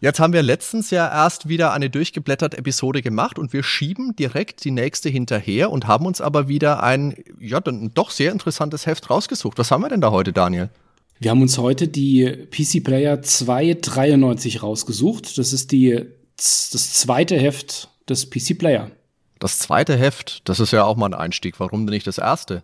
Jetzt haben wir letztens ja erst wieder eine durchgeblätterte Episode gemacht und wir schieben direkt die nächste hinterher und haben uns aber wieder ein, ja, dann doch sehr interessantes Heft rausgesucht. Was haben wir denn da heute, Daniel? Wir haben uns heute die PC Player 293 rausgesucht. Das ist die, das zweite Heft des PC Player. Das zweite Heft, das ist ja auch mal ein Einstieg. Warum denn nicht das erste?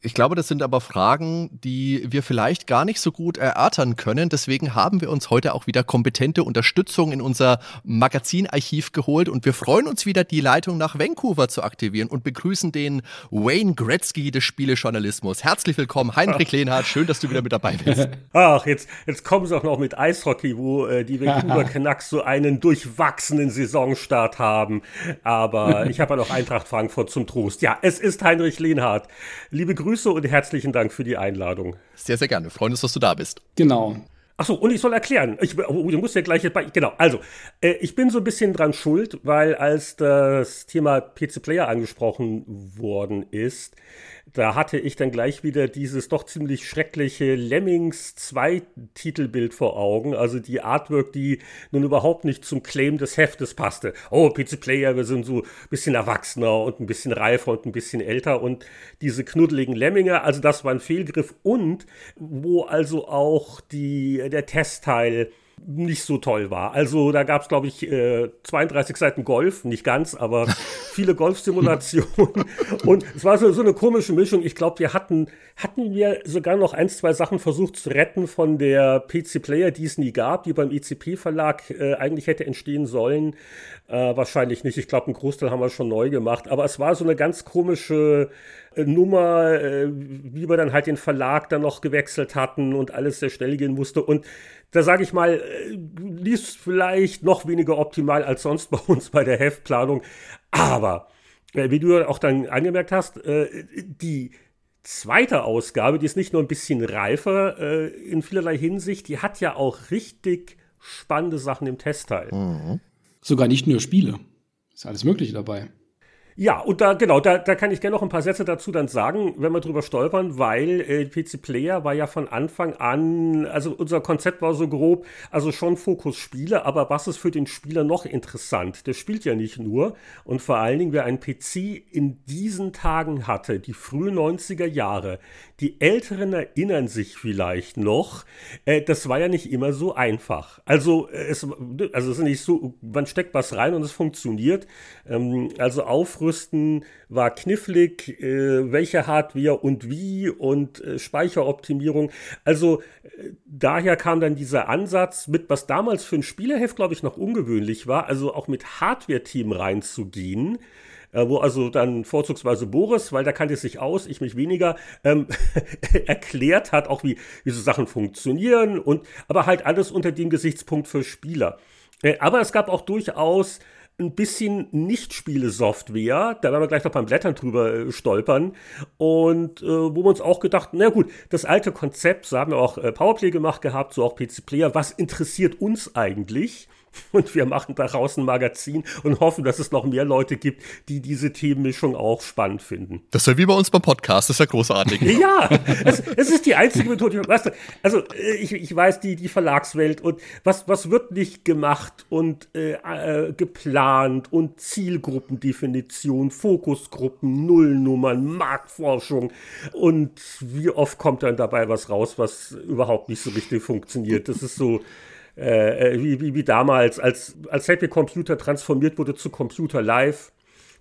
Ich glaube, das sind aber Fragen, die wir vielleicht gar nicht so gut erörtern können. Deswegen haben wir uns heute auch wieder kompetente Unterstützung in unser Magazinarchiv geholt und wir freuen uns wieder, die Leitung nach Vancouver zu aktivieren und begrüßen den Wayne Gretzky des Spielejournalismus. Herzlich willkommen, Heinrich Lehnhardt. Schön, dass du wieder mit dabei bist. Ach, jetzt, jetzt kommen sie auch noch mit Eishockey, wo äh, die Vancouver Canucks so einen durchwachsenen Saisonstart haben. Aber ich habe ja noch Eintracht Frankfurt zum Trost. Ja, es ist Heinrich Lehnhardt. Liebe Grüße und herzlichen Dank für die Einladung. Sehr, sehr gerne. Wir freuen uns, dass du da bist. Genau. Achso, und ich soll erklären. Ich, oh, du musst ja gleich bei. Genau, also, äh, ich bin so ein bisschen dran schuld, weil als das Thema PC Player angesprochen worden ist, da hatte ich dann gleich wieder dieses doch ziemlich schreckliche Lemmings 2 Titelbild vor Augen, also die Artwork, die nun überhaupt nicht zum Claim des Heftes passte. Oh, PC Player, wir sind so ein bisschen erwachsener und ein bisschen reifer und ein bisschen älter und diese knuddeligen Lemminge, also das war ein Fehlgriff und wo also auch die, der Testteil nicht so toll war. Also da gab es, glaube ich, äh, 32 Seiten Golf, nicht ganz, aber viele Golfsimulationen. und es war so, so eine komische Mischung. Ich glaube, wir hatten, hatten wir sogar noch ein, zwei Sachen versucht zu retten von der PC Player, die es nie gab, die beim ICP-Verlag äh, eigentlich hätte entstehen sollen. Äh, wahrscheinlich nicht. Ich glaube, einen Großteil haben wir schon neu gemacht. Aber es war so eine ganz komische äh, Nummer, äh, wie wir dann halt den Verlag dann noch gewechselt hatten und alles sehr schnell gehen musste. Und da sage ich mal, äh, liest vielleicht noch weniger optimal als sonst bei uns bei der Heftplanung. Aber, äh, wie du auch dann angemerkt hast, äh, die zweite Ausgabe, die ist nicht nur ein bisschen reifer äh, in vielerlei Hinsicht, die hat ja auch richtig spannende Sachen im Testteil. Mhm. Sogar nicht nur Spiele. Ist alles Mögliche dabei. Ja, und da, genau, da, da kann ich gerne noch ein paar Sätze dazu dann sagen, wenn wir drüber stolpern, weil äh, PC Player war ja von Anfang an, also unser Konzept war so grob, also schon Fokus Spiele, aber was ist für den Spieler noch interessant? Der spielt ja nicht nur und vor allen Dingen, wer einen PC in diesen Tagen hatte, die frühen 90er Jahre, die Älteren erinnern sich vielleicht noch, äh, das war ja nicht immer so einfach. Also, äh, es, also es ist nicht so, man steckt was rein und es funktioniert. Ähm, also Aufrüstung Aufrüsten war knifflig, äh, welche Hardware und wie und äh, Speicheroptimierung. Also äh, daher kam dann dieser Ansatz mit, was damals für ein Spielerheft, glaube ich, noch ungewöhnlich war, also auch mit Hardware-Team reinzugehen äh, wo also dann vorzugsweise Boris, weil da kannte es sich aus, ich mich weniger, ähm, erklärt hat, auch wie, wie so Sachen funktionieren und aber halt alles unter dem Gesichtspunkt für Spieler. Äh, aber es gab auch durchaus ein bisschen Nicht-Spiele-Software, da werden wir gleich noch beim Blättern drüber äh, stolpern, und äh, wo wir uns auch gedacht, na gut, das alte Konzept, so haben wir auch äh, Powerplay gemacht gehabt, so auch PC Player, was interessiert uns eigentlich? Und wir machen daraus ein Magazin und hoffen, dass es noch mehr Leute gibt, die diese Themenmischung auch spannend finden. Das ist ja wie bei uns beim Podcast, das ist ja großartig. ja, es, es, ist die einzige Methode. Weißt du, also äh, ich, ich weiß, die, die Verlagswelt und was, was wird nicht gemacht und äh, äh, geplant und Zielgruppendefinition, Fokusgruppen, Nullnummern, Marktforschung und wie oft kommt dann dabei was raus, was überhaupt nicht so richtig funktioniert. Das ist so äh, äh, wie, wie, wie damals, als, als Happy Computer transformiert wurde zu Computer Live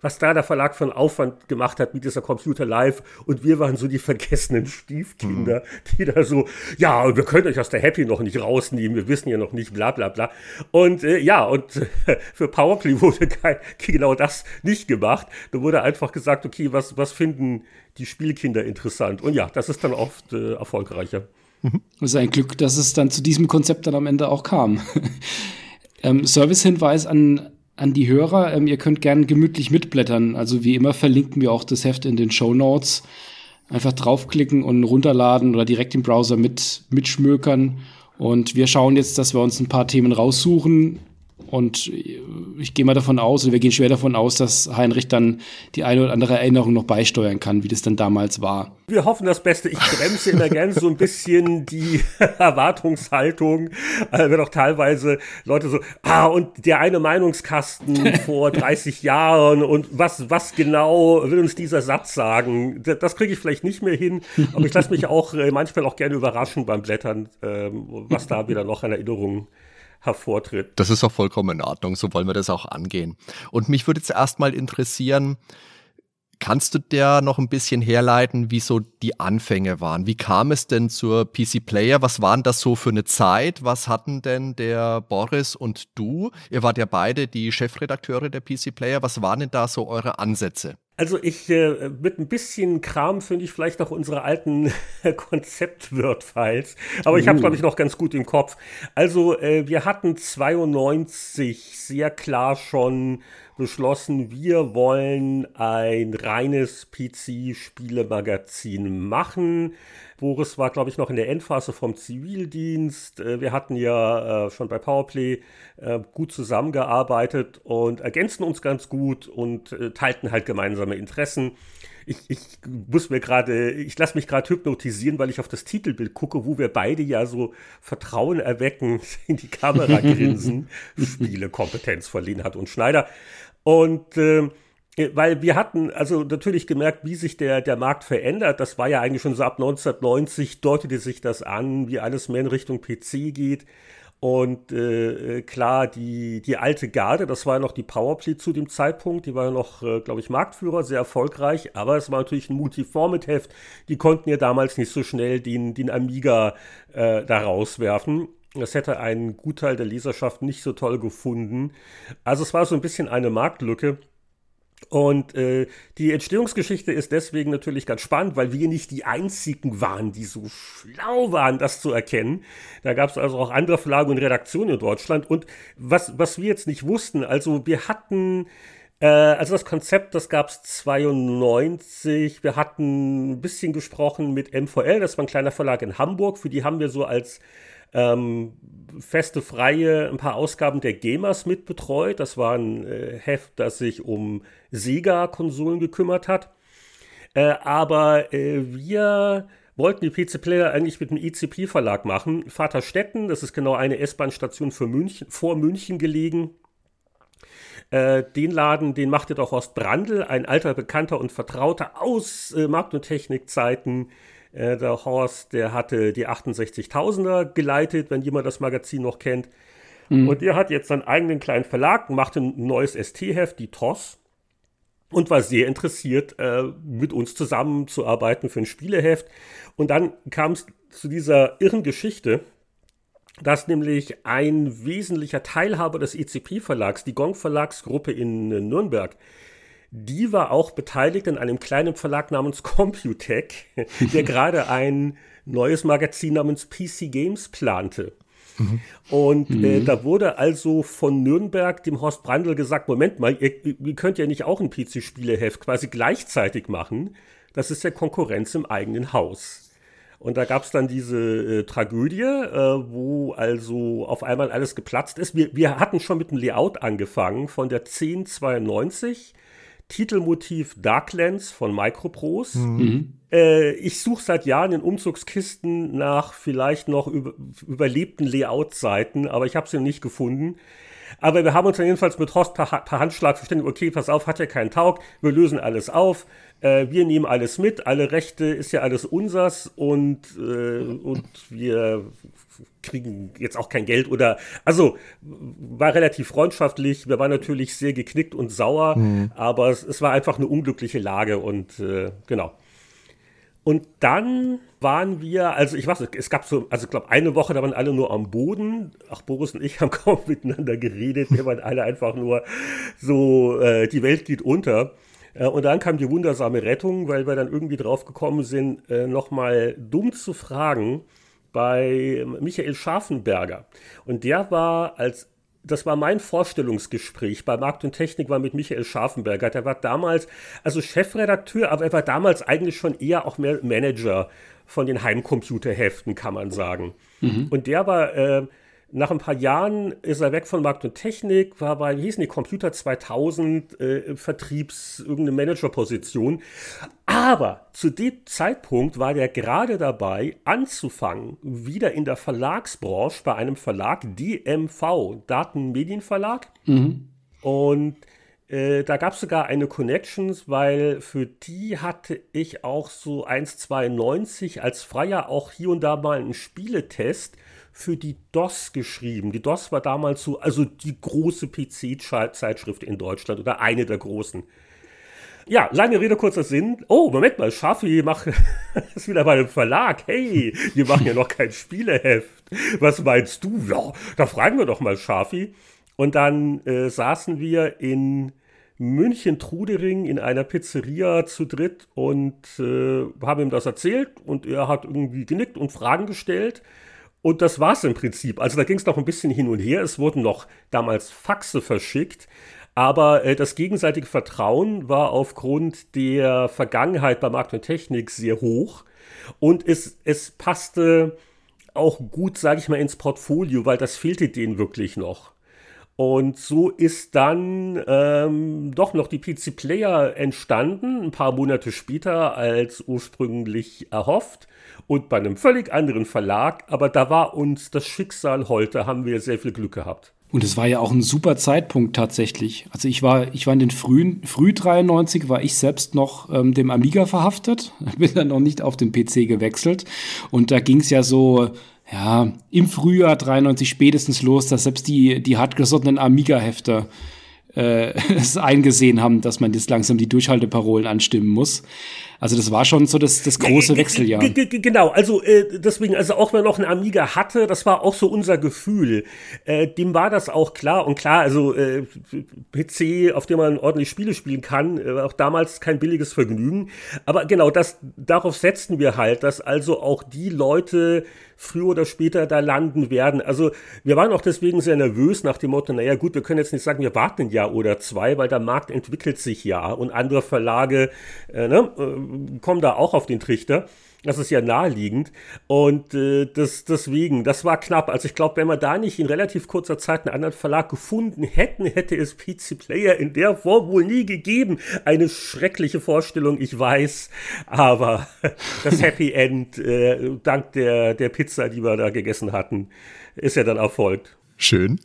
was da der Verlag für einen Aufwand gemacht hat mit dieser Computer Live und wir waren so die vergessenen Stiefkinder, mhm. die da so, ja, wir können euch aus der Happy noch nicht rausnehmen, wir wissen ja noch nicht, bla bla bla. Und äh, ja, und äh, für Powerplay wurde kein, genau das nicht gemacht. Da wurde einfach gesagt, okay, was, was finden die Spielkinder interessant? Und ja, das ist dann oft äh, erfolgreicher. Mhm. Es ist ein Glück, dass es dann zu diesem Konzept dann am Ende auch kam. ähm, Servicehinweis an, an die Hörer, ähm, ihr könnt gern gemütlich mitblättern. Also wie immer verlinken wir auch das Heft in den Show Notes. Einfach draufklicken und runterladen oder direkt im Browser mit, mitschmökern. Und wir schauen jetzt, dass wir uns ein paar Themen raussuchen, und ich gehe mal davon aus, oder wir gehen schwer davon aus, dass Heinrich dann die eine oder andere Erinnerung noch beisteuern kann, wie das dann damals war. Wir hoffen das Beste. Ich bremse immer gerne so ein bisschen die Erwartungshaltung, äh, wenn auch teilweise Leute so, ah, und der eine Meinungskasten vor 30 Jahren und was, was genau will uns dieser Satz sagen? Das kriege ich vielleicht nicht mehr hin, aber ich lasse mich auch äh, manchmal auch gerne überraschen beim Blättern, äh, was da wieder noch an Erinnerungen hervortritt. Das ist auch vollkommen in Ordnung, so wollen wir das auch angehen. Und mich würde jetzt erstmal interessieren, Kannst du der noch ein bisschen herleiten, wie so die Anfänge waren? Wie kam es denn zur PC Player? Was waren das so für eine Zeit? Was hatten denn der Boris und du? Ihr wart ja beide die Chefredakteure der PC Player. Was waren denn da so eure Ansätze? Also ich äh, mit ein bisschen Kram finde ich vielleicht auch unsere alten Konzept-Word-Files, aber ich habe glaube ich noch ganz gut im Kopf. Also äh, wir hatten 92 sehr klar schon beschlossen, wir wollen ein reines PC-Spielemagazin machen. Boris war, glaube ich, noch in der Endphase vom Zivildienst. Äh, wir hatten ja äh, schon bei Powerplay äh, gut zusammengearbeitet und ergänzten uns ganz gut und teilten halt gemeinsame Interessen. Ich, ich muss mir gerade, ich lasse mich gerade hypnotisieren, weil ich auf das Titelbild gucke, wo wir beide ja so Vertrauen erwecken, in die Kamera grinsen. Spielekompetenz von Linhard und Schneider. Und äh, weil wir hatten also natürlich gemerkt, wie sich der, der Markt verändert. Das war ja eigentlich schon so ab 1990, deutete sich das an, wie alles mehr in Richtung PC geht. Und äh, klar, die, die alte Garde, das war ja noch die Powerplay zu dem Zeitpunkt, die war ja noch, äh, glaube ich, Marktführer, sehr erfolgreich, aber es war natürlich ein Multiformat-Heft. Die konnten ja damals nicht so schnell den, den Amiga äh, da rauswerfen. Das hätte ein Gutteil der Leserschaft nicht so toll gefunden. Also es war so ein bisschen eine Marktlücke. Und äh, die Entstehungsgeschichte ist deswegen natürlich ganz spannend, weil wir nicht die einzigen waren, die so schlau waren, das zu erkennen. Da gab es also auch andere Verlage und Redaktionen in Deutschland. Und was, was wir jetzt nicht wussten, also wir hatten äh, also das Konzept, das gab es 92. Wir hatten ein bisschen gesprochen mit MVL, das war ein kleiner Verlag in Hamburg. Für die haben wir so als ähm, feste Freie ein paar Ausgaben der Gamers mitbetreut. Das war ein äh, Heft, das sich um Sega-Konsolen gekümmert hat. Äh, aber äh, wir wollten die PC Player eigentlich mit dem ECP-Verlag machen. Vaterstetten, das ist genau eine S-Bahn-Station vor München gelegen. Äh, den Laden, den machte doch Horst Brandl, ein alter Bekannter und Vertrauter aus äh, Markt- und Technikzeiten. Äh, der Horst, der hatte die 68.000er geleitet, wenn jemand das Magazin noch kennt. Mhm. Und der hat jetzt seinen eigenen kleinen Verlag, machte ein neues ST-Heft, die TOS, und war sehr interessiert, äh, mit uns zusammenzuarbeiten für ein Spieleheft. Und dann kam es zu dieser irren Geschichte, dass nämlich ein wesentlicher Teilhaber des ECP-Verlags, die Gong Verlagsgruppe in Nürnberg, die war auch beteiligt in einem kleinen Verlag namens Computech, der gerade ein neues Magazin namens PC Games plante. Mhm. Und äh, mhm. da wurde also von Nürnberg dem Horst Brandl gesagt, Moment mal, ihr, ihr könnt ja nicht auch ein PC-Spieleheft quasi gleichzeitig machen. Das ist ja Konkurrenz im eigenen Haus. Und da gab es dann diese äh, Tragödie, äh, wo also auf einmal alles geplatzt ist. Wir, wir hatten schon mit dem Layout angefangen von der 1092 Titelmotiv Darklands von Microprose. Mhm. Äh, ich suche seit Jahren in Umzugskisten nach vielleicht noch über, überlebten Layout-Seiten, aber ich habe sie nicht gefunden. Aber wir haben uns dann jedenfalls mit Horst per, per Handschlag verständigt, okay, pass auf, hat ja keinen Taug, wir lösen alles auf, äh, wir nehmen alles mit, alle Rechte ist ja alles unsers und, äh, und wir kriegen jetzt auch kein Geld oder also war relativ freundschaftlich. Wir waren natürlich sehr geknickt und sauer, mhm. aber es, es, war einfach eine unglückliche Lage und äh, genau. Und dann waren wir, also ich weiß, es gab so, also ich glaube, eine Woche, da waren alle nur am Boden. Ach, Boris und ich haben kaum miteinander geredet. Wir waren alle einfach nur so, äh, die Welt geht unter. Äh, und dann kam die wundersame Rettung, weil wir dann irgendwie drauf gekommen sind, äh, nochmal dumm zu fragen, bei Michael Scharfenberger. Und der war als das war mein Vorstellungsgespräch bei Markt und Technik, war mit Michael Scharfenberger. Der war damals, also Chefredakteur, aber er war damals eigentlich schon eher auch mehr Manager von den Heimcomputerheften, kann man sagen. Mhm. Und der war, äh, nach ein paar Jahren ist er weg von Markt und Technik, war bei, wie hießen die, Computer 2000, äh, Vertriebs, irgendeine Managerposition. Aber zu dem Zeitpunkt war der gerade dabei, anzufangen, wieder in der Verlagsbranche bei einem Verlag, DMV, Datenmedienverlag. Mhm. Und äh, da gab es sogar eine Connections, weil für die hatte ich auch so 1,92 als Freier auch hier und da mal einen Spieletest für die DOS geschrieben. Die DOS war damals so, also die große PC-Zeitschrift in Deutschland oder eine der großen. Ja, lange Rede, kurzer Sinn. Oh, Moment mal, Schafi macht ist wieder bei einem Verlag. Hey, wir machen ja noch kein Spieleheft. Was meinst du? Ja, da fragen wir doch mal Schafi. Und dann äh, saßen wir in München Trudering in einer Pizzeria zu dritt und äh, haben ihm das erzählt und er hat irgendwie genickt und Fragen gestellt. Und das war es im Prinzip. Also da ging es noch ein bisschen hin und her. Es wurden noch damals Faxe verschickt. Aber äh, das gegenseitige Vertrauen war aufgrund der Vergangenheit bei Markt und Technik sehr hoch. Und es, es passte auch gut, sage ich mal, ins Portfolio, weil das fehlte denen wirklich noch. Und so ist dann ähm, doch noch die PC Player entstanden, ein paar Monate später als ursprünglich erhofft und bei einem völlig anderen Verlag. Aber da war uns das Schicksal heute, haben wir sehr viel Glück gehabt. Und es war ja auch ein super Zeitpunkt tatsächlich. Also ich war, ich war in den frühen, früh 93 war ich selbst noch ähm, dem Amiga verhaftet, bin dann noch nicht auf den PC gewechselt. Und da ging es ja so, ja, im Frühjahr 93 spätestens los, dass selbst die, die hartgesottenen Amiga-Hefte äh, es eingesehen haben, dass man jetzt langsam die Durchhalteparolen anstimmen muss. Also das war schon so das, das große Wechseljahr. Genau, also äh, deswegen, also auch wenn man noch einen Amiga hatte, das war auch so unser Gefühl. Äh, dem war das auch klar. Und klar, also äh, PC, auf dem man ordentlich Spiele spielen kann, äh, auch damals kein billiges Vergnügen. Aber genau, das, darauf setzten wir halt, dass also auch die Leute früher oder später da landen werden. Also wir waren auch deswegen sehr nervös nach dem Motto, naja gut, wir können jetzt nicht sagen, wir warten ein Jahr oder zwei, weil der Markt entwickelt sich ja und andere Verlage äh, ne, äh, kommen da auch auf den Trichter. Das ist ja naheliegend. Und äh, das, deswegen, das war knapp. Also ich glaube, wenn wir da nicht in relativ kurzer Zeit einen anderen Verlag gefunden hätten, hätte es PC Player in der Form wohl nie gegeben. Eine schreckliche Vorstellung, ich weiß. Aber das Happy End, äh, dank der, der Pizza, die wir da gegessen hatten, ist ja dann erfolgt. Schön.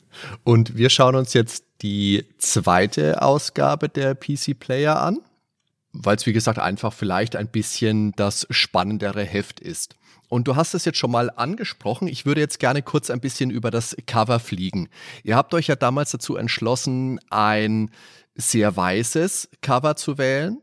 Und wir schauen uns jetzt die zweite Ausgabe der PC Player an weil es, wie gesagt, einfach vielleicht ein bisschen das spannendere Heft ist. Und du hast es jetzt schon mal angesprochen. Ich würde jetzt gerne kurz ein bisschen über das Cover fliegen. Ihr habt euch ja damals dazu entschlossen, ein sehr weißes Cover zu wählen.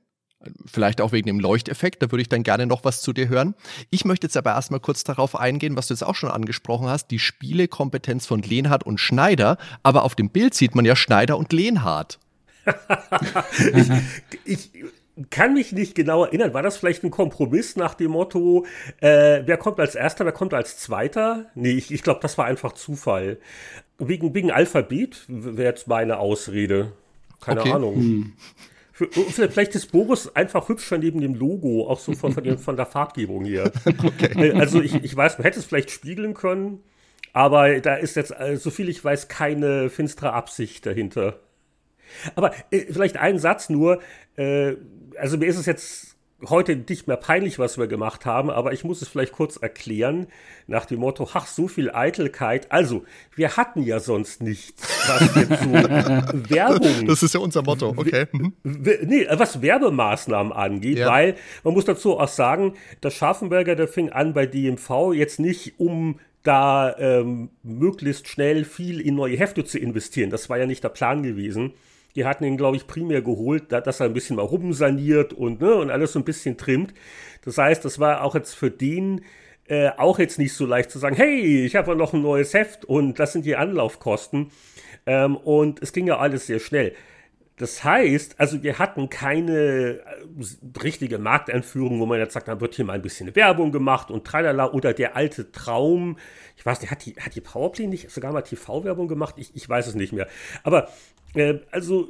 Vielleicht auch wegen dem Leuchteffekt, da würde ich dann gerne noch was zu dir hören. Ich möchte jetzt aber erstmal kurz darauf eingehen, was du jetzt auch schon angesprochen hast, die Spielekompetenz von Lehnhardt und Schneider. Aber auf dem Bild sieht man ja Schneider und Lehnhardt. ich, ich, kann mich nicht genau erinnern. War das vielleicht ein Kompromiss nach dem Motto, äh, wer kommt als Erster, wer kommt als Zweiter? Nee, ich, ich glaube, das war einfach Zufall. Wegen, wegen Alphabet wäre jetzt meine Ausrede. Keine okay. Ahnung. Hm. Für, vielleicht ist Boris einfach hübscher neben dem Logo, auch so von, von, den, von der Farbgebung hier. Okay. Äh, also ich, ich weiß, man hätte es vielleicht spiegeln können, aber da ist jetzt, äh, so viel ich weiß, keine finstere Absicht dahinter. Aber äh, vielleicht ein Satz nur. Äh, also mir ist es jetzt heute nicht mehr peinlich, was wir gemacht haben, aber ich muss es vielleicht kurz erklären, nach dem Motto, ach, so viel Eitelkeit. Also, wir hatten ja sonst nichts, was jetzt so Werbung. Das ist ja unser Motto, okay. Mhm. Nee, was Werbemaßnahmen angeht, ja. weil man muss dazu auch sagen, der Scharfenberger, der fing an bei DMV jetzt nicht um da ähm, möglichst schnell viel in neue Hefte zu investieren. Das war ja nicht der Plan gewesen. Die hatten ihn, glaube ich, primär geholt, dass er ein bisschen mal rumsaniert und, ne, und alles so ein bisschen trimmt. Das heißt, das war auch jetzt für den äh, auch jetzt nicht so leicht zu sagen, hey, ich habe noch ein neues Heft und das sind die Anlaufkosten. Ähm, und es ging ja alles sehr schnell. Das heißt, also wir hatten keine äh, richtige Markteinführung, wo man jetzt sagt, da wird hier mal ein bisschen Werbung gemacht und tralala oder der alte Traum. Ich weiß nicht, hat die, hat die Powerplay nicht sogar mal TV-Werbung gemacht? Ich, ich weiß es nicht mehr. Aber äh, also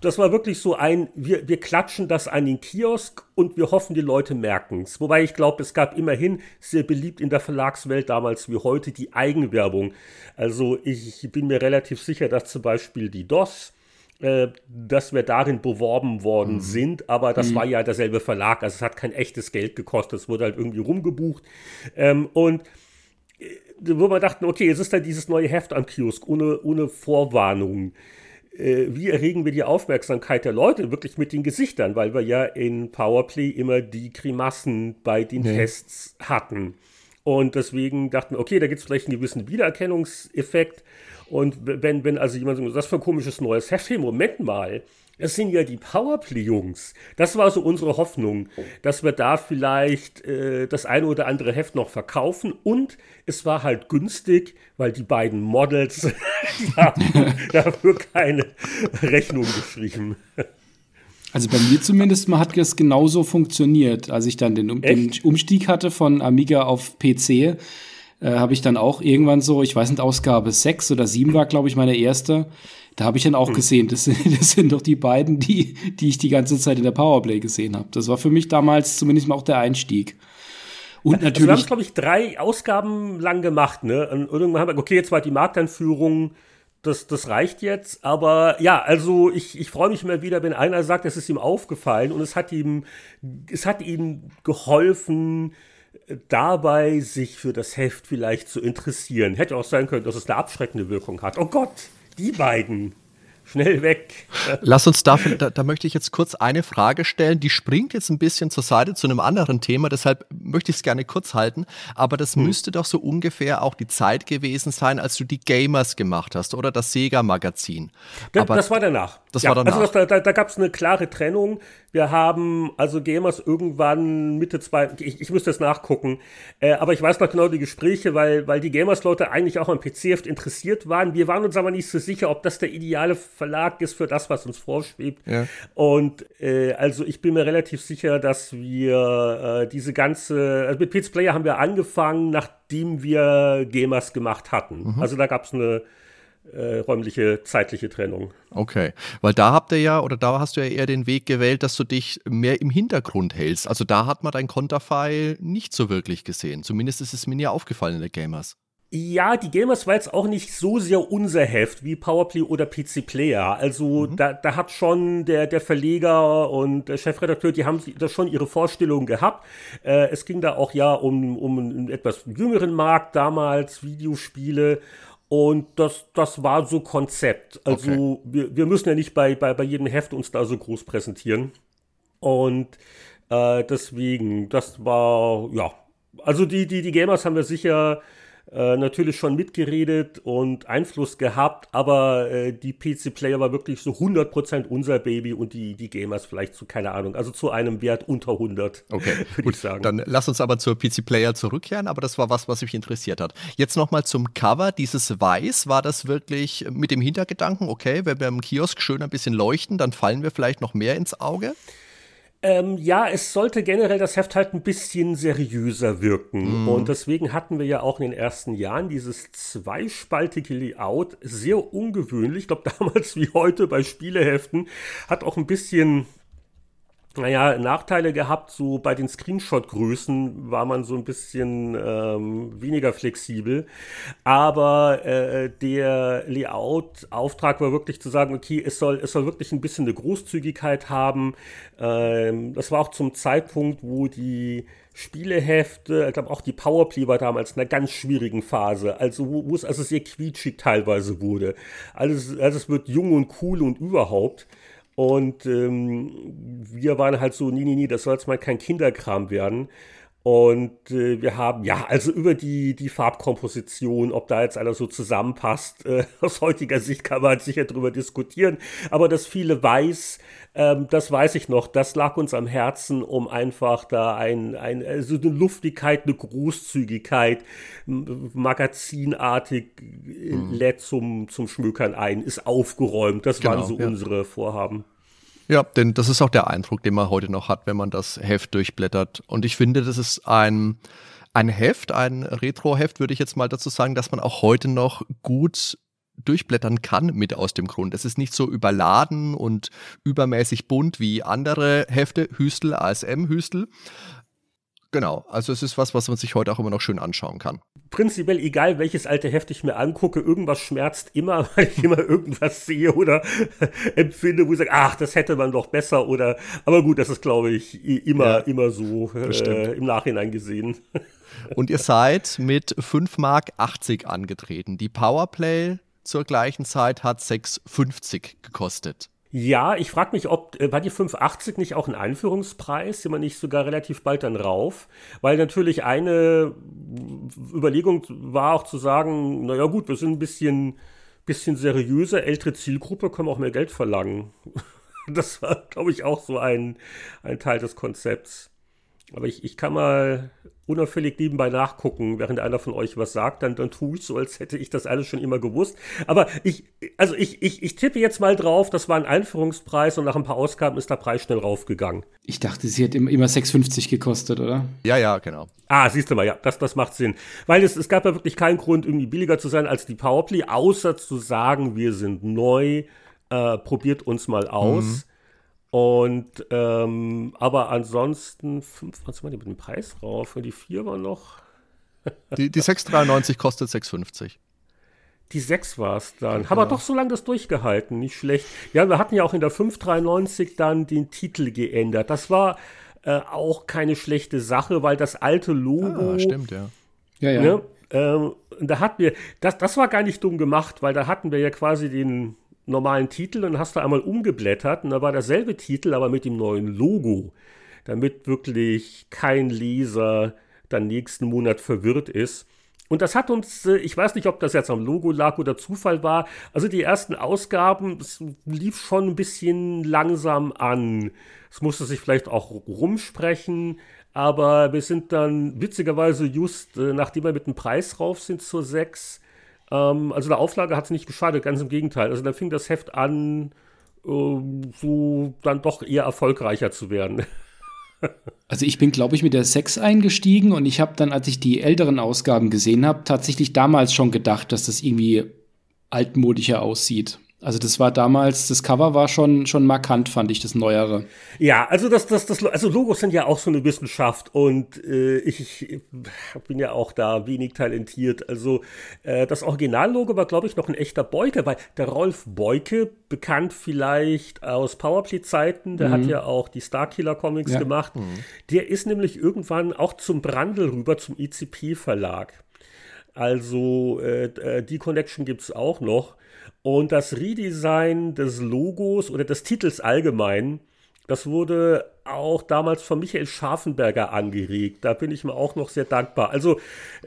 das war wirklich so ein, wir, wir klatschen das an den Kiosk und wir hoffen, die Leute merken es. Wobei ich glaube, es gab immerhin sehr beliebt in der Verlagswelt damals wie heute die Eigenwerbung. Also ich bin mir relativ sicher, dass zum Beispiel die DOS äh, dass wir darin beworben worden mhm. sind, aber das mhm. war ja derselbe Verlag, also es hat kein echtes Geld gekostet, es wurde halt irgendwie rumgebucht. Ähm, und wo wir dachten, okay, es ist dann dieses neue Heft am Kiosk, ohne, ohne Vorwarnung. Äh, wie erregen wir die Aufmerksamkeit der Leute wirklich mit den Gesichtern, weil wir ja in Powerplay immer die Grimassen bei den nee. Tests hatten. Und deswegen dachten wir, okay, da gibt es vielleicht einen gewissen Wiedererkennungseffekt. Und wenn, wenn also jemand sagt, das für ein komisches neues Heft, hey, Moment mal, das sind ja die Powerplay-Jungs. Das war so unsere Hoffnung, dass wir da vielleicht äh, das eine oder andere Heft noch verkaufen. Und es war halt günstig, weil die beiden Models haben dafür keine Rechnung geschrieben. Also bei mir zumindest mal hat das genauso funktioniert, als ich dann den, den Umstieg hatte von Amiga auf PC äh, habe ich dann auch irgendwann so, ich weiß nicht, Ausgabe 6 oder 7 war, glaube ich, meine erste. Da habe ich dann auch hm. gesehen, das sind, das sind doch die beiden, die, die ich die ganze Zeit in der Powerplay gesehen habe. Das war für mich damals zumindest mal auch der Einstieg. Und natürlich. Also wir haben es, glaube ich, drei Ausgaben lang gemacht, ne? Und irgendwann haben wir, okay, jetzt war die Markteinführung, das, das reicht jetzt. Aber ja, also ich, ich freue mich immer wieder, wenn einer sagt, es ist ihm aufgefallen und es hat ihm, es hat ihm geholfen, dabei, sich für das Heft vielleicht zu interessieren. Hätte auch sein können, dass es eine abschreckende Wirkung hat. Oh Gott, die beiden schnell weg. Lass uns dafür, da, da, möchte ich jetzt kurz eine Frage stellen, die springt jetzt ein bisschen zur Seite zu einem anderen Thema, deshalb möchte ich es gerne kurz halten, aber das hm. müsste doch so ungefähr auch die Zeit gewesen sein, als du die Gamers gemacht hast oder das Sega-Magazin. Das, das, war danach. Das ja, war danach. Also das, da, da gab es eine klare Trennung. Wir haben also Gamers irgendwann Mitte zwei, ich, ich müsste es nachgucken, äh, aber ich weiß noch genau die Gespräche, weil, weil die Gamers-Leute eigentlich auch am PC-Heft interessiert waren. Wir waren uns aber nicht so sicher, ob das der ideale Verlag ist für das, was uns vorschwebt. Ja. Und äh, also ich bin mir relativ sicher, dass wir äh, diese ganze, also mit PC Player haben wir angefangen, nachdem wir Gamers gemacht hatten. Mhm. Also da gab es eine äh, räumliche, zeitliche Trennung. Okay, weil da habt ihr ja, oder da hast du ja eher den Weg gewählt, dass du dich mehr im Hintergrund hältst. Also da hat man dein Konterfei nicht so wirklich gesehen. Zumindest ist es mir nie aufgefallen in der Gamers. Ja, die Gamers war jetzt auch nicht so sehr unser Heft wie Powerplay oder PC Player. Also mhm. da, da hat schon der, der Verleger und der Chefredakteur, die haben da schon ihre Vorstellungen gehabt. Äh, es ging da auch ja um, um einen etwas jüngeren Markt damals, Videospiele. Und das, das war so Konzept. Also okay. wir, wir müssen ja nicht bei, bei, bei jedem Heft uns da so groß präsentieren. Und äh, deswegen, das war, ja. Also die, die, die Gamers haben wir sicher äh, natürlich schon mitgeredet und Einfluss gehabt, aber äh, die PC-Player war wirklich so 100% unser Baby und die, die Gamers vielleicht zu, keine Ahnung, also zu einem Wert unter 100. Okay, ich sagen. Dann lass uns aber zur PC-Player zurückkehren, aber das war was, was mich interessiert hat. Jetzt nochmal zum Cover, dieses Weiß, war das wirklich mit dem Hintergedanken, okay, wenn wir im Kiosk schön ein bisschen leuchten, dann fallen wir vielleicht noch mehr ins Auge? Ähm, ja, es sollte generell das Heft halt ein bisschen seriöser wirken. Mm. Und deswegen hatten wir ja auch in den ersten Jahren dieses zweispaltige Layout. Sehr ungewöhnlich. Ich glaube, damals wie heute bei Spieleheften. Hat auch ein bisschen naja, Nachteile gehabt, so bei den Screenshot-Größen war man so ein bisschen ähm, weniger flexibel. Aber äh, der Layout-Auftrag war wirklich zu sagen, okay, es soll, es soll wirklich ein bisschen eine Großzügigkeit haben. Ähm, das war auch zum Zeitpunkt, wo die Spielehefte, ich glaube auch die Powerplay war damals in einer ganz schwierigen Phase, also wo, wo es also sehr quietschig teilweise wurde. Alles, also es wird jung und cool und überhaupt. Und ähm, wir waren halt so, nee, nee, nee, das soll jetzt mal kein Kinderkram werden. Und äh, wir haben, ja, also über die, die Farbkomposition, ob da jetzt alles so zusammenpasst, äh, aus heutiger Sicht kann man sicher drüber diskutieren. Aber das viele Weiß, ähm, das weiß ich noch, das lag uns am Herzen, um einfach da ein, ein, also eine Luftigkeit, eine Großzügigkeit, magazinartig äh, mhm. lädt zum, zum Schmökern ein, ist aufgeräumt. Das genau, waren so ja. unsere Vorhaben. Ja, denn das ist auch der Eindruck, den man heute noch hat, wenn man das Heft durchblättert. Und ich finde, das ist ein, ein Heft, ein Retro-Heft, würde ich jetzt mal dazu sagen, dass man auch heute noch gut durchblättern kann mit aus dem Grund. Es ist nicht so überladen und übermäßig bunt wie andere Hefte, Hüstel, ASM Hüstel, Genau, also es ist was, was man sich heute auch immer noch schön anschauen kann. Prinzipiell egal, welches alte Heft ich mir angucke, irgendwas schmerzt immer, weil ich immer irgendwas sehe oder empfinde, wo ich sage, ach, das hätte man doch besser oder, aber gut, das ist, glaube ich, immer, ja, immer so äh, im Nachhinein gesehen. Und ihr seid mit 5 Mark 80 angetreten. Die Powerplay zur gleichen Zeit hat 6,50 gekostet. Ja, ich frage mich, ob äh, war die 580 nicht auch ein Einführungspreis, immer nicht sogar relativ bald dann rauf? Weil natürlich eine Überlegung war auch zu sagen, naja gut, wir sind ein bisschen, bisschen seriöser, ältere Zielgruppe, können auch mehr Geld verlangen. Das war, glaube ich, auch so ein, ein Teil des Konzepts. Aber ich, ich kann mal unauffällig nebenbei nachgucken, während einer von euch was sagt, dann, dann tue ich so, als hätte ich das alles schon immer gewusst. Aber ich, also ich, ich, ich tippe jetzt mal drauf, das war ein Einführungspreis und nach ein paar Ausgaben ist der Preis schnell raufgegangen. Ich dachte, sie hat immer 6,50 gekostet, oder? Ja, ja, genau. Ah, siehst du mal, ja, das, das macht Sinn. Weil es, es gab ja wirklich keinen Grund, irgendwie billiger zu sein als die Powerplay, außer zu sagen, wir sind neu, äh, probiert uns mal aus. Mhm. Und ähm, aber ansonsten, fünf, was war die mit dem Preis rauf? Die vier war noch. die, die 6,93 kostet 6,50. Die 6 war es dann. Ja. Haben wir doch so lange das durchgehalten, nicht schlecht. Ja, wir hatten ja auch in der 593 dann den Titel geändert. Das war äh, auch keine schlechte Sache, weil das alte Logo. Ah, stimmt, ja. Ja, ja. Ne, ähm, da hatten wir, das, das war gar nicht dumm gemacht, weil da hatten wir ja quasi den, normalen Titel und hast du einmal umgeblättert und da war derselbe Titel, aber mit dem neuen Logo, damit wirklich kein Leser dann nächsten Monat verwirrt ist. Und das hat uns, äh, ich weiß nicht, ob das jetzt am Logo lag oder Zufall war, also die ersten Ausgaben, es lief schon ein bisschen langsam an. Es musste sich vielleicht auch rumsprechen, aber wir sind dann witzigerweise just, äh, nachdem wir mit dem Preis rauf sind zur 6, ähm, also der Auflage hat es nicht geschadet, ganz im Gegenteil. Also dann fing das Heft an, äh, so dann doch eher erfolgreicher zu werden. Also ich bin, glaube ich, mit der 6 eingestiegen und ich habe dann, als ich die älteren Ausgaben gesehen habe, tatsächlich damals schon gedacht, dass das irgendwie altmodischer aussieht. Also das war damals, das Cover war schon, schon markant, fand ich, das Neuere. Ja, also das, das, das, also Logos sind ja auch so eine Wissenschaft und äh, ich, ich bin ja auch da wenig talentiert. Also äh, das Originallogo war, glaube ich, noch ein echter Beuke, weil der Rolf Beuke, bekannt vielleicht aus Powerplay-Zeiten, der mhm. hat ja auch die Starkiller-Comics ja. gemacht, mhm. der ist nämlich irgendwann auch zum Brandl rüber, zum ECP-Verlag. Also äh, äh, die Connection gibt es auch noch. Und das Redesign des Logos oder des Titels allgemein, das wurde auch damals von Michael Scharfenberger angeregt. Da bin ich mir auch noch sehr dankbar. Also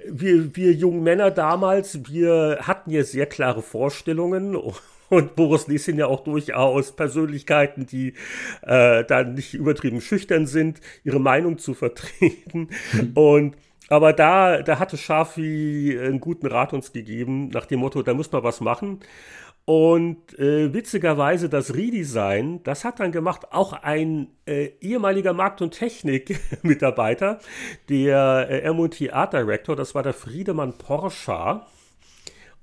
wir, wir jungen Männer damals, wir hatten ja sehr klare Vorstellungen und Boris Lee sind ja auch durchaus Persönlichkeiten, die äh, dann nicht übertrieben schüchtern sind, ihre Meinung zu vertreten. Und aber da, da hatte Schafi einen guten Rat uns gegeben, nach dem Motto, da muss man was machen. Und äh, witzigerweise das Redesign, das hat dann gemacht auch ein äh, ehemaliger Markt- und Technik-Mitarbeiter, der äh, MT Art Director, das war der Friedemann Porsche.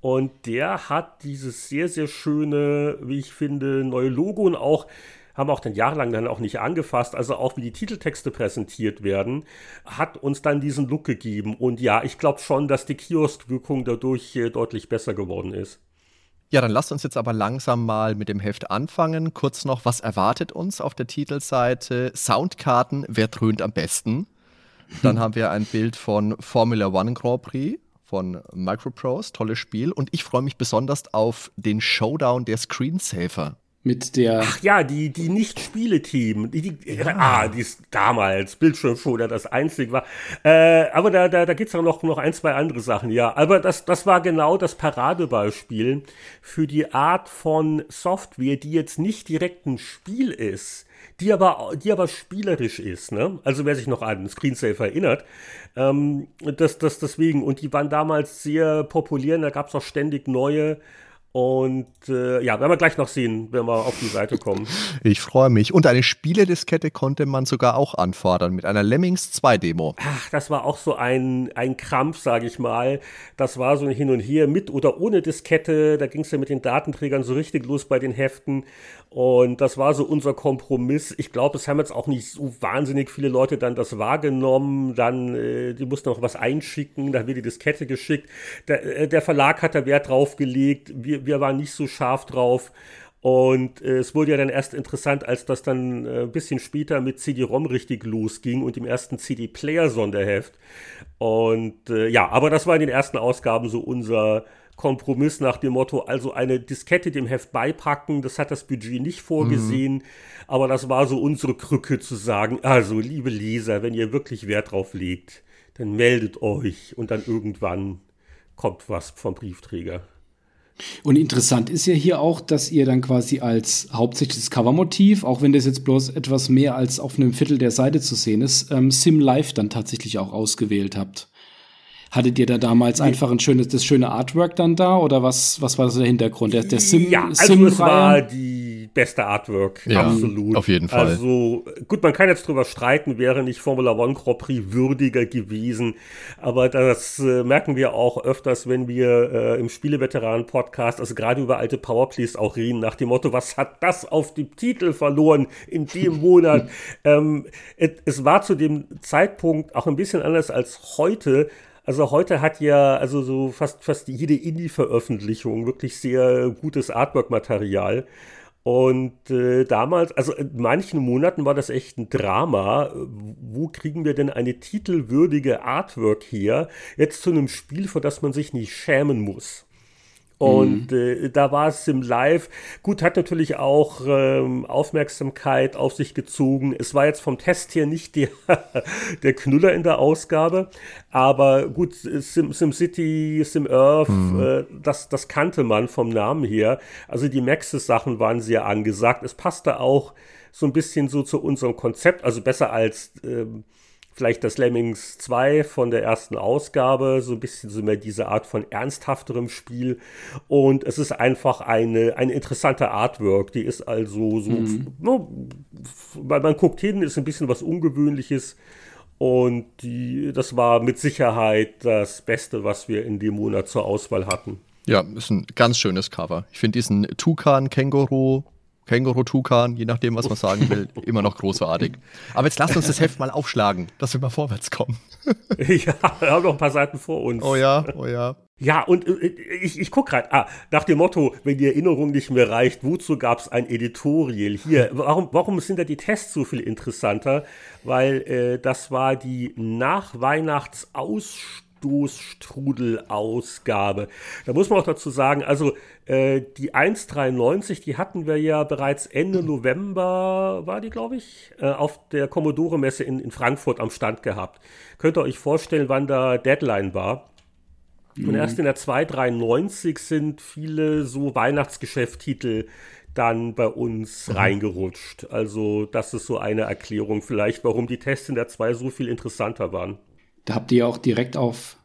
Und der hat dieses sehr, sehr schöne, wie ich finde, neue Logo und auch haben auch dann jahrelang dann auch nicht angefasst, also auch wie die Titeltexte präsentiert werden, hat uns dann diesen Look gegeben. Und ja, ich glaube schon, dass die Kioskwirkung dadurch äh, deutlich besser geworden ist. Ja, dann lasst uns jetzt aber langsam mal mit dem Heft anfangen. Kurz noch, was erwartet uns auf der Titelseite? Soundkarten, wer dröhnt am besten? Dann haben wir ein Bild von Formula One Grand Prix von Microprose, tolles Spiel. Und ich freue mich besonders auf den Showdown der Screensaver. Mit der. Ach ja, die, die Nicht-Spiele-Team. Die, die, ja. Ah, die ist damals Bildschirmschoner das einzige war. Äh, aber da, da, da gibt es auch noch, noch ein, zwei andere Sachen, ja. Aber das, das war genau das Paradebeispiel für die Art von Software, die jetzt nicht direkt ein Spiel ist, die aber, die aber spielerisch ist, ne? Also wer sich noch an Screensaver erinnert, ähm, das, das deswegen, und die waren damals sehr populär, da gab es auch ständig neue und äh, ja, werden wir gleich noch sehen, wenn wir auf die Seite kommen. Ich freue mich. Und eine Spielediskette konnte man sogar auch anfordern mit einer Lemmings 2 Demo. Ach, das war auch so ein, ein Krampf, sage ich mal. Das war so ein Hin und Her mit oder ohne Diskette. Da ging es ja mit den Datenträgern so richtig los bei den Heften. Und das war so unser Kompromiss. Ich glaube, es haben jetzt auch nicht so wahnsinnig viele Leute dann das wahrgenommen. Dann, äh, die mussten noch was einschicken, da wird die Diskette geschickt. Der, äh, der Verlag hat da Wert drauf gelegt. Wir, wir waren nicht so scharf drauf. Und äh, es wurde ja dann erst interessant, als das dann äh, ein bisschen später mit CD-ROM richtig losging und dem ersten CD-Player-Sonderheft. Und äh, ja, aber das war in den ersten Ausgaben so unser Kompromiss nach dem Motto, also eine Diskette dem Heft beipacken, das hat das Budget nicht vorgesehen, mhm. aber das war so unsere Krücke zu sagen, also liebe Leser, wenn ihr wirklich Wert drauf legt, dann meldet euch und dann irgendwann kommt was vom Briefträger. Und interessant ist ja hier auch, dass ihr dann quasi als hauptsächliches Covermotiv, auch wenn das jetzt bloß etwas mehr als auf einem Viertel der Seite zu sehen ist, ähm, Sim Life dann tatsächlich auch ausgewählt habt. Hattet ihr da damals nee. einfach ein schönes, das schöne Artwork dann da oder was, was war so der Hintergrund? Der, der Sim, ja, also Sim es war die beste Artwork, ja, absolut. Auf jeden Fall. Also gut, man kann jetzt drüber streiten, wäre nicht Formula One Grand Prix würdiger gewesen, aber das äh, merken wir auch öfters, wenn wir äh, im Spieleveteranen-Podcast, also gerade über alte Powerplays auch reden, nach dem Motto, was hat das auf dem Titel verloren in dem Monat? ähm, es, es war zu dem Zeitpunkt auch ein bisschen anders als heute, also heute hat ja also so fast, fast jede Indie-Veröffentlichung wirklich sehr gutes Artwork-Material. Und äh, damals, also in manchen Monaten war das echt ein Drama. Wo kriegen wir denn eine titelwürdige Artwork her? Jetzt zu einem Spiel, vor das man sich nicht schämen muss. Und mhm. äh, da war es im Live. Gut, hat natürlich auch ähm, Aufmerksamkeit auf sich gezogen. Es war jetzt vom Test her nicht der, der Knüller in der Ausgabe. Aber gut, Sim, SimCity, SimEarth, mhm. äh, das, das kannte man vom Namen her. Also die Maxis-Sachen waren sehr angesagt. Es passte auch so ein bisschen so zu unserem Konzept. Also besser als. Ähm, vielleicht das Lemmings 2 von der ersten Ausgabe, so ein bisschen so mehr diese Art von ernsthafterem Spiel. Und es ist einfach eine, eine interessante Artwork. Die ist also so, mhm. no, weil man guckt hin, ist ein bisschen was Ungewöhnliches. Und die, das war mit Sicherheit das Beste, was wir in dem Monat zur Auswahl hatten. Ja, ist ein ganz schönes Cover. Ich finde diesen Tukan-Känguru Känguru-Tukan, je nachdem, was man sagen will, immer noch großartig. Aber jetzt lasst uns das Heft mal aufschlagen, dass wir mal vorwärts kommen. ja, wir haben noch ein paar Seiten vor uns. Oh ja, oh ja. Ja, und äh, ich, ich gucke gerade, ah, nach dem Motto, wenn die Erinnerung nicht mehr reicht, wozu gab es ein Editorial? Hier, warum, warum sind da die Tests so viel interessanter? Weil äh, das war die Nachweihnachtsausstellung Stoßstrudel-Ausgabe. Da muss man auch dazu sagen, also äh, die 193, die hatten wir ja bereits Ende November, war die, glaube ich, äh, auf der Commodore-Messe in, in Frankfurt am Stand gehabt. Könnt ihr euch vorstellen, wann da Deadline war? Und erst in der 293 sind viele so Weihnachtsgeschäfttitel dann bei uns mhm. reingerutscht. Also das ist so eine Erklärung vielleicht, warum die Tests in der 2 so viel interessanter waren. Da habt ihr auch direkt auf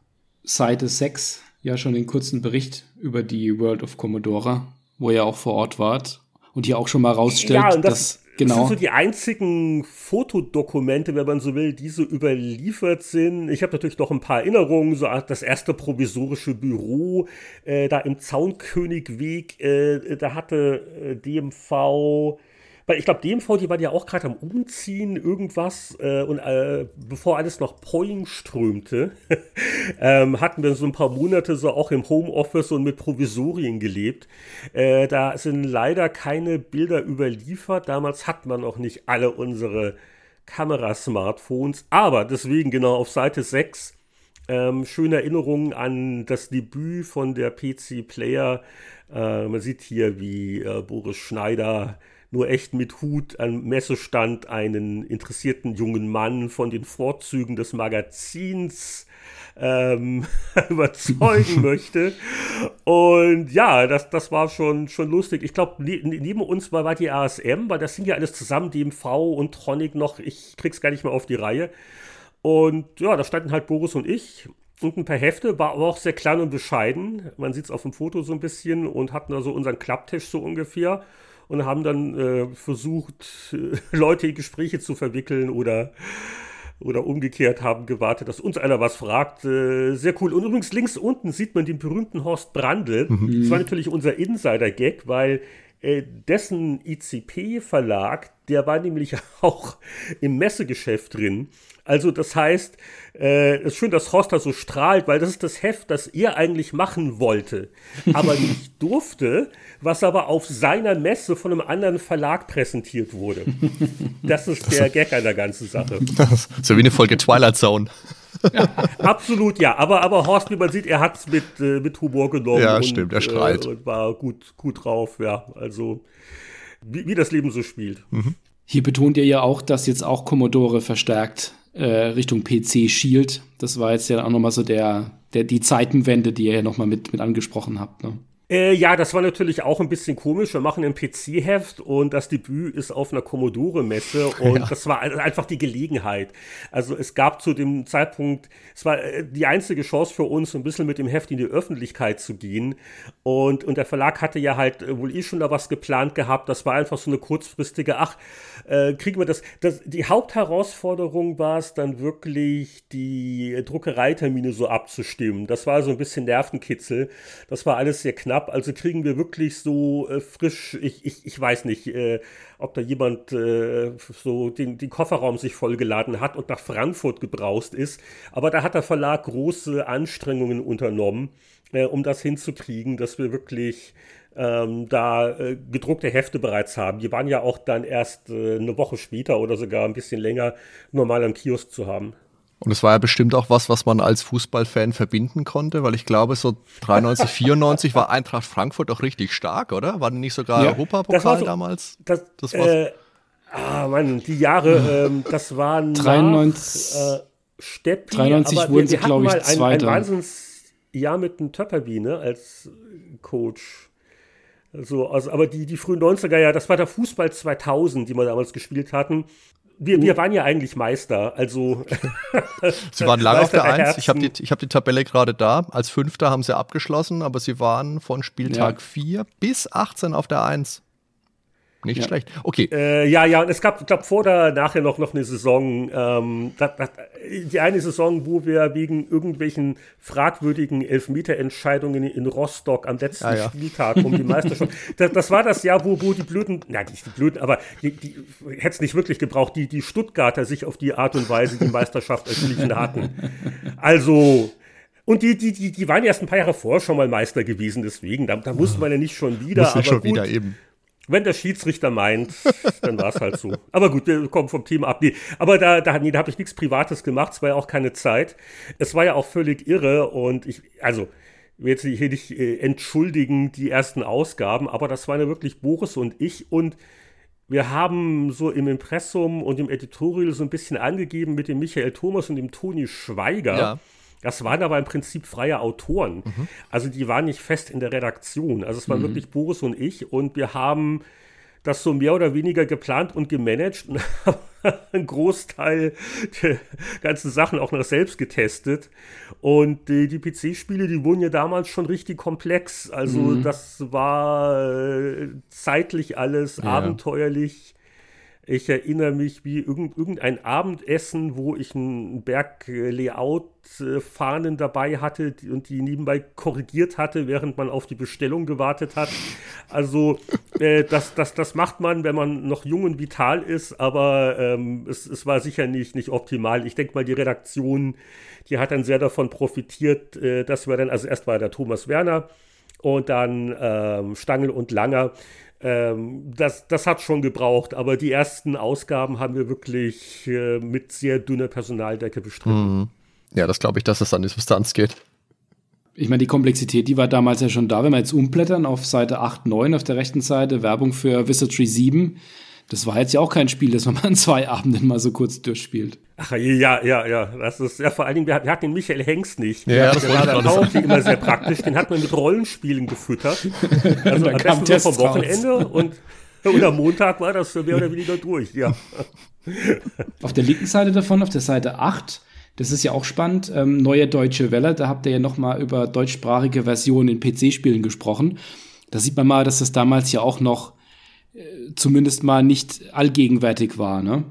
Seite 6 ja schon den kurzen Bericht über die World of Commodore, wo ihr auch vor Ort wart und hier auch schon mal rausstellt, ja, das, dass genau. Das sind so die einzigen Fotodokumente, wenn man so will, die so überliefert sind. Ich habe natürlich noch ein paar Erinnerungen, so das erste provisorische Büro äh, da im Zaunkönigweg, äh, da hatte äh, DMV weil ich glaube, DMV, die waren ja auch gerade am Umziehen, irgendwas. Äh, und äh, bevor alles noch Poing strömte, ähm, hatten wir so ein paar Monate so auch im Homeoffice und mit Provisorien gelebt. Äh, da sind leider keine Bilder überliefert. Damals hat man noch nicht alle unsere Kamerasmartphones. Aber deswegen genau auf Seite 6 Ähm, schöne Erinnerungen an das Debüt von der PC Player. Äh, man sieht hier, wie äh, Boris Schneider nur echt mit Hut am Messestand einen interessierten jungen Mann von den Vorzügen des Magazins ähm, überzeugen möchte. Und ja, das, das war schon, schon lustig. Ich glaube, ne, neben uns war, war die ASM, weil das sind ja alles zusammen, DMV und Tronic noch, ich krieg's gar nicht mehr auf die Reihe. Und ja, da standen halt Boris und ich und ein paar Hefte, war aber auch sehr klein und bescheiden. Man sieht es auf dem Foto so ein bisschen und hatten da so unseren Klapptisch so ungefähr und haben dann äh, versucht, äh, Leute in Gespräche zu verwickeln oder oder umgekehrt haben gewartet, dass uns einer was fragt. Äh, sehr cool. Und übrigens links unten sieht man den berühmten Horst Brandl. Mhm. Das war natürlich unser Insider-Gag, weil äh, dessen ICP-Verlag, der war nämlich auch im Messegeschäft drin. Also das heißt, äh, es ist schön, dass Horst da so strahlt, weil das ist das Heft, das er eigentlich machen wollte, aber nicht durfte, was aber auf seiner Messe von einem anderen Verlag präsentiert wurde. Das ist der Gag an der ganzen Sache. so wie eine Folge Twilight Zone. Ja, absolut, ja. Aber, aber Horst, wie man sieht, er hat es mit, äh, mit Humor genommen. Ja, und, stimmt, er strahlt. Äh, und war gut, gut drauf, ja. Also, wie, wie das Leben so spielt. Mhm. Hier betont ihr ja auch, dass jetzt auch Commodore verstärkt äh, Richtung PC schielt. Das war jetzt ja auch nochmal so der, der, die Zeitenwende, die ihr ja nochmal mit, mit angesprochen habt. Ne? Äh, ja, das war natürlich auch ein bisschen komisch. Wir machen ein PC-Heft und das Debüt ist auf einer Commodore-Messe und ja. das war einfach die Gelegenheit. Also es gab zu dem Zeitpunkt, es war äh, die einzige Chance für uns, ein bisschen mit dem Heft in die Öffentlichkeit zu gehen. Und, und der Verlag hatte ja halt äh, wohl eh schon da was geplant gehabt. Das war einfach so eine kurzfristige, ach, äh, kriegen wir das, das. Die Hauptherausforderung war es dann wirklich, die Druckereitermine so abzustimmen. Das war so ein bisschen Nervenkitzel. Das war alles sehr knapp knapp. Also kriegen wir wirklich so äh, frisch, ich, ich, ich weiß nicht, äh, ob da jemand äh, so den, den Kofferraum sich vollgeladen hat und nach Frankfurt gebraust ist. Aber da hat der Verlag große Anstrengungen unternommen, äh, um das hinzukriegen, dass wir wirklich ähm, da äh, gedruckte Hefte bereits haben. Die waren ja auch dann erst äh, eine Woche später oder sogar ein bisschen länger normal am Kiosk zu haben. Und es war ja bestimmt auch was, was man als Fußballfan verbinden konnte, weil ich glaube, so 93, 94 war Eintracht Frankfurt auch richtig stark, oder? War nicht sogar ja, Europapokal so, damals? Das, das war äh, ah, Mann, die Jahre, ähm, das waren 93, nach, äh, Steppi, 93 aber wurden sie, glaube ich, ein, Zweiter. Ein Wahnsinnsjahr mit einem Töpperby, ne, als Coach. So, also, aber die, die frühen 90er Jahre, das war der Fußball 2000, die wir damals gespielt hatten. Wir, wir waren ja eigentlich Meister, also. sie waren lange auf der Eins. Ich habe die, hab die Tabelle gerade da. Als Fünfter haben sie abgeschlossen, aber sie waren von Spieltag 4 ja. bis 18 auf der Eins. Nicht ja. schlecht. Okay. Äh, ja, ja, und es gab, gab vor oder nachher noch, noch eine Saison, ähm, das, das, die eine Saison, wo wir wegen irgendwelchen fragwürdigen Elfmeterentscheidungen in Rostock am letzten ah, ja. Spieltag um die Meisterschaft. das, das, war das Jahr, wo, wo die blöden, na, nicht die blöden, aber die, die hätte es nicht wirklich gebraucht, die, die Stuttgarter sich auf die Art und Weise die Meisterschaft erschlichen hatten. Also, und die, die, die, die waren erst ein paar Jahre vorher schon mal Meister gewesen, deswegen, da, da musste man ja nicht schon wieder. Muss aber schon gut, wieder eben. Wenn der Schiedsrichter meint, dann war es halt so. Aber gut, wir kommen vom Thema ab. Nee, aber da, da, nee, da habe ich nichts Privates gemacht, es war ja auch keine Zeit. Es war ja auch völlig irre und ich, also, ich will jetzt hier nicht äh, entschuldigen, die ersten Ausgaben, aber das waren ja wirklich Boris und ich und wir haben so im Impressum und im Editorial so ein bisschen angegeben mit dem Michael Thomas und dem Toni Schweiger. Ja das waren aber im Prinzip freie Autoren. Mhm. Also die waren nicht fest in der Redaktion. Also es waren mhm. wirklich Boris und ich und wir haben das so mehr oder weniger geplant und gemanagt und haben einen Großteil der ganzen Sachen auch noch selbst getestet. Und die, die PC-Spiele, die wurden ja damals schon richtig komplex. Also mhm. das war äh, zeitlich alles ja. abenteuerlich ich erinnere mich wie irgendein Abendessen, wo ich ein Berg Layout-Fahnen dabei hatte und die nebenbei korrigiert hatte, während man auf die Bestellung gewartet hat. Also äh, das, das, das macht man, wenn man noch jung und vital ist, aber ähm, es, es war sicher nicht, nicht optimal. Ich denke mal, die Redaktion, die hat dann sehr davon profitiert, äh, dass wir dann, also erst war der Thomas Werner und dann ähm, Stangl und Langer ähm, das, das hat schon gebraucht, aber die ersten Ausgaben haben wir wirklich äh, mit sehr dünner Personaldecke bestritten. Mhm. Ja, das glaube ich, dass es an die Substanz geht. Ich meine, die Komplexität, die war damals ja schon da. Wenn wir jetzt umblättern auf Seite 8, 9 auf der rechten Seite, Werbung für Wizardry 7, das war jetzt ja auch kein Spiel, das man mal an zwei Abenden mal so kurz durchspielt. Ach ja, ja, ja. Das ist ja vor allen Dingen, wir hatten den Michael Hengst nicht. Ja, das war dann auch immer sehr praktisch. Den hat man mit Rollenspielen gefüttert. Also am besten so vom Wochenende und, und am Montag war das mehr oder weniger durch, ja. Auf der linken Seite davon, auf der Seite 8, das ist ja auch spannend, ähm, Neue Deutsche Welle, da habt ihr ja noch mal über deutschsprachige Versionen in PC-Spielen gesprochen. Da sieht man mal, dass das damals ja auch noch zumindest mal nicht allgegenwärtig war, ne?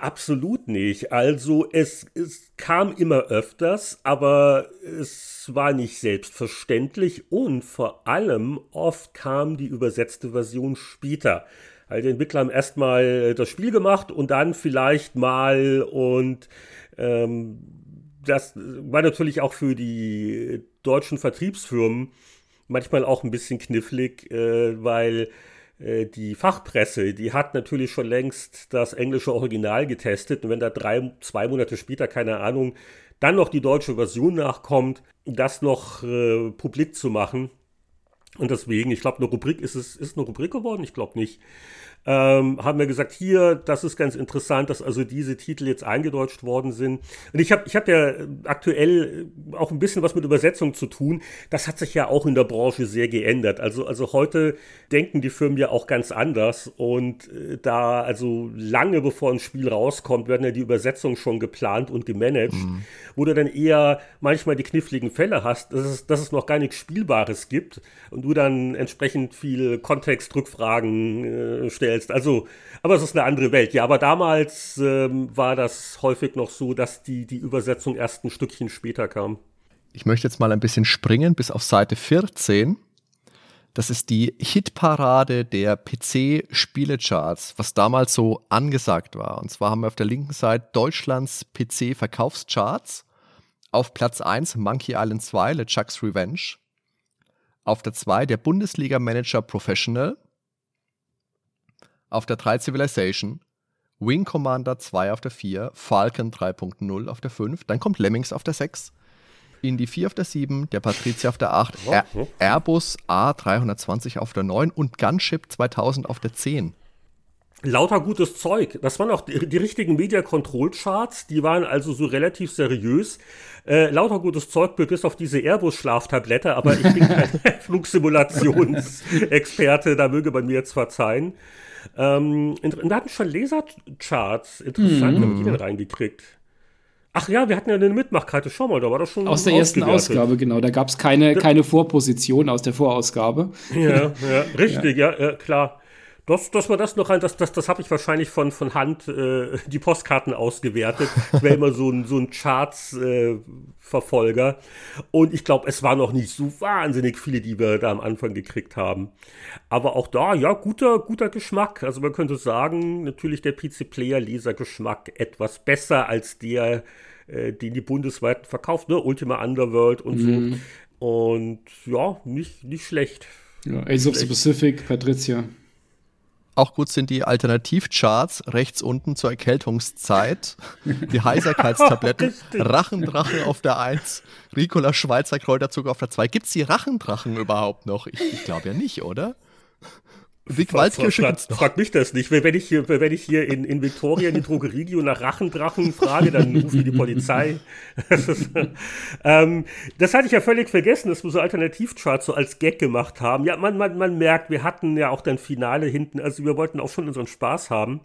Absolut nicht. Also es, es kam immer öfters, aber es war nicht selbstverständlich und vor allem oft kam die übersetzte Version später. Also die Entwickler haben erstmal das Spiel gemacht und dann vielleicht mal und ähm, das war natürlich auch für die deutschen Vertriebsfirmen manchmal auch ein bisschen knifflig, äh, weil die Fachpresse, die hat natürlich schon längst das englische Original getestet und wenn da drei, zwei Monate später, keine Ahnung, dann noch die deutsche Version nachkommt, das noch äh, publik zu machen. Und deswegen, ich glaube, eine Rubrik ist es, ist eine Rubrik geworden? Ich glaube nicht ähm, haben wir gesagt, hier, das ist ganz interessant, dass also diese Titel jetzt eingedeutscht worden sind. Und ich habe ich hab ja aktuell auch ein bisschen was mit Übersetzung zu tun. Das hat sich ja auch in der Branche sehr geändert. Also, also heute denken die Firmen ja auch ganz anders. Und äh, da, also lange bevor ein Spiel rauskommt, werden ja die Übersetzungen schon geplant und gemanagt, mhm. wo du dann eher manchmal die kniffligen Fälle hast, dass es, dass es noch gar nichts Spielbares gibt und du dann entsprechend viel Kontextrückfragen äh, stellst stellst. Also, aber es ist eine andere Welt. Ja, aber damals ähm, war das häufig noch so, dass die, die Übersetzung erst ein Stückchen später kam. Ich möchte jetzt mal ein bisschen springen bis auf Seite 14. Das ist die Hitparade der PC-Spielecharts, was damals so angesagt war. Und zwar haben wir auf der linken Seite Deutschlands PC-Verkaufscharts. Auf Platz 1 Monkey Island 2, LeChuck's Revenge. Auf der 2 der Bundesliga-Manager Professional. Auf der 3 Civilization, Wing Commander 2 auf der 4, Falcon 3.0 auf der 5, dann kommt Lemmings auf der 6, Indy 4 auf der 7, der Patricia auf der 8, Air Airbus A320 auf der 9 und Gunship 2000 auf der 10 lauter gutes Zeug. Das waren auch die, die richtigen Media Control Charts, die waren also so relativ seriös. Äh, lauter gutes Zeug bis auf diese Airbus-Schlaftablette, aber ich bin kein Flugsimulationsexperte, da möge man mir jetzt verzeihen. Ähm, da hatten schon Lasercharts. Interessant, mhm. haben die denn reingekriegt? Ach ja, wir hatten ja eine Mitmachkarte. Schau mal, da war das schon. Aus der ersten Ausgabe, genau. Da gab es keine, keine Vorposition aus der Vorausgabe. Ja, ja richtig, ja, ja klar. Das, das war das noch ein, das, das, das habe ich wahrscheinlich von, von Hand äh, die Postkarten ausgewertet. Ich war immer so ein, so ein Charts-Verfolger. Äh, und ich glaube, es waren noch nicht so wahnsinnig viele, die wir da am Anfang gekriegt haben. Aber auch da, ja, guter, guter Geschmack. Also man könnte sagen, natürlich der PC-Player-Leser-Geschmack etwas besser als der, äh, den die bundesweit verkauft, ne? Ultima Underworld und mhm. so. Und ja, nicht, nicht schlecht. Ja, Ace of the Pacific, Patricia. Auch gut sind die Alternativcharts rechts unten zur Erkältungszeit. Die Heiserkeitstabletten, Rachendrachen auf der 1, Ricola Schweizer Kräuterzucker auf der 2. Gibt es die Rachendrachen überhaupt noch? Ich, ich glaube ja nicht, oder? Vic Waldkirche frag, frag, frag mich das nicht. Wenn ich hier, wenn ich hier in, in Victoria in die Drogerie nach Rachendrachen frage, dann rufe ich die Polizei. Das, ist, ähm, das hatte ich ja völlig vergessen, dass wir so Alternativcharts so als Gag gemacht haben. Ja, man, man, man merkt, wir hatten ja auch dann Finale hinten, also wir wollten auch schon unseren Spaß haben.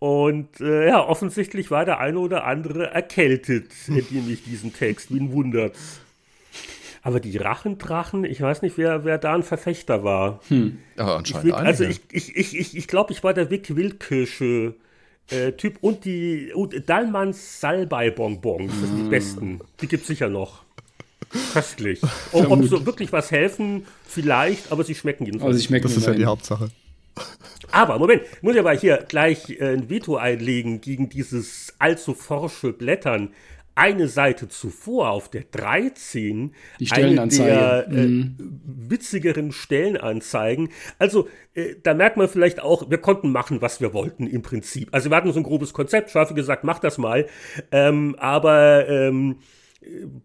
Und äh, ja, offensichtlich war der eine oder andere erkältet, entnehme ich diesen Text. Wen wundert's? Aber die Rachendrachen, ich weiß nicht, wer, wer da ein Verfechter war. Hm. Ja, anscheinend ich will, Also ich, ich, ich, ich, ich glaube, ich war der Vic Wildkirsche äh, Typ und die und Dallmanns Salbei-Bonbons, das sind die hm. besten. Die gibt es sicher noch. Köstlich. Ob, ob so wirklich was helfen, vielleicht, aber sie schmecken jedenfalls. Aber sie schmecken das ist ja die Hauptsache. Aber, Moment, muss ich aber hier gleich äh, ein Veto einlegen gegen dieses allzu forsche Blättern. Eine Seite zuvor auf der 13 die Stellenanzeige. eine der äh, mhm. witzigeren Stellenanzeigen. Also äh, da merkt man vielleicht auch, wir konnten machen, was wir wollten im Prinzip. Also wir hatten so ein grobes Konzept, Schafe gesagt, mach das mal. Ähm, aber ähm,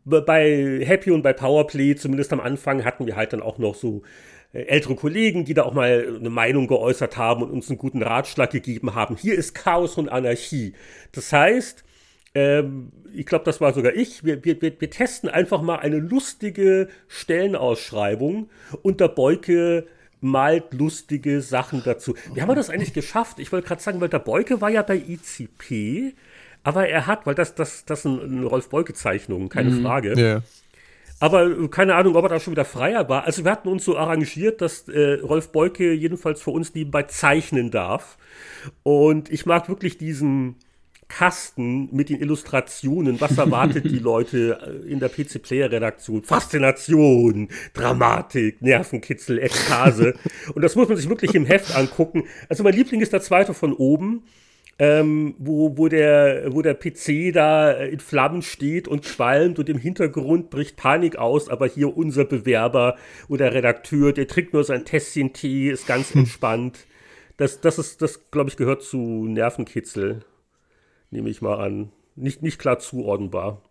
bei Happy und bei Powerplay, zumindest am Anfang, hatten wir halt dann auch noch so äh, ältere Kollegen, die da auch mal eine Meinung geäußert haben und uns einen guten Ratschlag gegeben haben. Hier ist Chaos und Anarchie. Das heißt, ähm, ich glaube, das war sogar ich, wir, wir, wir, testen einfach mal eine lustige Stellenausschreibung und der Beuke malt lustige Sachen dazu. Wie haben wir das eigentlich geschafft? Ich wollte gerade sagen, weil der Beuke war ja bei ICP, aber er hat, weil das, das, das sind eine Rolf-Beuke-Zeichnung, keine mhm. Frage. Yeah. Aber äh, keine Ahnung, ob er da schon wieder freier war. Also wir hatten uns so arrangiert, dass äh, Rolf Beuke jedenfalls für uns nebenbei zeichnen darf. Und ich mag wirklich diesen Kasten mit den Illustrationen. Was erwartet die Leute äh, in der PC-Player-Redaktion? Faszination, Dramatik, Nervenkitzel, Ekstase. Und das muss man sich wirklich im Heft angucken. Also mein Liebling ist der zweite von oben ähm, wo, wo, der, wo der PC da in Flammen steht und qualmt und im Hintergrund bricht Panik aus, aber hier unser Bewerber oder Redakteur, der trinkt nur sein Tässchen Tee, ist ganz hm. entspannt. Das, das ist, das, glaube ich, gehört zu Nervenkitzel, nehme ich mal an. Nicht, nicht klar zuordnenbar.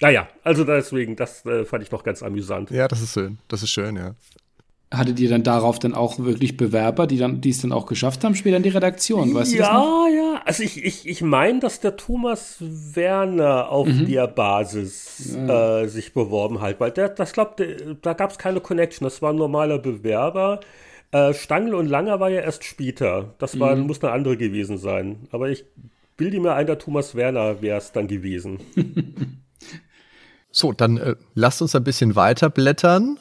Naja, also deswegen, das äh, fand ich doch ganz amüsant. Ja, das ist schön. Das ist schön, ja hattet ihr dann darauf dann auch wirklich Bewerber, die dann die es dann auch geschafft haben, später in die Redaktion? Weißt ja, ja. Also ich, ich, ich meine, dass der Thomas Werner auf mhm. der Basis ja. äh, sich beworben hat, weil der, das glaubt, da gab es keine Connection. Das war ein normaler Bewerber. Äh, Stangl und Langer war ja erst später. Das war, mhm. muss eine andere gewesen sein. Aber ich bilde mir ein, der Thomas Werner wäre es dann gewesen. so, dann äh, lasst uns ein bisschen weiter blättern.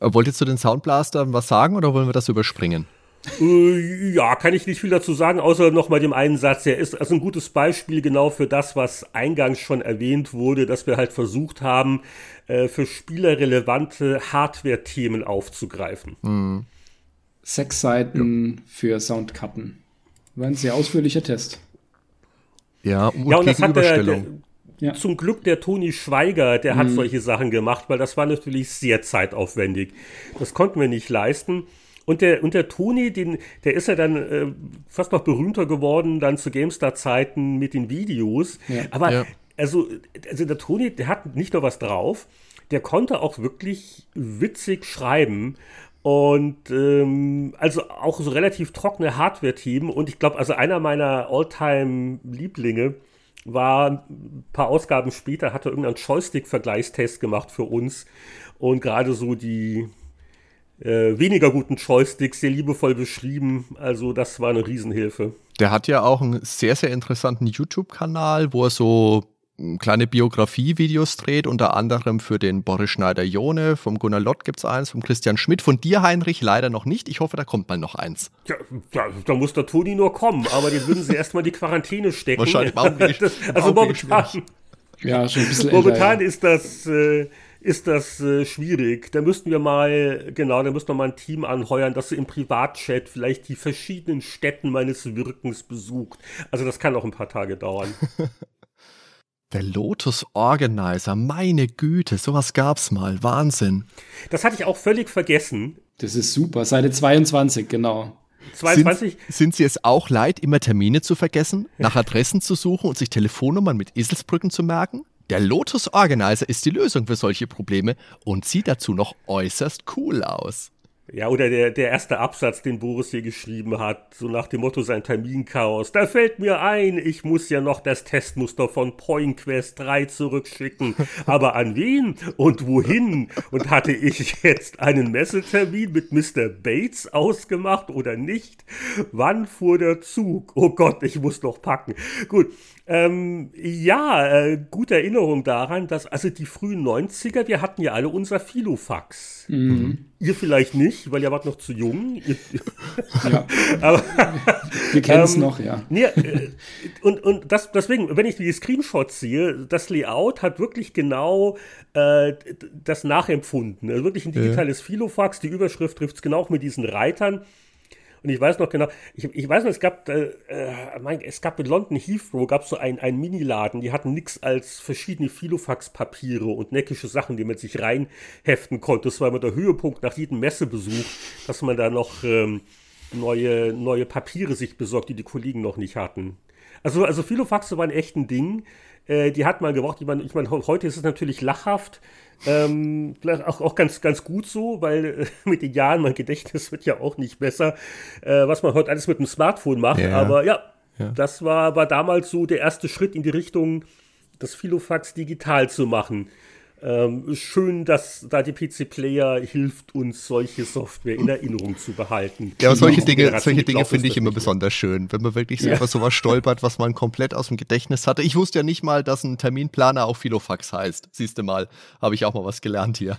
Äh, wollt ihr zu den Soundblastern was sagen oder wollen wir das überspringen? Äh, ja, kann ich nicht viel dazu sagen, außer nochmal dem einen Satz. Er ist also ein gutes Beispiel genau für das, was eingangs schon erwähnt wurde, dass wir halt versucht haben, äh, für spielerrelevante Hardware-Themen aufzugreifen. Mhm. Sechs Seiten ja. für Soundkarten. War ein sehr ausführlicher Test. Ja, und, ja, und das hat der, der, ja. Zum Glück der Toni Schweiger, der mhm. hat solche Sachen gemacht, weil das war natürlich sehr zeitaufwendig. Das konnten wir nicht leisten. Und der, und der Toni, den, der ist ja dann äh, fast noch berühmter geworden, dann zu GameStar-Zeiten mit den Videos. Ja. Aber ja. Also, also der Toni, der hat nicht nur was drauf, der konnte auch wirklich witzig schreiben. Und ähm, also auch so relativ trockene Hardware-Themen. Und ich glaube, also einer meiner All-Time-Lieblinge war ein paar Ausgaben später, hat er irgendeinen Joystick-Vergleichstest gemacht für uns und gerade so die äh, weniger guten Joysticks sehr liebevoll beschrieben. Also das war eine Riesenhilfe. Der hat ja auch einen sehr, sehr interessanten YouTube-Kanal, wo er so kleine Biografie-Videos dreht, unter anderem für den Boris Schneider-Jone, vom Gunnar Lott gibt es eins, vom Christian Schmidt, von dir, Heinrich, leider noch nicht. Ich hoffe, da kommt mal noch eins. Ja, da, da muss der Toni nur kommen, aber den würden sie erstmal die Quarantäne stecken. Wahrscheinlich machen die, das, Also momentan, ja, schon ein bisschen momentan älter, ja. ist das... Äh, ist das äh, schwierig. Da müssten wir mal, genau, da müssten wir mal ein Team anheuern, das im Privatchat vielleicht die verschiedenen Städten meines Wirkens besucht. Also das kann auch ein paar Tage dauern. Der Lotus Organizer, meine Güte, sowas gab's mal. Wahnsinn. Das hatte ich auch völlig vergessen. Das ist super. Seite 22, genau. 22. Sind, sind Sie es auch leid, immer Termine zu vergessen, nach Adressen zu suchen und sich Telefonnummern mit Eselsbrücken zu merken? Der Lotus Organizer ist die Lösung für solche Probleme und sieht dazu noch äußerst cool aus. Ja, oder der, der erste Absatz, den Boris hier geschrieben hat, so nach dem Motto sein Terminchaos. Da fällt mir ein, ich muss ja noch das Testmuster von Point Quest 3 zurückschicken. Aber an wen und wohin? Und hatte ich jetzt einen Messetermin mit Mr. Bates ausgemacht oder nicht? Wann fuhr der Zug? Oh Gott, ich muss noch packen. Gut, ähm, ja, äh, gute Erinnerung daran, dass also die frühen 90er, wir hatten ja alle unser Filofax. Mhm. Ihr vielleicht nicht, weil ihr wart noch zu jung. ja. Aber, wir kennen es ähm, noch, ja. Nee, äh, und und das, deswegen, wenn ich die Screenshots sehe, das Layout hat wirklich genau äh, das nachempfunden. Also wirklich ein digitales ja. Filofax, die Überschrift trifft es genau mit diesen Reitern. Und ich weiß noch genau, ich, ich weiß noch, es gab, äh, äh mein, es gab in London Heathrow, gab es so einen, einen Miniladen, die hatten nichts als verschiedene Filofax-Papiere und neckische Sachen, die man sich reinheften konnte. Das war immer der Höhepunkt nach jedem Messebesuch, dass man da noch ähm, neue, neue Papiere sich besorgt, die die Kollegen noch nicht hatten. Also, also Filofaxe waren echt ein Ding. Äh, die hat man gebraucht. Ich meine, ich mein, heute ist es natürlich lachhaft. Ähm, vielleicht auch, auch ganz, ganz gut so, weil äh, mit den Jahren mein Gedächtnis wird ja auch nicht besser, äh, was man heute alles mit dem Smartphone macht. Ja, Aber ja, ja, das war, war damals so der erste Schritt in die Richtung, das Filofax digital zu machen. Ähm, schön, dass da die PC-Player hilft, uns solche Software in Erinnerung zu behalten. Ja, aber solche Dinge, solche Dinge finde ich immer besonders schön, wenn man wirklich so ja. über sowas stolpert, was man komplett aus dem Gedächtnis hatte. Ich wusste ja nicht mal, dass ein Terminplaner auch Filofax heißt. Siehst du mal, habe ich auch mal was gelernt hier.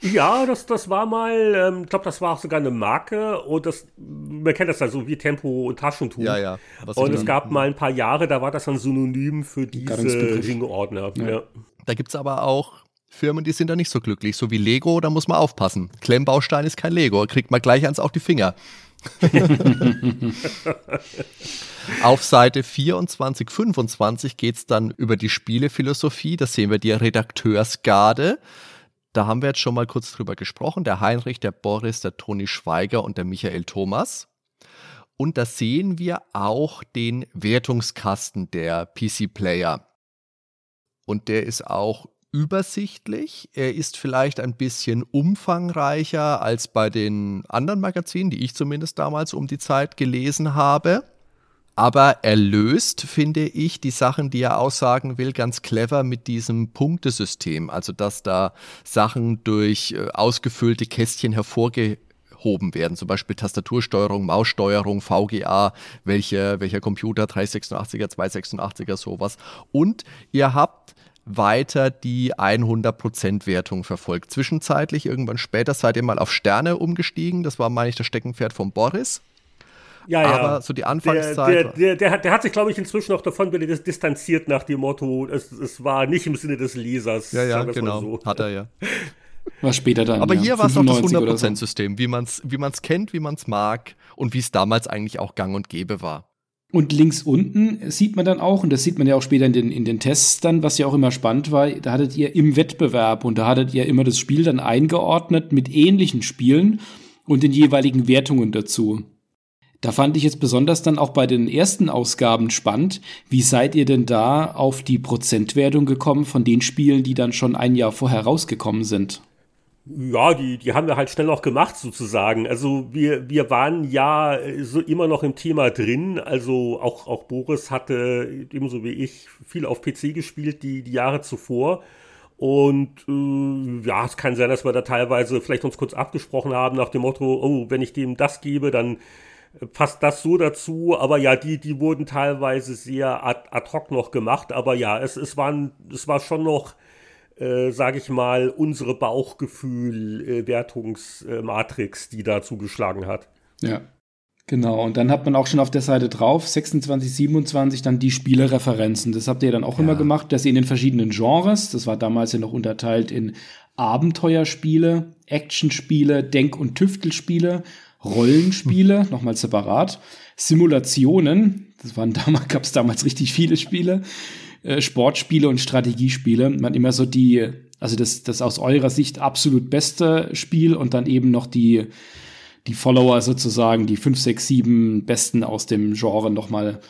Ja, das, das war mal, ähm, ich glaube, das war auch sogar eine Marke und das, man kennt das ja so wie Tempo und Taschentuch. Ja, ja. und es gab mal ein paar Jahre, da war das ein Synonym für diese Ringordner. Ja. ja. Da gibt es aber auch Firmen, die sind da nicht so glücklich. So wie Lego, da muss man aufpassen. Klemmbaustein ist kein Lego, kriegt man gleich eins auf die Finger. auf Seite 24, 25 geht es dann über die Spielephilosophie. Da sehen wir die Redakteursgarde. Da haben wir jetzt schon mal kurz drüber gesprochen. Der Heinrich, der Boris, der Toni Schweiger und der Michael Thomas. Und da sehen wir auch den Wertungskasten der PC-Player und der ist auch übersichtlich. Er ist vielleicht ein bisschen umfangreicher als bei den anderen Magazinen, die ich zumindest damals um die Zeit gelesen habe. Aber er löst, finde ich, die Sachen, die er aussagen will, ganz clever mit diesem Punktesystem. Also, dass da Sachen durch äh, ausgefüllte Kästchen hervorgehoben werden. Zum Beispiel Tastatursteuerung, Maussteuerung, VGA, welcher, welcher Computer, 386er, 286er, sowas. Und ihr habt weiter die 100% Wertung verfolgt. Zwischenzeitlich, irgendwann später, seid ihr mal auf Sterne umgestiegen. Das war, meine ich, das Steckenpferd von Boris. Ja, ja. Aber so die Anfangszeit. Der, der, der, der, hat, der hat sich, glaube ich, inzwischen auch davon distanziert nach dem Motto, es, es war nicht im Sinne des Lesers. Ja, ja, genau. So. Hat er ja. War später dann. Aber ja, hier war es auch das 100%-System, so. wie man es wie man's kennt, wie man es mag und wie es damals eigentlich auch gang und gäbe war. Und links unten sieht man dann auch, und das sieht man ja auch später in den, in den Tests dann, was ja auch immer spannend war, da hattet ihr im Wettbewerb und da hattet ihr immer das Spiel dann eingeordnet mit ähnlichen Spielen und den jeweiligen Wertungen dazu. Da fand ich jetzt besonders dann auch bei den ersten Ausgaben spannend. Wie seid ihr denn da auf die Prozentwertung gekommen von den Spielen, die dann schon ein Jahr vorher rausgekommen sind? Ja, die, die haben wir halt schnell auch gemacht sozusagen. Also wir, wir waren ja so immer noch im Thema drin. Also auch, auch Boris hatte ebenso wie ich viel auf PC gespielt die, die Jahre zuvor. Und äh, ja, es kann sein, dass wir da teilweise vielleicht uns kurz abgesprochen haben nach dem Motto, oh, wenn ich dem das gebe, dann passt das so dazu. Aber ja, die, die wurden teilweise sehr ad, ad hoc noch gemacht. Aber ja, es, es, waren, es war schon noch äh, sage ich mal, unsere Bauchgefühl-Wertungsmatrix, die da zugeschlagen hat. Ja. Genau, und dann hat man auch schon auf der Seite drauf, 26, 27, dann die Spielereferenzen. Das habt ihr dann auch ja. immer gemacht, dass ihr in den verschiedenen Genres, das war damals ja noch unterteilt in Abenteuerspiele, Actionspiele, Denk- und Tüftelspiele, Rollenspiele, nochmal separat, Simulationen, das waren damals, gab es damals richtig viele Spiele, äh, Sportspiele und Strategiespiele. Man immer so die, also das, das aus eurer Sicht absolut beste Spiel und dann eben noch die, die Follower sozusagen, die fünf, sechs, sieben besten aus dem Genre nochmal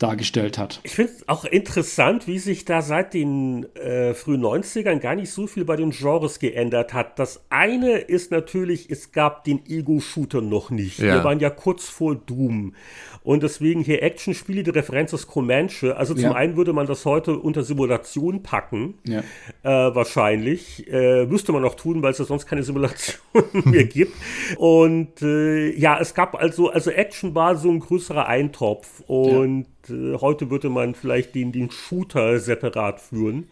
dargestellt hat. Ich finde es auch interessant, wie sich da seit den äh, frühen 90ern gar nicht so viel bei den Genres geändert hat. Das eine ist natürlich, es gab den Ego-Shooter noch nicht. Ja. Wir waren ja kurz vor Doom. Und deswegen hier Actionspiele, die Referenz ist Comanche. Also zum ja. einen würde man das heute unter Simulation packen. Ja. Äh, wahrscheinlich. Äh, müsste man auch tun, weil es ja sonst keine Simulation mehr gibt. Und äh, ja, es gab also, also Action war so ein größerer Eintopf. Und ja. Heute würde man vielleicht den, den Shooter separat führen.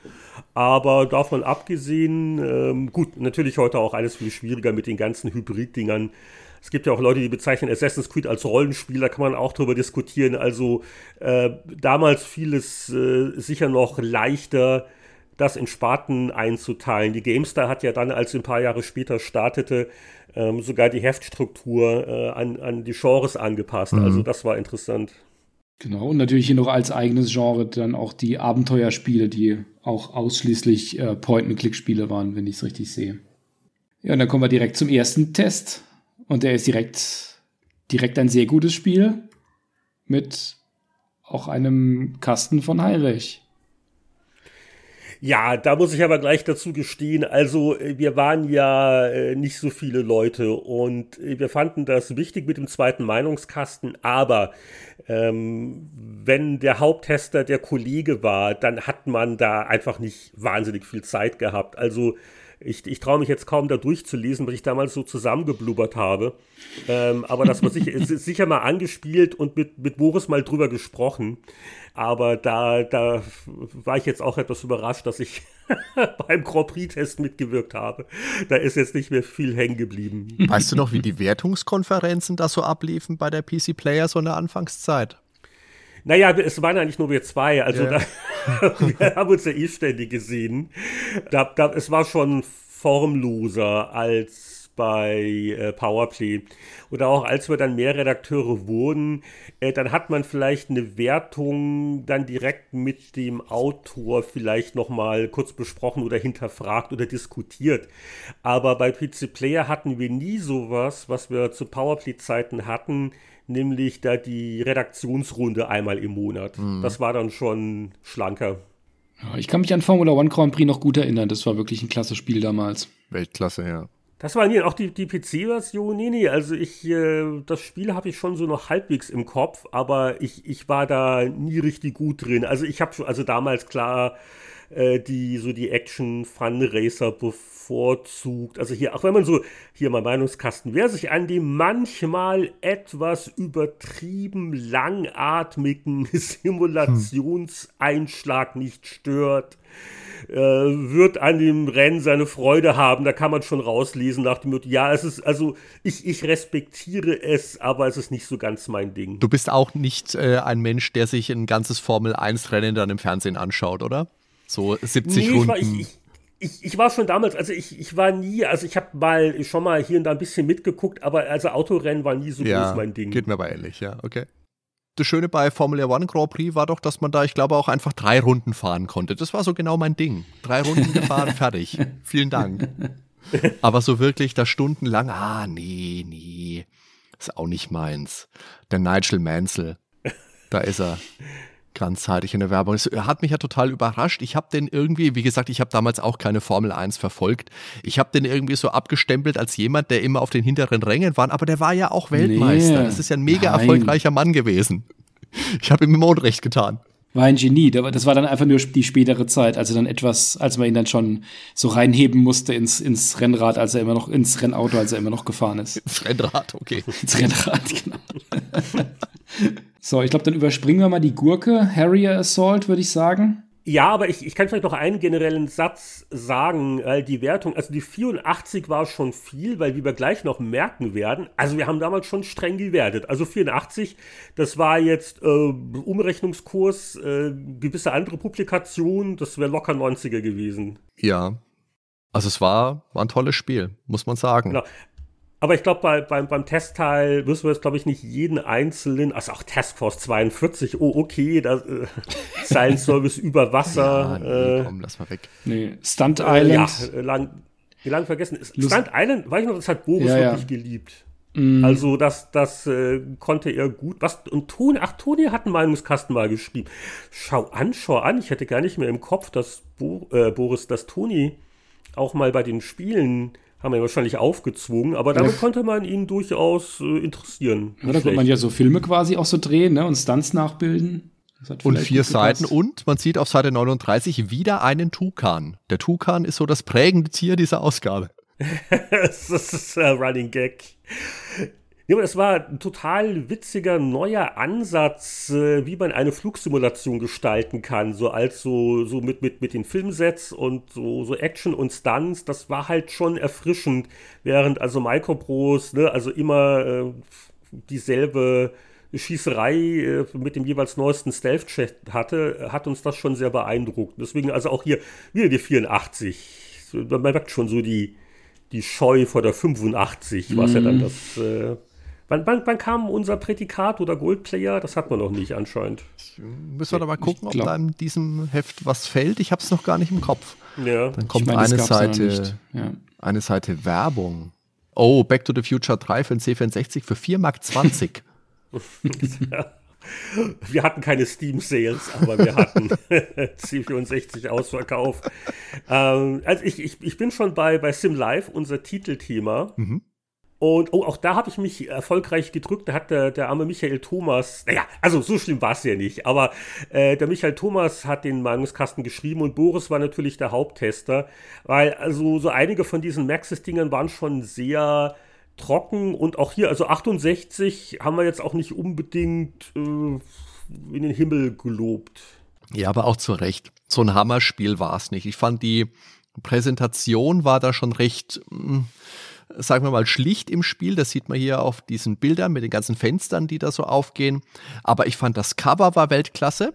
Aber davon abgesehen, ähm, gut, natürlich heute auch alles viel schwieriger mit den ganzen Hybrid-Dingern. Es gibt ja auch Leute, die bezeichnen Assassin's Creed als Rollenspiel, da kann man auch drüber diskutieren. Also äh, damals fiel es äh, sicher noch leichter, das in Sparten einzuteilen. Die GameStar hat ja dann, als sie ein paar Jahre später startete, ähm, sogar die Heftstruktur äh, an, an die Genres angepasst. Mhm. Also das war interessant. Genau, und natürlich hier noch als eigenes Genre dann auch die Abenteuerspiele, die auch ausschließlich äh, Point-and-Click-Spiele waren, wenn ich es richtig sehe. Ja, und dann kommen wir direkt zum ersten Test. Und der ist direkt, direkt ein sehr gutes Spiel mit auch einem Kasten von Heinrich. Ja, da muss ich aber gleich dazu gestehen, also äh, wir waren ja äh, nicht so viele Leute und äh, wir fanden das wichtig mit dem zweiten Meinungskasten, aber ähm, wenn der Haupttester der Kollege war, dann hat man da einfach nicht wahnsinnig viel Zeit gehabt. Also ich, ich traue mich jetzt kaum da durchzulesen, was ich damals so zusammengeblubbert habe. Ähm, aber das war sicher, sicher mal angespielt und mit, mit Boris mal drüber gesprochen. Aber da, da war ich jetzt auch etwas überrascht, dass ich beim Grand Prix-Test mitgewirkt habe. Da ist jetzt nicht mehr viel hängen geblieben. Weißt du noch, wie die Wertungskonferenzen da so abliefen bei der PC Player so in der Anfangszeit? Naja, es waren eigentlich nur wir zwei. Also ja. da, wir haben uns ja eh ständig gesehen. Da, da, es war schon formloser als bei äh, Powerplay. Oder auch als wir dann mehr Redakteure wurden, äh, dann hat man vielleicht eine Wertung dann direkt mit dem Autor vielleicht nochmal kurz besprochen oder hinterfragt oder diskutiert. Aber bei PC Player hatten wir nie sowas, was wir zu Powerplay-Zeiten hatten, nämlich da die Redaktionsrunde einmal im Monat. Mhm. Das war dann schon schlanker. Ja, ich kann mich an Formula One Grand Prix noch gut erinnern. Das war wirklich ein klasse Spiel damals. Weltklasse, ja. Das war nie, auch die, die PC-Version, nee, nee, also ich, äh, das Spiel habe ich schon so noch halbwegs im Kopf, aber ich, ich war da nie richtig gut drin. Also ich habe schon, also damals klar, äh, die so die Action Fun Racer bevorzugt. Also hier, auch wenn man so, hier mal Meinungskasten, wer sich an dem manchmal etwas übertrieben langatmigen Simulationseinschlag nicht stört, äh, wird an dem Rennen seine Freude haben. Da kann man schon rauslesen nach dem Motto, ja, es ist, also ich, ich respektiere es, aber es ist nicht so ganz mein Ding. Du bist auch nicht äh, ein Mensch, der sich ein ganzes Formel-1-Rennen dann im Fernsehen anschaut, oder? So 70 nee, Runden. Ich war, ich, ich, ich, war schon damals, also ich, ich war nie, also ich habe mal schon mal hier und da ein bisschen mitgeguckt, aber also Autorennen war nie so ja, groß mein Ding. Geht mir aber ähnlich, ja, okay. Das Schöne bei Formula One Grand Prix war doch, dass man da, ich glaube, auch einfach drei Runden fahren konnte. Das war so genau mein Ding. Drei Runden gefahren, fertig. Vielen Dank. Aber so wirklich da stundenlang, ah, nee, nee, ist auch nicht meins. Der Nigel Mansell, da ist er ganzzeitig in der Werbung. Es hat mich ja total überrascht. Ich habe den irgendwie, wie gesagt, ich habe damals auch keine Formel 1 verfolgt. Ich habe den irgendwie so abgestempelt als jemand, der immer auf den hinteren Rängen war, aber der war ja auch Weltmeister. Nee, das ist ja ein mega nein. erfolgreicher Mann gewesen. Ich habe ihm immer Unrecht getan. War ein Genie. Das war dann einfach nur die spätere Zeit, als er dann etwas, als man ihn dann schon so reinheben musste ins, ins Rennrad, als er immer noch, ins Rennauto, als er immer noch gefahren ist. Ins Rennrad, okay. Ins Rennrad, genau. so, ich glaube, dann überspringen wir mal die Gurke. Harrier Assault, würde ich sagen. Ja, aber ich, ich kann vielleicht noch einen generellen Satz sagen. Äh, die Wertung, also die 84 war schon viel, weil wie wir gleich noch merken werden, also wir haben damals schon streng gewertet. Also 84, das war jetzt äh, Umrechnungskurs, äh, gewisse andere Publikationen, das wäre locker 90er gewesen. Ja. Also es war, war ein tolles Spiel, muss man sagen. Genau. Aber ich glaube, bei, beim, beim Testteil müssen wir jetzt, glaube ich, nicht jeden einzelnen, also auch Taskforce 42, oh, okay, da, äh, Silent Service über Wasser. Ja, nee, äh, komm, lass mal weg. Nee, Stunt Island. Äh, ja, lang, lang vergessen. Lust Stunt Island, weiß ich noch, das hat Boris ja, wirklich ja. geliebt. Mm. Also, das, das äh, konnte er gut. Was, und Toni, ach, Toni hat einen Meinungskasten mal geschrieben. Schau an, schau an, ich hätte gar nicht mehr im Kopf, dass Bo, äh, Boris, dass Toni auch mal bei den Spielen haben wir wahrscheinlich aufgezwungen, aber damit ja. konnte man ihn durchaus äh, interessieren. Ja, da konnte man ja so Filme quasi auch so drehen ne? und Stunts nachbilden. Und vier Seiten und man sieht auf Seite 39 wieder einen Tukan. Der Tukan ist so das prägende Tier dieser Ausgabe. das ist ein Running Gag. Ja, aber das war ein total witziger neuer Ansatz, äh, wie man eine Flugsimulation gestalten kann. So als so, so mit, mit, mit den Filmsets und so, so Action und Stunts. Das war halt schon erfrischend. Während also Microprose, ne, also immer äh, dieselbe Schießerei äh, mit dem jeweils neuesten Stealth-Chat hatte, hat uns das schon sehr beeindruckt. Deswegen also auch hier wieder die 84. Man merkt schon so die, die Scheu vor der 85, was ja dann mhm. das. Äh, wann, wann, wann, kam unser Prädikat oder Goldplayer? Das hat man noch nicht anscheinend. Müssen wir da mal gucken, ob da in diesem Heft was fällt. Ich habe es noch gar nicht im Kopf. Ja. Dann kommt meine, eine Seite, ja. eine Seite Werbung. Oh, Back to the Future 3 für den C64 für 4,20 Mark. ja. Wir hatten keine Steam-Sales, aber wir hatten C64 Ausverkauf. Ähm, also ich, ich, ich bin schon bei, bei Sim Live, unser Titelthema. Mhm. Und oh, auch da habe ich mich erfolgreich gedrückt. Da hat der, der arme Michael Thomas, naja, also so schlimm war es ja nicht, aber äh, der Michael Thomas hat den Meinungskasten geschrieben und Boris war natürlich der Haupttester, weil also so einige von diesen Maxis-Dingern waren schon sehr trocken und auch hier, also 68 haben wir jetzt auch nicht unbedingt äh, in den Himmel gelobt. Ja, aber auch zu Recht. So ein Hammerspiel war es nicht. Ich fand die Präsentation war da schon recht, hm, sagen wir mal, schlicht im Spiel. Das sieht man hier auf diesen Bildern mit den ganzen Fenstern, die da so aufgehen. Aber ich fand das Cover war Weltklasse.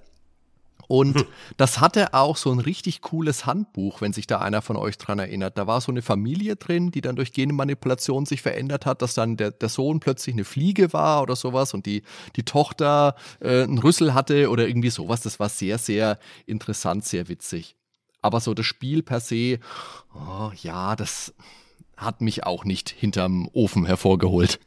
Und hm. das hatte auch so ein richtig cooles Handbuch, wenn sich da einer von euch dran erinnert. Da war so eine Familie drin, die dann durch Genmanipulation sich verändert hat, dass dann der, der Sohn plötzlich eine Fliege war oder sowas und die, die Tochter äh, einen Rüssel hatte oder irgendwie sowas. Das war sehr, sehr interessant, sehr witzig. Aber so das Spiel per se, oh, ja, das hat mich auch nicht hinterm Ofen hervorgeholt.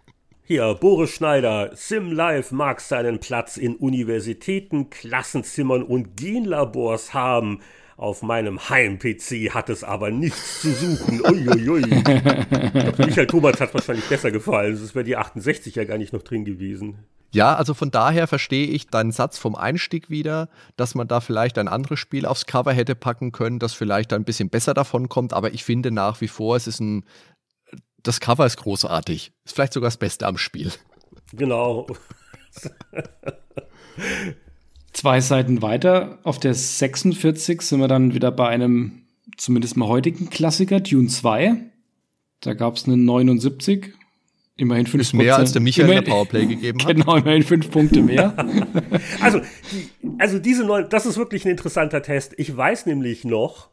Hier, Boris Schneider, SimLife mag seinen Platz in Universitäten, Klassenzimmern und Genlabors haben. Auf meinem Heim-PC hat es aber nichts zu suchen. Uiuiui. Michael Thomas hat wahrscheinlich besser gefallen. Es wäre die 68 ja gar nicht noch drin gewesen. Ja, also von daher verstehe ich deinen Satz vom Einstieg wieder, dass man da vielleicht ein anderes Spiel aufs Cover hätte packen können, das vielleicht ein bisschen besser davon kommt. Aber ich finde nach wie vor, es ist ein das Cover ist großartig. Ist vielleicht sogar das Beste am Spiel. Genau. Zwei Seiten weiter, auf der 46 sind wir dann wieder bei einem zumindest mal heutigen Klassiker, Dune 2. Da gab es eine 79. Immerhin fünf ist mehr als der Michael immerhin, der Powerplay gegeben hat. Genau, immerhin fünf Punkte mehr. also, die, also diese neun, das ist wirklich ein interessanter Test. Ich weiß nämlich noch,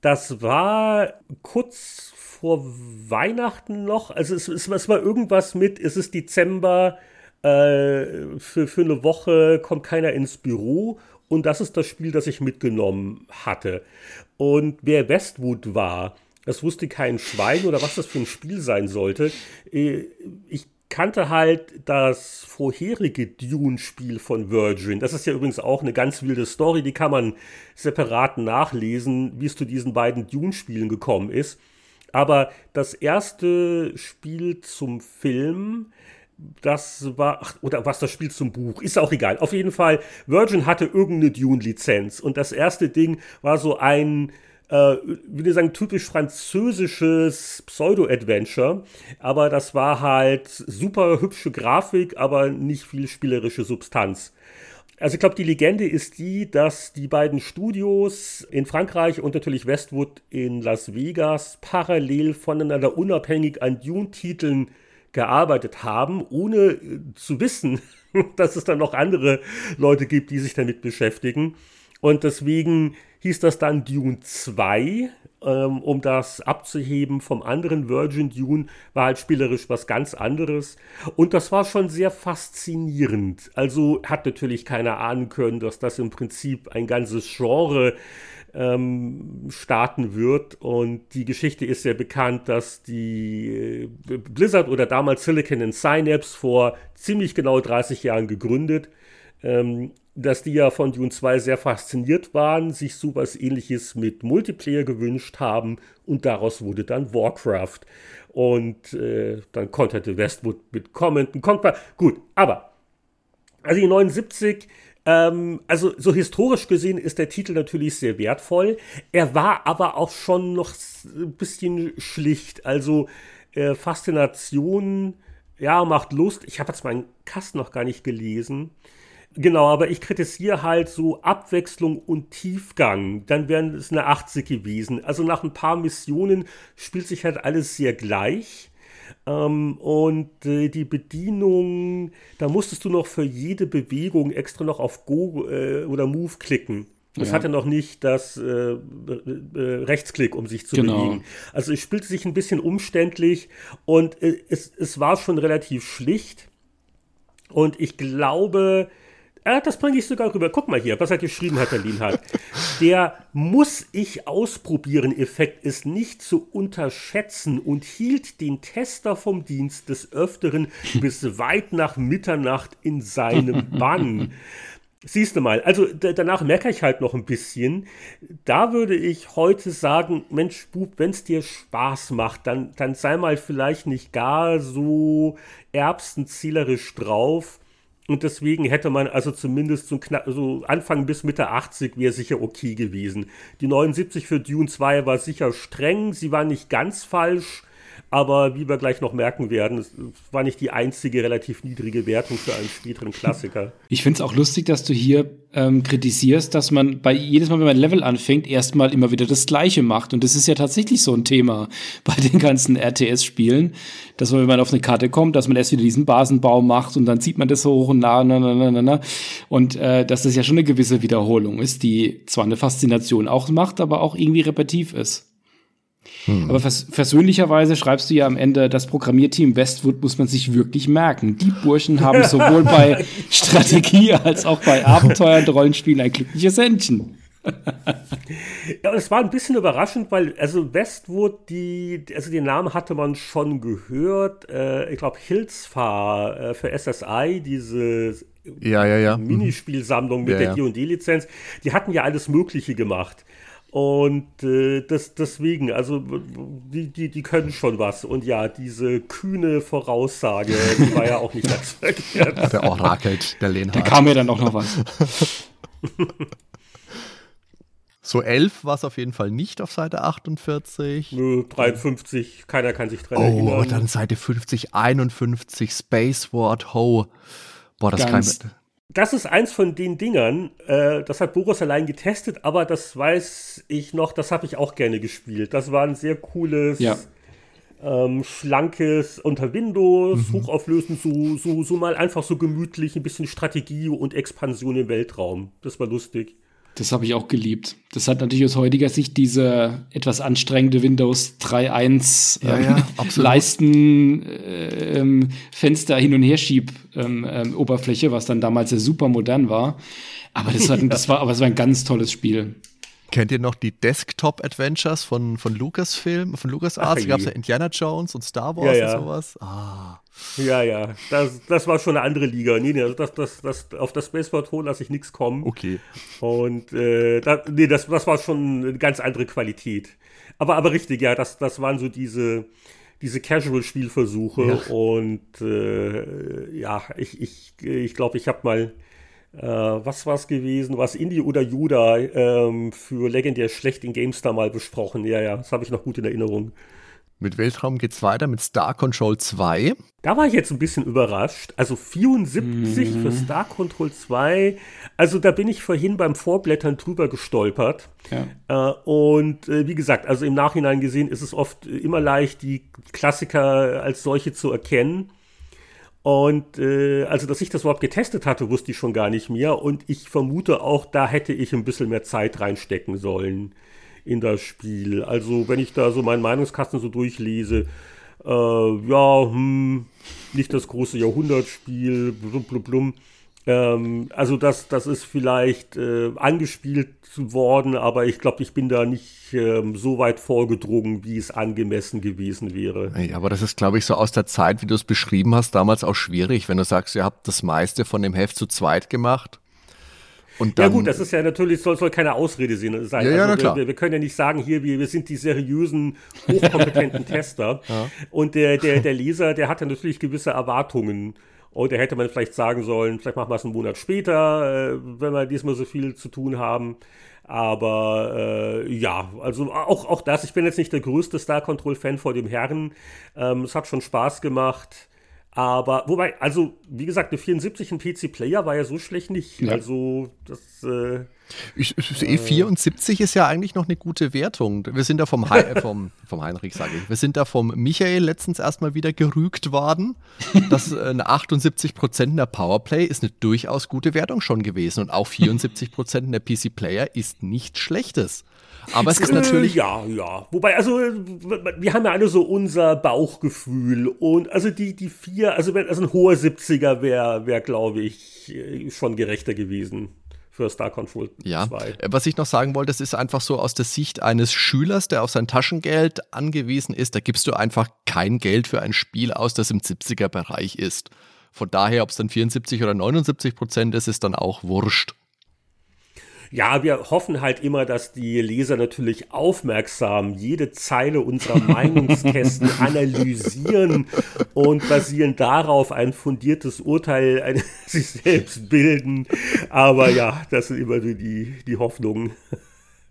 das war kurz vor Weihnachten noch. Also es, es, es war irgendwas mit, es ist Dezember, äh, für, für eine Woche kommt keiner ins Büro. Und das ist das Spiel, das ich mitgenommen hatte. Und wer Westwood war, das wusste kein Schwein oder was das für ein Spiel sein sollte. Äh, ich kannte halt das vorherige Dune-Spiel von Virgin. Das ist ja übrigens auch eine ganz wilde Story, die kann man separat nachlesen, wie es zu diesen beiden Dune-Spielen gekommen ist. Aber das erste Spiel zum Film, das war, ach, oder was das Spiel zum Buch, ist auch egal. Auf jeden Fall, Virgin hatte irgendeine Dune-Lizenz und das erste Ding war so ein, äh, würde sagen, typisch französisches Pseudo-Adventure, aber das war halt super hübsche Grafik, aber nicht viel spielerische Substanz. Also ich glaube, die Legende ist die, dass die beiden Studios in Frankreich und natürlich Westwood in Las Vegas parallel voneinander unabhängig an Dune-Titeln gearbeitet haben, ohne äh, zu wissen, dass es dann noch andere Leute gibt, die sich damit beschäftigen. Und deswegen hieß das dann Dune 2, ähm, um das abzuheben vom anderen Virgin Dune, war halt spielerisch was ganz anderes. Und das war schon sehr faszinierend. Also hat natürlich keiner ahnen können, dass das im Prinzip ein ganzes Genre ähm, starten wird. Und die Geschichte ist sehr bekannt, dass die äh, Blizzard oder damals Silicon and Synapse vor ziemlich genau 30 Jahren gegründet ähm, dass die ja von Dune 2 sehr fasziniert waren, sich sowas ähnliches mit Multiplayer gewünscht haben und daraus wurde dann Warcraft. Und äh, dann konterte Westwood mit Comment und Conquer. Gut, aber also die 79, ähm, also so historisch gesehen ist der Titel natürlich sehr wertvoll. Er war aber auch schon noch ein bisschen schlicht. Also äh, Faszination, ja, macht Lust. Ich habe jetzt meinen Kasten noch gar nicht gelesen. Genau, aber ich kritisiere halt so Abwechslung und Tiefgang. Dann wären es eine 80 gewesen. Also nach ein paar Missionen spielt sich halt alles sehr gleich. Ähm, und äh, die Bedienung, da musstest du noch für jede Bewegung extra noch auf Go äh, oder Move klicken. Es ja. hatte noch nicht das äh, äh, Rechtsklick, um sich zu genau. bewegen. Also es spielte sich ein bisschen umständlich und äh, es, es war schon relativ schlicht. Und ich glaube, äh, das bringe ich sogar rüber. Guck mal hier, was er geschrieben hat, der Lienhardt. Der muss ich ausprobieren Effekt ist nicht zu unterschätzen und hielt den Tester vom Dienst des Öfteren bis weit nach Mitternacht in seinem Bann. Siehst du mal, also danach merke ich halt noch ein bisschen. Da würde ich heute sagen, Mensch, Bub, wenn es dir Spaß macht, dann, dann sei mal vielleicht nicht gar so erbsenzielerisch drauf. Und deswegen hätte man also zumindest so, knapp, so Anfang bis Mitte 80 wäre sicher okay gewesen. Die 79 für Dune 2 war sicher streng, sie war nicht ganz falsch, aber wie wir gleich noch merken werden, es war nicht die einzige relativ niedrige Wertung für einen späteren Klassiker. Ich finde es auch lustig, dass du hier ähm, kritisierst, dass man bei jedes Mal, wenn man Level anfängt, erstmal immer wieder das Gleiche macht. Und das ist ja tatsächlich so ein Thema bei den ganzen RTS-Spielen, dass man, wenn man auf eine Karte kommt, dass man erst wieder diesen Basenbau macht und dann zieht man das so hoch und na, na, na, na, na. Und äh, dass das ja schon eine gewisse Wiederholung ist, die zwar eine Faszination auch macht, aber auch irgendwie repetitiv ist. Hm. Aber vers versöhnlicherweise schreibst du ja am Ende, das Programmierteam Westwood muss man sich wirklich merken. Die Burschen haben sowohl bei Strategie als auch bei Abenteuer und Rollenspielen ein glückliches Händchen. ja, es war ein bisschen überraschend, weil also Westwood, die, also den Namen hatte man schon gehört. Äh, ich glaube, Hilsfar äh, für SSI, diese ja, ja, ja. Minispielsammlung mit ja, der D&D-Lizenz, die hatten ja alles Mögliche gemacht. Und äh, das, deswegen, also die, die, die können schon was. Und ja, diese kühne Voraussage, die war ja auch nicht ganz verkehrt. Der orakelt, der Lehnhardt. Da kam mir dann auch noch was. So 11 war es auf jeden Fall nicht auf Seite 48. Nö, 53, keiner kann sich dran oh, erinnern. Oh, dann Seite 50, 51, Space Ward Ho. Boah, das Ganz, kann das ist eins von den Dingern, äh, das hat Boris allein getestet, aber das weiß ich noch, das habe ich auch gerne gespielt. Das war ein sehr cooles, ja. ähm, schlankes unter Windows, mhm. hochauflösend, so, so, so mal einfach so gemütlich, ein bisschen Strategie und Expansion im Weltraum. Das war lustig. Das habe ich auch geliebt. Das hat natürlich aus heutiger Sicht diese etwas anstrengende Windows 3.1 ja, ja, ähm, Leisten äh, ähm, Fenster hin und her schieb ähm, ähm, Oberfläche, was dann damals ja super modern war. Aber das, war, das war, aber es war ein ganz tolles Spiel. Kennt ihr noch die Desktop-Adventures von, von Lucasfilm, von LucasArts? Da gab es ja Indiana Jones und Star Wars ja, ja. und sowas. Ah. Ja, ja, das, das war schon eine andere Liga. Nee, nee, also das, das, das, auf das Space Patrol lasse ich nichts kommen. Okay. Und äh, da, nee, das, das war schon eine ganz andere Qualität. Aber, aber richtig, ja, das, das waren so diese, diese Casual-Spielversuche. Ja. Und äh, ja, ich glaube, ich, ich, glaub, ich habe mal äh, was war es gewesen? Was Indie oder Juda ähm, für legendär schlecht in GameStar mal besprochen. Ja, ja, das habe ich noch gut in Erinnerung. Mit Weltraum geht es weiter mit Star Control 2. Da war ich jetzt ein bisschen überrascht. Also 74 mhm. für Star Control 2. Also da bin ich vorhin beim Vorblättern drüber gestolpert. Ja. Äh, und äh, wie gesagt, also im Nachhinein gesehen ist es oft immer leicht, die Klassiker als solche zu erkennen. Und äh, also, dass ich das überhaupt getestet hatte, wusste ich schon gar nicht mehr. Und ich vermute auch, da hätte ich ein bisschen mehr Zeit reinstecken sollen in das Spiel. Also, wenn ich da so meinen Meinungskasten so durchlese, äh, ja, hm, nicht das große Jahrhundertspiel, blum, blum, blum. Ähm, also das, das ist vielleicht äh, angespielt worden, aber ich glaube, ich bin da nicht ähm, so weit vorgedrungen, wie es angemessen gewesen wäre. Ja, aber das ist, glaube ich, so aus der Zeit, wie du es beschrieben hast, damals auch schwierig, wenn du sagst, ihr habt das meiste von dem Heft zu zweit gemacht. Und dann, ja gut, das ist ja natürlich, soll, soll keine Ausrede sein. Ja, ja, also wir, wir, wir, können ja nicht sagen, hier, wir, wir sind die seriösen, hochkompetenten Tester. Ja. Und der, der, der Leser, der hat ja natürlich gewisse Erwartungen. Und da hätte man vielleicht sagen sollen, vielleicht machen wir es einen Monat später, äh, wenn wir diesmal so viel zu tun haben. Aber äh, ja, also auch, auch das, ich bin jetzt nicht der größte Star Control-Fan vor dem Herren. Ähm, es hat schon Spaß gemacht. Aber, wobei, also, wie gesagt, eine 74 ein PC-Player war ja so schlecht nicht. Ja. Also, das, äh, Ich, E74 ist ja eigentlich noch eine gute Wertung. Wir sind da vom, Hei äh, vom, vom Heinrich, sage ich. Wir sind da vom Michael letztens erstmal wieder gerügt worden. Das äh, eine 78 Prozent der Powerplay ist eine durchaus gute Wertung schon gewesen und auch 74 Prozent der PC Player ist nichts Schlechtes. Aber es ist äh, natürlich. Ja, ja. Wobei, also, wir haben ja alle so unser Bauchgefühl. Und also die, die vier, also, also ein hoher 70er wäre, wär, glaube ich, schon gerechter gewesen für Star Control ja. 2. Äh, was ich noch sagen wollte, das ist einfach so aus der Sicht eines Schülers, der auf sein Taschengeld angewiesen ist, da gibst du einfach kein Geld für ein Spiel aus, das im 70er-Bereich ist. Von daher, ob es dann 74 oder 79 Prozent ist, ist dann auch wurscht. Ja, wir hoffen halt immer, dass die Leser natürlich aufmerksam jede Zeile unserer Meinungskästen analysieren und basierend darauf ein fundiertes Urteil sich selbst bilden. Aber ja, das sind immer die, die Hoffnungen.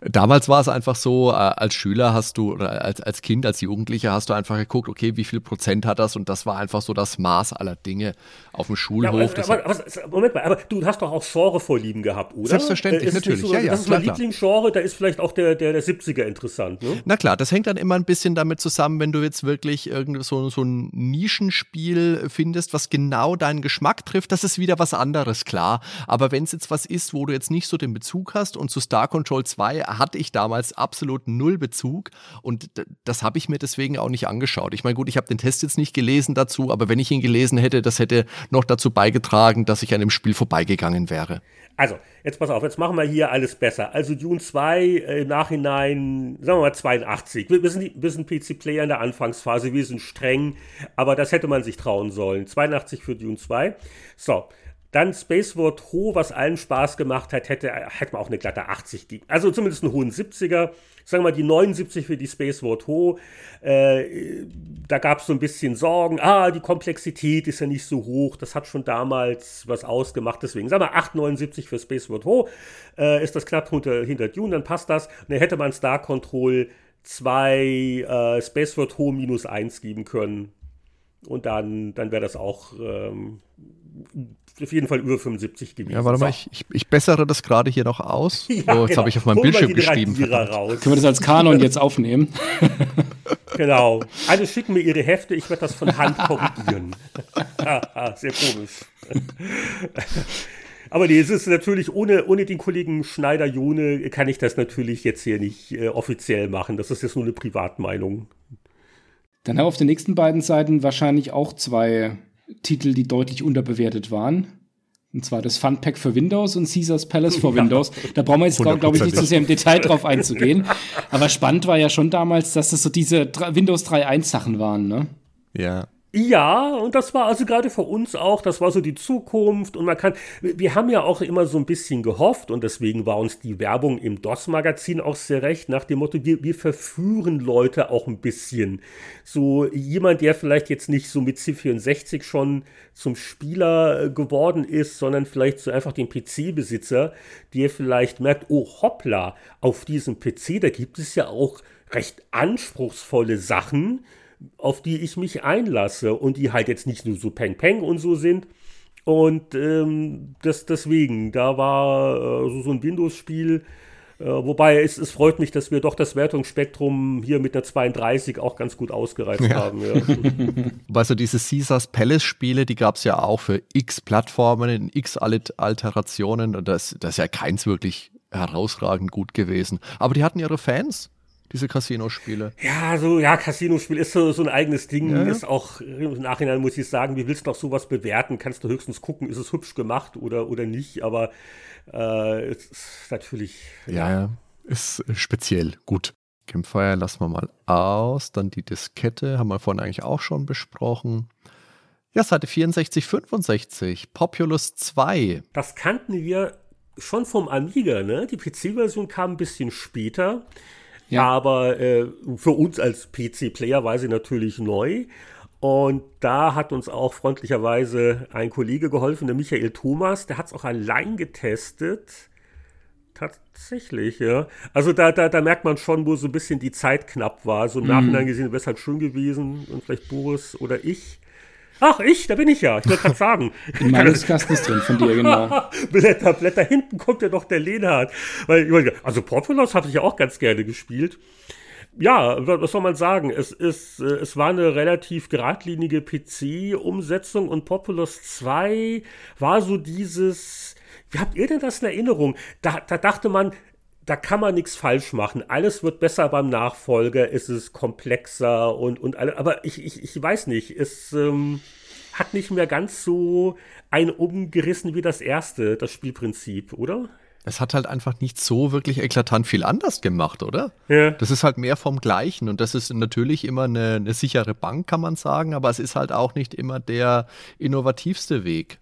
Damals war es einfach so, äh, als Schüler hast du, oder als, als Kind, als Jugendlicher hast du einfach geguckt, okay, wie viel Prozent hat das? Und das war einfach so das Maß aller Dinge auf dem Schulhof. Ja, aber, aber, aber, Moment mal, aber du hast doch auch Genrevorlieben gehabt, oder? Selbstverständlich, äh, natürlich. So, ja, ja, das ist mein Lieblingsgenre, da ist vielleicht auch der, der, der 70er interessant. Ne? Na klar, das hängt dann immer ein bisschen damit zusammen, wenn du jetzt wirklich irgendwie so, so ein Nischenspiel findest, was genau deinen Geschmack trifft, das ist wieder was anderes, klar. Aber wenn es jetzt was ist, wo du jetzt nicht so den Bezug hast und zu Star Control 2 hatte ich damals absolut null Bezug und das habe ich mir deswegen auch nicht angeschaut. Ich meine, gut, ich habe den Test jetzt nicht gelesen dazu, aber wenn ich ihn gelesen hätte, das hätte noch dazu beigetragen, dass ich an dem Spiel vorbeigegangen wäre. Also, jetzt pass auf, jetzt machen wir hier alles besser. Also Dune 2 äh, im Nachhinein, sagen wir mal 82. Wir, sind, wir sind PC-Player in der Anfangsphase, wir sind streng, aber das hätte man sich trauen sollen. 82 für Dune 2. So, dann Spaceward Ho, was allen Spaß gemacht hat, hätte, hätte man auch eine glatte 80 gegeben. Also zumindest einen hohen 70er. Sagen wir mal die 79 für die Spaceward Ho. Äh, da gab es so ein bisschen Sorgen. Ah, die Komplexität ist ja nicht so hoch. Das hat schon damals was ausgemacht. Deswegen sagen wir 8,79 für Spaceward Ho. Äh, ist das knapp hinter, hinter Dune, dann passt das. Und dann hätte man Star Control 2 äh, Spaceward Ho minus 1 geben können. Und dann, dann wäre das auch ähm, auf jeden Fall über 75 gewesen. Ja, warte mal, ich, ich, ich bessere das gerade hier noch aus. ja, oh, jetzt genau. habe ich auf meinem Bildschirm geschrieben. Können wir das als Kanon jetzt aufnehmen? genau. Alle schicken mir ihre Hefte, ich werde das von Hand korrigieren. Sehr komisch. Aber nee, es ist natürlich, ohne, ohne den Kollegen Schneider-Jone kann ich das natürlich jetzt hier nicht äh, offiziell machen. Das ist jetzt nur eine Privatmeinung. Dann haben wir auf den nächsten beiden Seiten wahrscheinlich auch zwei Titel, die deutlich unterbewertet waren. Und zwar das Fun Pack für Windows und Caesars Palace für ja. Windows. Da brauchen wir jetzt, glaube ich, nicht so sehr im Detail drauf einzugehen. Aber spannend war ja schon damals, dass das so diese Windows 3.1 Sachen waren, ne? Ja. Ja, und das war also gerade für uns auch, das war so die Zukunft und man kann, wir haben ja auch immer so ein bisschen gehofft und deswegen war uns die Werbung im DOS-Magazin auch sehr recht, nach dem Motto, wir, wir verführen Leute auch ein bisschen. So jemand, der vielleicht jetzt nicht so mit C64 schon zum Spieler äh, geworden ist, sondern vielleicht so einfach den PC-Besitzer, der vielleicht merkt, oh hoppla, auf diesem PC, da gibt es ja auch recht anspruchsvolle Sachen, auf die ich mich einlasse und die halt jetzt nicht nur so Peng Peng und so sind. Und ähm, das, deswegen, da war äh, so, ein Windows-Spiel, äh, wobei es, es freut mich, dass wir doch das Wertungsspektrum hier mit der 32 auch ganz gut ausgereizt ja. haben. Ja. Wobei so diese Caesars Palace-Spiele, die gab es ja auch für x Plattformen in x Alterationen und das, das ist ja keins wirklich herausragend gut gewesen. Aber die hatten ihre Fans diese Casino-Spiele. Ja, so, ja, Casino-Spiel ist so, so ein eigenes Ding. Ja. Ist auch im Nachhinein muss ich sagen, wie willst du auch sowas bewerten? Kannst du höchstens gucken, ist es hübsch gemacht oder, oder nicht, aber äh, es ist natürlich. Ja, ja, ist speziell. Gut. Campfire lassen wir mal aus. Dann die Diskette haben wir vorhin eigentlich auch schon besprochen. Ja, Seite 64, 65, Populous 2. Das kannten wir schon vom Amiga, ne? Die PC-Version kam ein bisschen später. Ja. Aber äh, für uns als PC-Player war sie natürlich neu. Und da hat uns auch freundlicherweise ein Kollege geholfen, der Michael Thomas, der hat es auch allein getestet. Tatsächlich, ja. Also da, da, da merkt man schon, wo so ein bisschen die Zeit knapp war. So im mhm. Nachhinein gesehen wäre es halt schön gewesen und vielleicht Boris oder ich Ach, ich, da bin ich ja. Ich wollte gerade sagen. In Meinungskasten ist drin von dir, genau. Blätter, Blätter. Hinten kommt ja noch der Lenhardt. Weil, also Populous habe ich ja auch ganz gerne gespielt. Ja, was soll man sagen? Es ist, äh, es war eine relativ geradlinige PC-Umsetzung und Populous 2 war so dieses, wie habt ihr denn das in Erinnerung? Da, da dachte man, da kann man nichts falsch machen. Alles wird besser beim Nachfolger, es ist komplexer und, und alle, aber ich, ich, ich weiß nicht, es ähm, hat nicht mehr ganz so ein umgerissen wie das erste, das Spielprinzip, oder? Es hat halt einfach nicht so wirklich eklatant viel anders gemacht, oder? Ja. Das ist halt mehr vom Gleichen und das ist natürlich immer eine, eine sichere Bank, kann man sagen, aber es ist halt auch nicht immer der innovativste Weg.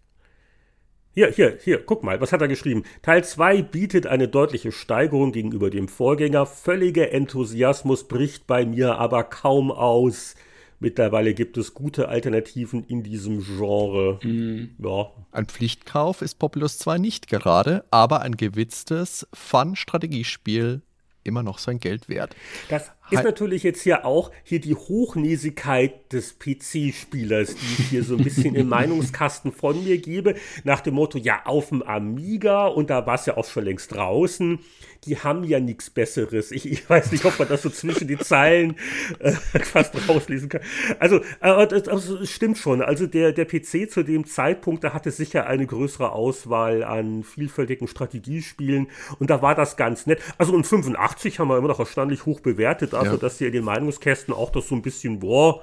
Hier, hier, hier, guck mal, was hat er geschrieben? Teil 2 bietet eine deutliche Steigerung gegenüber dem Vorgänger. Völliger Enthusiasmus bricht bei mir aber kaum aus. Mittlerweile gibt es gute Alternativen in diesem Genre. Mhm. Ja. Ein Pflichtkauf ist Populous 2 nicht gerade, aber ein gewitztes Fun-Strategiespiel immer noch sein Geld wert. Das ist natürlich jetzt hier auch hier die Hochnäsigkeit des PC-Spielers, die ich hier so ein bisschen im Meinungskasten von mir gebe, nach dem Motto, ja, auf dem Amiga, und da war es ja auch schon längst draußen, die haben ja nichts Besseres. Ich, ich, weiß nicht, ob man das so zwischen die Zeilen äh, fast rauslesen kann. Also, äh, das, das, stimmt schon. Also der, der PC zu dem Zeitpunkt, da hatte sicher eine größere Auswahl an vielfältigen Strategiespielen und da war das ganz nett. Also und 85 haben wir immer noch erstaunlich hoch bewertet, dafür, ja. dass hier in den Meinungskästen auch das so ein bisschen, boah,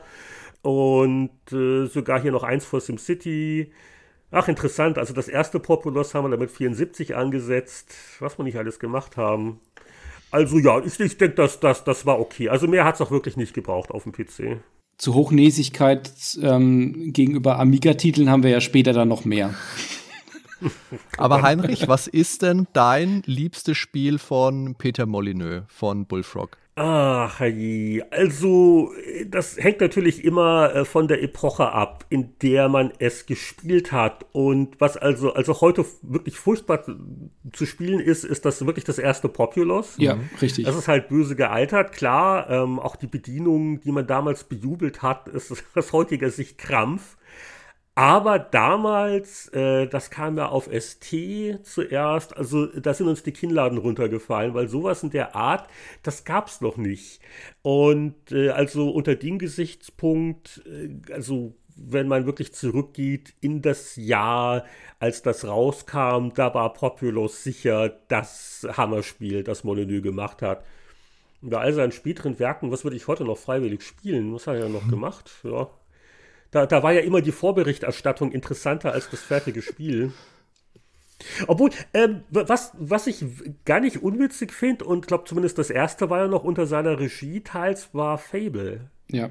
und äh, sogar hier noch eins vor SimCity. Ach, interessant. Also das erste Populous haben wir damit 74 angesetzt, was wir nicht alles gemacht haben. Also ja, ich, ich denke, das, das, das war okay. Also mehr hat es auch wirklich nicht gebraucht auf dem PC. Zu Hochnäsigkeit ähm, gegenüber Amiga-Titeln haben wir ja später dann noch mehr. Aber Heinrich, was ist denn dein liebstes Spiel von Peter Molyneux, von Bullfrog? Ach, also das hängt natürlich immer äh, von der Epoche ab, in der man es gespielt hat. Und was also, also heute wirklich furchtbar zu spielen ist, ist das wirklich das erste Populous. Ja, richtig. Das ist halt böse gealtert, klar. Ähm, auch die Bedienung, die man damals bejubelt hat, ist aus heutiger Sicht Krampf. Aber damals, äh, das kam ja auf ST zuerst, also da sind uns die Kinnladen runtergefallen, weil sowas in der Art, das gab's noch nicht. Und äh, also unter dem Gesichtspunkt, äh, also wenn man wirklich zurückgeht in das Jahr, als das rauskam, da war Populous sicher das Hammerspiel, das Molyneux gemacht hat. Bei all seinen späteren Werken, was würde ich heute noch freiwillig spielen? Was hat er ja noch gemacht? Ja, da, da war ja immer die Vorberichterstattung interessanter als das fertige Spiel. Obwohl, ähm, was, was ich gar nicht unwitzig finde, und glaube zumindest das erste war ja noch unter seiner Regie teils, war Fable. Ja.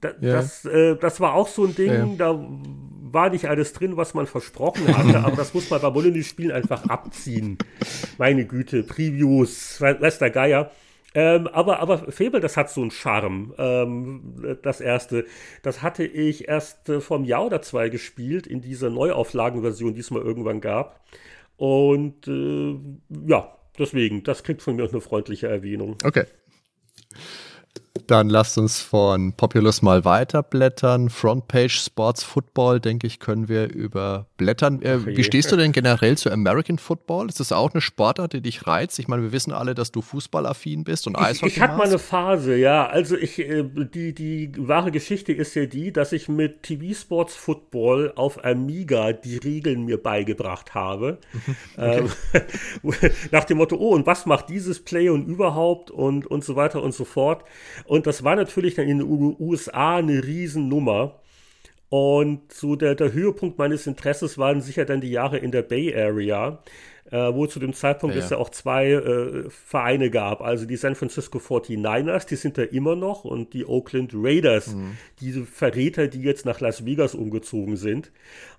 Da, ja. Das, äh, das war auch so ein Ding, ja. da war nicht alles drin, was man versprochen hatte, aber das muss man bei Molyneux-Spielen einfach abziehen. Meine Güte, Previews, weiß der Geier. Ähm, aber, aber Fable, das hat so einen Charme. Ähm, das erste. Das hatte ich erst äh, einem Jahr oder zwei gespielt, in dieser Neuauflagenversion, die es mal irgendwann gab. Und äh, ja, deswegen, das kriegt von mir auch eine freundliche Erwähnung. Okay. Dann lasst uns von Populous mal weiterblättern. Frontpage Sports Football, denke ich, können wir überblättern. Äh, wie stehst du denn generell zu American Football? Ist das auch eine Sportart, die dich reizt? Ich meine, wir wissen alle, dass du fußballaffin bist und Eishockey Ich, ich hatte mal eine Phase, ja. Also ich, äh, die, die wahre Geschichte ist ja die, dass ich mit TV Sports Football auf Amiga die Regeln mir beigebracht habe. Okay. Ähm, nach dem Motto, oh, und was macht dieses Play und überhaupt und, und so weiter und so fort. Und das war natürlich dann in den USA eine Riesennummer. Und so der, der Höhepunkt meines Interesses waren sicher dann die Jahre in der Bay Area, äh, wo zu dem Zeitpunkt ja. es ja auch zwei äh, Vereine gab. Also die San Francisco 49ers, die sind da immer noch, und die Oakland Raiders, mhm. diese Verräter, die jetzt nach Las Vegas umgezogen sind.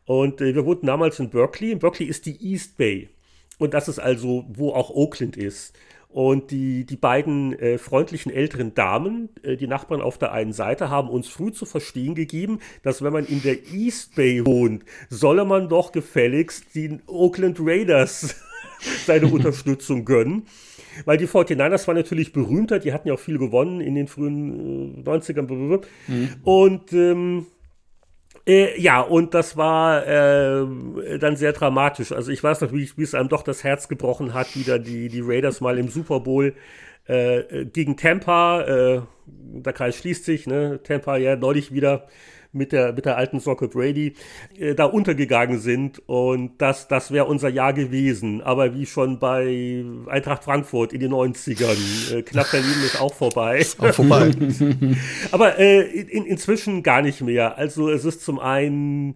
Und äh, wir wohnten damals in Berkeley. In Berkeley ist die East Bay. Und das ist also, wo auch Oakland ist. Und die, die beiden äh, freundlichen älteren Damen, äh, die Nachbarn auf der einen Seite, haben uns früh zu verstehen gegeben, dass wenn man in der East Bay wohnt, solle man doch gefälligst den Oakland Raiders seine Unterstützung gönnen. Weil die 49ers waren natürlich berühmter, die hatten ja auch viel gewonnen in den frühen äh, 90ern. Mhm. Und ähm, Äh, ja, und das war äh, dann sehr dramatisch. Also ich weiß noch, wie, wie es einem doch das Herz gebrochen hat, wieder die, die Raiders mal im Super Bowl äh, gegen Tampa. Äh, der Kreis schließt sich, ne? Tampa ja neulich wieder mit der, mit der alten Socke Brady äh, da untergegangen sind. Und das, das wäre unser Jahr gewesen. Aber wie schon bei Eintracht Frankfurt in den 90ern, äh, knapp Berlin ist auch vorbei. Ist auch vorbei. Aber äh, in, inzwischen gar nicht mehr. Also es ist zum einen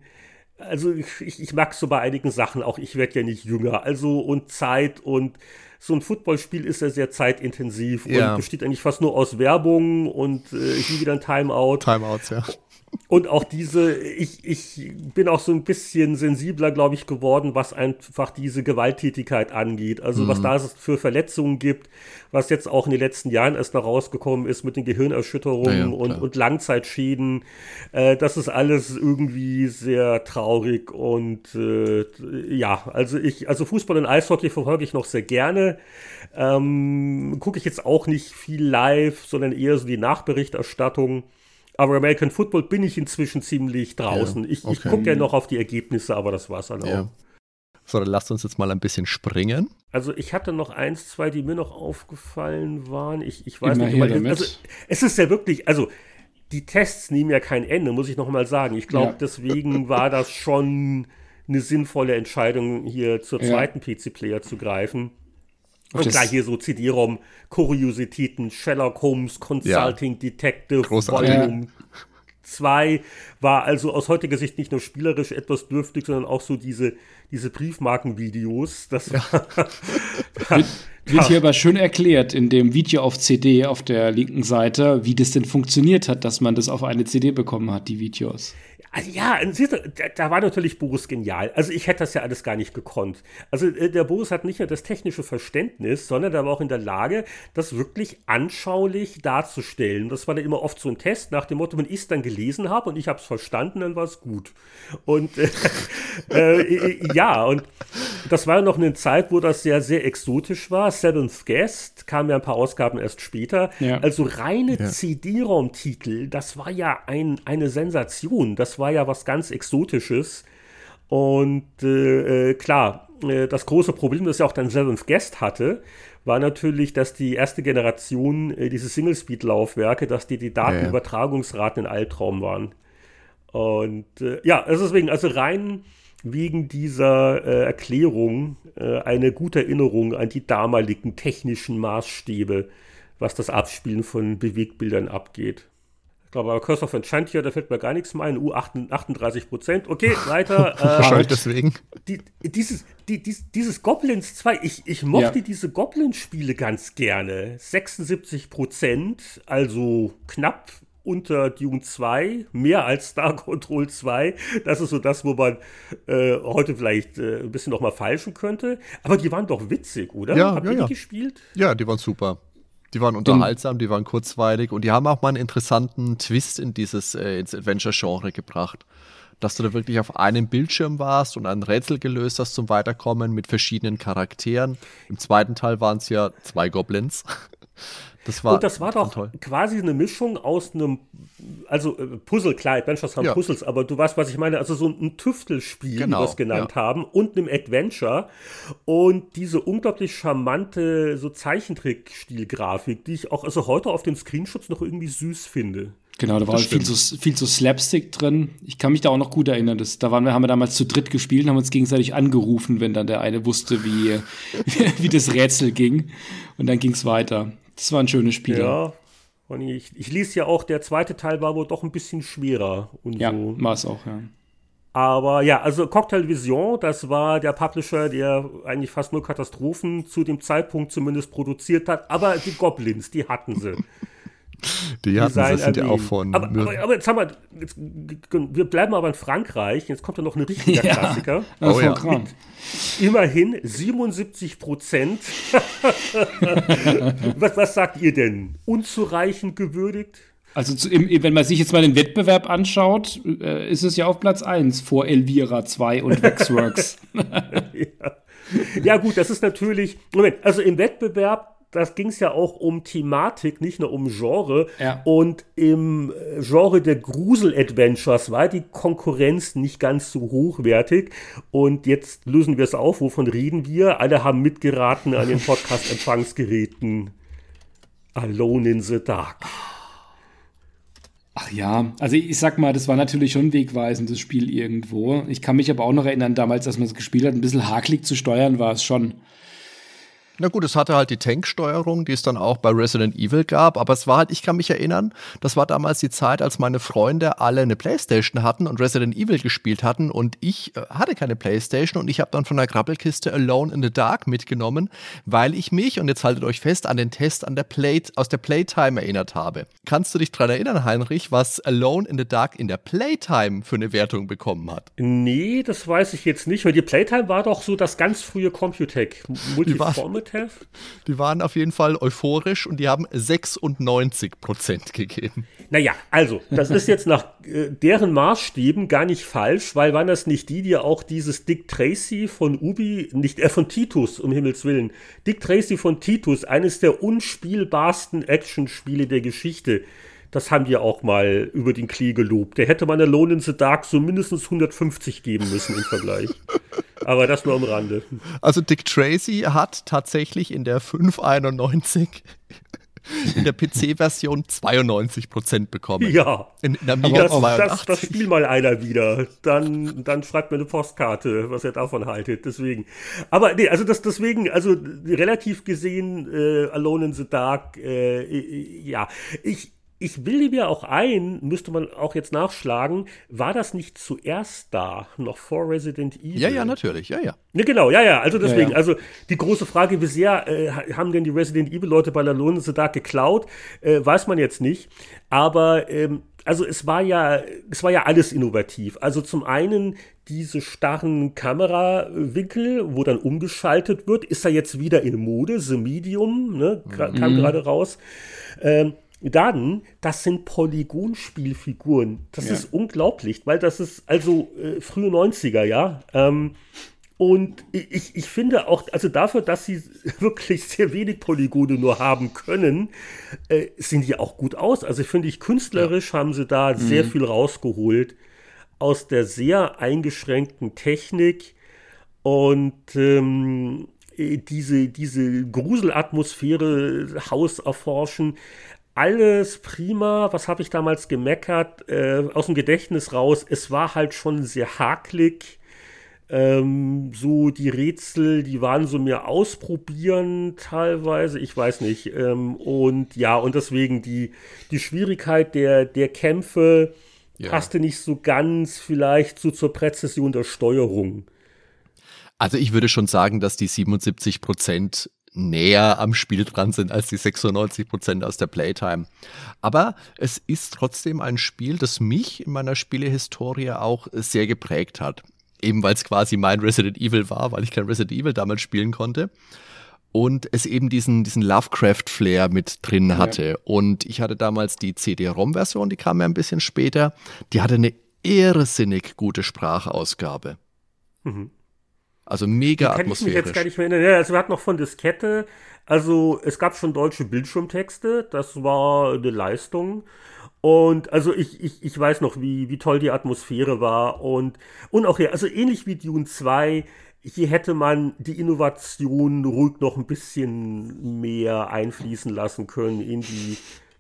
also ich, ich mag so bei einigen Sachen auch, ich werde ja nicht jünger. Also und Zeit und so ein Footballspiel ist ja sehr zeitintensiv ja. und besteht eigentlich fast nur aus Werbung und äh, hier wieder ein Timeout. Timeouts, ja. Und auch diese, ich, ich bin auch so ein bisschen sensibler, glaube ich, geworden, was einfach diese Gewalttätigkeit angeht. Also mhm. was da es für Verletzungen gibt, was jetzt auch in den letzten Jahren erst noch rausgekommen ist mit den Gehirnerschütterungen ja, ja, und, und Langzeitschäden. Äh, das ist alles irgendwie sehr traurig und äh, ja, also ich, also Fußball und Eishockey verfolge ich noch sehr gerne. Ähm, Gucke ich jetzt auch nicht viel live, sondern eher so die Nachberichterstattung. Aber American Football bin ich inzwischen ziemlich draußen. Ja, ich, okay. ich gucke ja noch auf die Ergebnisse, aber das war's dann auch. So, dann lasst uns jetzt mal ein bisschen springen. Also ich hatte noch eins, zwei, die mir noch aufgefallen waren. Ich, ich weiß Immer nicht, weil, also es ist ja wirklich, also die Tests nehmen ja kein Ende, muss ich noch mal sagen. Ich glaube, ja. deswegen war das schon eine sinnvolle Entscheidung, hier zur zweiten ja. PC-Player zu greifen. Und klar, hier so CD-ROM, Kuriositäten, Sherlock Holmes, Consulting, ja. Detective, Großartig. Volume 2 war also aus heutiger Sicht nicht nur spielerisch etwas dürftig, sondern auch so diese, diese Briefmarkenvideos. Das war, wird, wird hier aber schön erklärt in dem Video auf CD auf der linken Seite, wie das denn funktioniert hat, dass man das auf eine CD bekommen hat, die Videos. Also ja, da, da war natürlich Boris genial. Also ich hätte das ja alles gar nicht gekonnt. Also äh, der Boris hat nicht nur das technische Verständnis, sondern er war auch in der Lage, das wirklich anschaulich darzustellen. Das war dann immer oft so ein Test nach dem Motto, wenn ich es dann gelesen habe und ich habe es verstanden, dann war es gut. Und äh, äh, äh, ja, und das war noch eine Zeit, wo das sehr, sehr exotisch war. Seventh Guest kam ja ein paar Ausgaben erst später. Ja. Also reine ja. CD-ROM-Titel, das war ja ein, eine Sensation. Das war ja was ganz Exotisches. Und äh, äh, klar, äh, das große Problem, das ja auch dann Seventh Guest hatte, war natürlich, dass die erste Generation, äh, diese Single-Speed-Laufwerke, dass die, die Datenübertragungsraten in Altraum waren. Und äh, ja, also deswegen, also rein wegen dieser äh, Erklärung eine gute Erinnerung an die damaligen technischen Maßstäbe, was das Abspielen von Bewegbildern abgeht. Ich glaube, aber Curse of Enchantia, da fällt mir gar nichts mehr ein. U38 Prozent. Okay, weiter. Äh, Wahrscheinlich deswegen. Die, dieses, die, dies, dieses Goblins 2, ich, ich mochte ja. diese Goblins-Spiele ganz gerne. 76 Prozent, also knapp unter Dune 2, mehr als Star Control 2. Das ist so das, wo man äh, heute vielleicht äh, ein bisschen noch mal falschen könnte. Aber die waren doch witzig, oder? Ja, Habt ja, ihr die ja. gespielt? Ja, die waren super. Die waren unterhaltsam, die waren kurzweilig und die haben auch mal einen interessanten Twist in dieses äh, ins Adventure-Genre gebracht. Dass du da wirklich auf einem Bildschirm warst und ein Rätsel gelöst hast zum Weiterkommen mit verschiedenen Charakteren. Im zweiten Teil waren es ja zwei Goblins. Das war, und das war doch toll. quasi eine Mischung aus einem, also äh, Puzzle, klar, Adventures haben ja. Puzzles, aber du weißt, was ich meine, also so ein Tüftelspiel, genau, wie wir es genannt ja. haben, und einem Adventure. Und diese unglaublich charmante, so Zeichentrick-Stil-Grafik, die ich auch also heute auf den Screenshots noch irgendwie süß finde. Genau, da war viel so, viel so Slapstick drin. Ich kann mich da auch noch gut erinnern. Das, da waren wir, haben wir damals zu dritt gespielt und haben uns gegenseitig angerufen, wenn dann der eine wusste, wie, wie das Rätsel ging. Und dann ging es weiter. Das war ein schönes Spiel. Ja. Und ich, ich ließ ja auch, der zweite Teil war wohl doch ein bisschen schwerer. Und ja, so. war es auch, ja. Aber ja, also Cocktail Vision, das war der Publisher, der eigentlich fast nur Katastrophen zu dem Zeitpunkt zumindest produziert hat. Aber die Goblins, die hatten sie. Die hatten sie, sind ja auch von. Aber, aber, aber, jetzt haben wir, jetzt, wir bleiben aber in Frankreich. Jetzt kommt ja noch ein richtiger ja. Klassiker. Oh, ja. Mit immerhin 77 Prozent. was, was sagt ihr denn? Unzureichend gewürdigt? Also zu, im, wenn man sich jetzt mal den Wettbewerb anschaut, äh, ist es ja auf Platz 1 vor Elvira 2 und Waxworks. ja. ja. gut, das ist natürlich. Moment, also im Wettbewerb das ging es ja auch um Thematik, nicht nur um Genre. Ja. Und im äh, Genre der Grusel-Adventures war die Konkurrenz nicht ganz so hochwertig. Und jetzt lösen wir es auf. Wovon reden wir? Alle haben mitgeraten an den Podcast-Empfangsgeräten. Alone in the Dark. Ach ja, also ich sag mal, das war natürlich schon ein wegweisendes Spiel irgendwo. Ich kann mich aber auch noch erinnern, damals, als man es gespielt hat, ein bisschen hakelig zu steuern war es schon. Na gut, es hatte halt die Tanksteuerung, die es dann auch bei Resident Evil gab, aber es war halt, ich kann mich erinnern, das war damals die Zeit, als meine Freunde alle eine Playstation hatten und Resident Evil gespielt hatten und ich äh, hatte keine Playstation und ich habe dann von der Krabbelkiste Alone in the Dark mitgenommen, weil ich mich, und jetzt haltet euch fest, an den Test an der Play, aus der Playtime erinnert habe. Kannst du dich daran erinnern, Heinrich, was Alone in the Dark in der Playtime für eine Wertung bekommen hat? Nee, das weiß ich jetzt nicht, weil die Playtime war doch so das ganz frühe Computec. Multiformat Have? Die waren auf jeden Fall euphorisch und die haben 96 Prozent gegeben. Naja, also, das ist jetzt nach äh, deren Maßstäben gar nicht falsch, weil waren das nicht die, die auch dieses Dick Tracy von Ubi, nicht er äh, von Titus, um Himmels Willen, Dick Tracy von Titus, eines der unspielbarsten Actionspiele der Geschichte, das haben die auch mal über den Klee gelobt. Der hätte man Alone in the Dark so mindestens 150 geben müssen im Vergleich. Aber das nur am Rande. Also Dick Tracy hat tatsächlich in der 591 in der PC-Version 92% bekommen. Ja. In, in Amiga das, 82. Das, das Spiel mal einer wieder. Dann, dann schreibt mir eine Postkarte, was er davon haltet. Deswegen. Aber nee, also das deswegen, also relativ gesehen, äh, Alone in the Dark, äh, ja. Ich, ich bilde mir auch ein, müsste man auch jetzt nachschlagen, war das nicht zuerst da, noch vor Resident Evil? Ja, ja, natürlich, ja, ja. Ne, genau, ja, ja, also deswegen, ja, ja. also die große Frage, wie sehr äh, haben denn die Resident Evil-Leute bei Alone in the Dark geklaut, äh, weiß man jetzt nicht, aber ähm, also es war ja, es war ja alles innovativ. Also zum einen diese starren Kamerawinkel, wo dann umgeschaltet wird, ist da jetzt wieder in Mode, The Medium, ne, kam mhm. gerade raus. Ähm, dann, das sind Polygonspielfiguren. Das ja. ist unglaublich, weil das ist also äh, frühe 90er, ja. Ähm, und ich, ich finde auch, also dafür, dass sie wirklich sehr wenig Polygone nur haben können, äh, sehen die auch gut aus. Also finde ich, künstlerisch ja. haben sie da mhm. sehr viel rausgeholt aus der sehr eingeschränkten Technik. Und ähm, äh, diese, diese Gruselatmosphäre Haus erforschen alles prima. Was habe ich damals gemeckert? Äh, aus dem Gedächtnis raus. Es war halt schon sehr haklig. Ähm, so die Rätsel, die waren so mir ausprobieren teilweise. Ich weiß nicht. Ähm, und ja, und deswegen die, die Schwierigkeit der, der Kämpfe ja. passte nicht so ganz vielleicht so zur Präzision der Steuerung. Also ich würde schon sagen, dass die 77 Prozent näher am Spiel dran sind als die 96 Prozent aus der Playtime. Aber es ist trotzdem ein Spiel, das mich in meiner Spielehistorie auch sehr geprägt hat. Eben weil es quasi mein Resident Evil war, weil ich kein Resident Evil damals spielen konnte. Und es eben diesen, diesen Lovecraft-Flair mit drin hatte. Ja. Und ich hatte damals die CD-ROM-Version, die kam ja ein bisschen später. Die hatte eine irrsinnig gute Sprachausgabe. Mhm. Also mega kann atmosphärisch. Ich mich jetzt gar nicht mehr erinnern. Ja, also wir hatten noch von Diskette. Also es gab schon deutsche Bildschirmtexte. Das war eine Leistung. Und also ich, ich, ich weiß noch, wie, wie toll die Atmosphäre war. Und, und auch hier, also ähnlich wie Dune 2, hier hätte man die Innovation ruhig noch ein bisschen mehr einfließen lassen können in die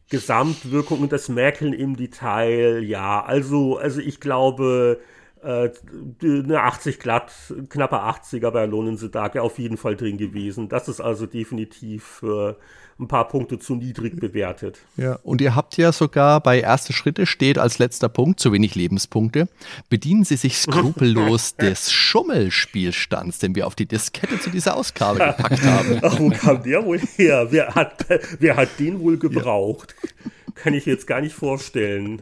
Gesamtwirkung und das Merkeln im Detail. Ja, also, also ich glaube, eine 80 glatt, knapper 80er bei Alone in the Dark auf jeden Fall drin gewesen. Das ist also definitiv äh, ein paar Punkte zu niedrig bewertet. Ja, und ihr habt ja sogar bei erste Schritte steht als letzter Punkt zu wenig Lebenspunkte. Bedienen Sie sich skrupellos des Schummelspielstands, den wir auf die Diskette zu dieser Ausgabe gepackt haben. Ach, wo kam der wohl her? Wer hat, wer hat den wohl gebraucht? Ja. Kann ich jetzt gar nicht vorstellen.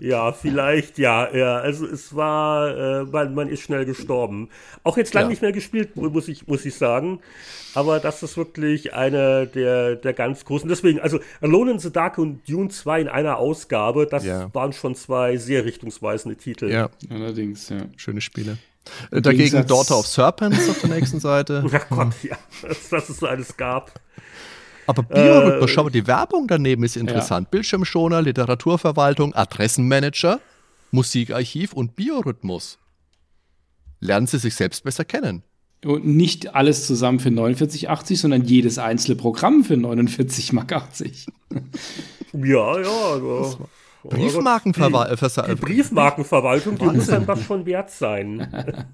Ja, vielleicht, ja, ja. Also es war, äh, man, man ist schnell gestorben. Auch jetzt lange ja. nicht mehr gespielt, muss ich, muss ich sagen. Aber das ist wirklich eine der, der ganz großen. Deswegen, also Alone in the Dark und Dune 2 in einer Ausgabe, das ja. waren schon zwei sehr richtungsweisende Titel. Ja, allerdings, ja. Schöne Spiele. Dagegen Gegensatz Daughter of Serpents auf der nächsten Seite. Ach Gott, ja, dass, dass es so alles gab. Aber Biorhythmus, äh, schau mal, die Werbung daneben ist interessant. Ja. Bildschirmschoner, Literaturverwaltung, Adressenmanager, Musikarchiv und Biorhythmus. Lernen Sie sich selbst besser kennen. Und nicht alles zusammen für 49,80, sondern jedes einzelne Programm für 49,80 Mark. Ja, ja. ja. Briefmarkenverwaltung. Die, die, Briefmarkenverwaltung, die muss dann was schon wert sein.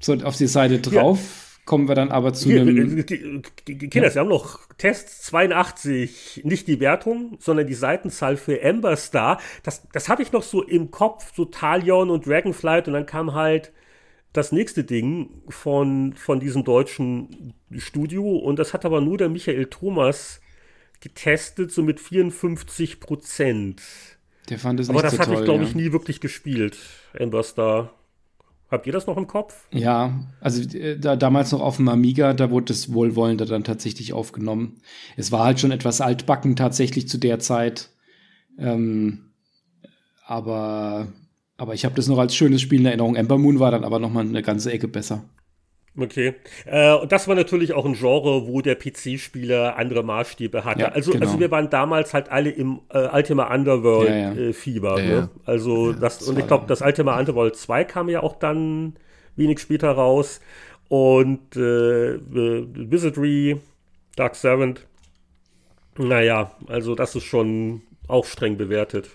so, und auf die Seite drauf ja. Kommen wir dann aber zu einem. Kinder, ja. wir haben noch Tests 82, nicht die Wertung, sondern die Seitenzahl für Ember Star. Das, das habe ich noch so im Kopf, so Talion und Dragonflight und dann kam halt das nächste Ding von, von diesem deutschen Studio und das hat aber nur der Michael Thomas getestet, so mit 54 Prozent. Der fand es Aber nicht das so hatte toll, ich, glaube ja. ich, nie wirklich gespielt, Ember Star. Habt ihr das noch im Kopf? Ja, also äh, da, damals noch auf dem Amiga, da wurde es wohlwollender dann tatsächlich aufgenommen. Es war halt schon etwas altbacken tatsächlich zu der Zeit. Ähm, aber, aber ich habe das noch als schönes Spiel in Erinnerung. Ember Moon war dann aber noch mal eine ganze Ecke besser. Okay. Äh, und das war natürlich auch ein Genre, wo der PC-Spieler andere Maßstäbe hatte. Ja, also, genau. also wir waren damals halt alle im äh, Ultima Underworld-Fieber. Ja, ja. äh, ne? Also das, das und ich glaube, das Ultima Underworld 2 kam ja auch dann wenig später raus. Und äh, Wizardry, Dark Servant. Naja, also das ist schon auch streng bewertet.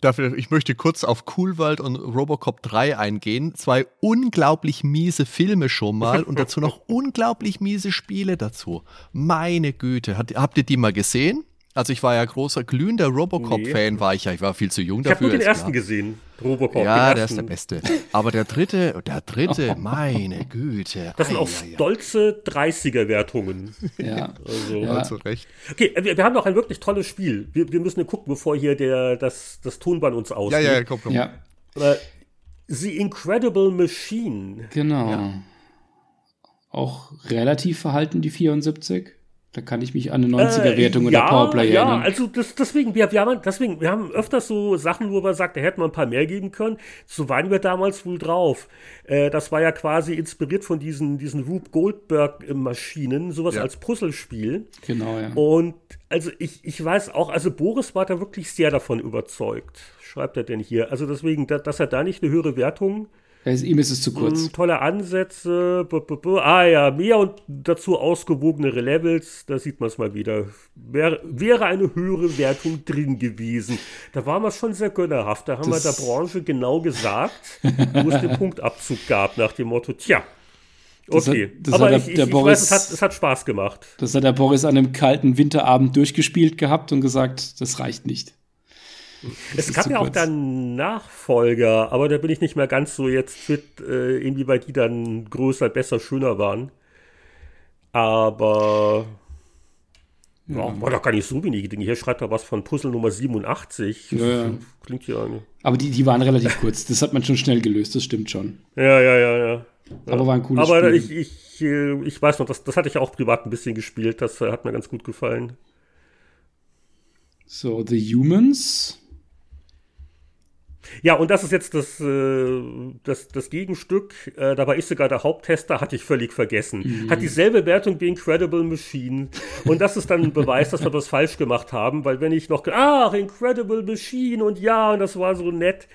Dafür, ich möchte kurz auf Coolwald und Robocop 3 eingehen. Zwei unglaublich miese Filme schon mal und dazu noch unglaublich miese Spiele dazu. Meine Güte, hat, habt ihr die mal gesehen? Also ich war ja großer, glühender Robocop-Fan, nee. war ich ja. Ich war viel zu jung ich dafür. Ich habe nur den ersten klar. gesehen, Robocop. Ja, der ist der Beste. Aber der dritte, der dritte, meine Güte. Das sind auch stolze 30er-Wertungen. Ja. Also, ja. Also recht. Okay, wir, wir, haben noch ein wirklich tolles Spiel. Wir, wir müssen gucken, bevor hier der, das, das Tonband uns ausgeht. Ja, ja, komm, komm. Ja. The Incredible Machine. Genau. Ja. Auch relativ verhalten, die 74. Da kann ich mich an eine 90er-Wertung äh, ja, oder Powerplay ja, erinnern. Ja, also das, deswegen, wir, wir, haben, deswegen, wir haben öfters so Sachen, wo man sagt, da hätten wir ein paar mehr geben können. So waren wir damals wohl drauf. Äh, das war ja quasi inspiriert von diesen, diesen Rube Goldberg-Maschinen, sowas ja. als Puzzlespiel. Genau, ja. Und also ich, ich weiß auch, also Boris war da wirklich sehr davon überzeugt. Schreibt er denn hier? Also deswegen, dass er da nicht eine höhere Wertung also ihm ist es zu kurz. Mm, tolle Ansätze. B -b -b ah ja, mehr und dazu ausgewogenere Levels. Da sieht man es mal wieder. Wär, wäre eine höhere Wertung drin gewesen. Da waren wir schon sehr gönnerhaft. Da haben das wir der Branche genau gesagt, wo es den Punktabzug gab, nach dem Motto, tja, Okay, das hat, das aber ich, ich, ich Boris, weiß, es hat, es hat Spaß gemacht. Das hat der Boris an einem kalten Winterabend durchgespielt gehabt und gesagt, das reicht nicht. Es gab ja auch dann Nachfolger, aber da bin ich nicht mehr ganz so jetzt fit, äh, inwieweit die dann größer, besser, schöner waren. Aber ja, ja, war doch gar nicht so wenige Dinge. Hier schreibt er was von Puzzle Nummer 87. Ja, ja. Klingt ja. Aber die, die waren relativ kurz. Das hat man schon schnell gelöst, das stimmt schon. Ja, ja, ja, ja. Aber war ein cooles Aber Spiel. ich, ich, äh, ich weiß noch, das, das hatte ich auch privat ein bisschen gespielt. Das äh, hat mir ganz gut gefallen. So, The Humans. Ja, und das ist jetzt das, äh, das, das Gegenstück. Äh, da war ich sogar der Haupttester, hatte ich völlig vergessen. Mhm. Hat dieselbe Wertung wie Incredible Machine. Und das ist dann ein Beweis, dass wir was falsch gemacht haben, weil wenn ich noch, ach, Incredible Machine und ja, und das war so nett.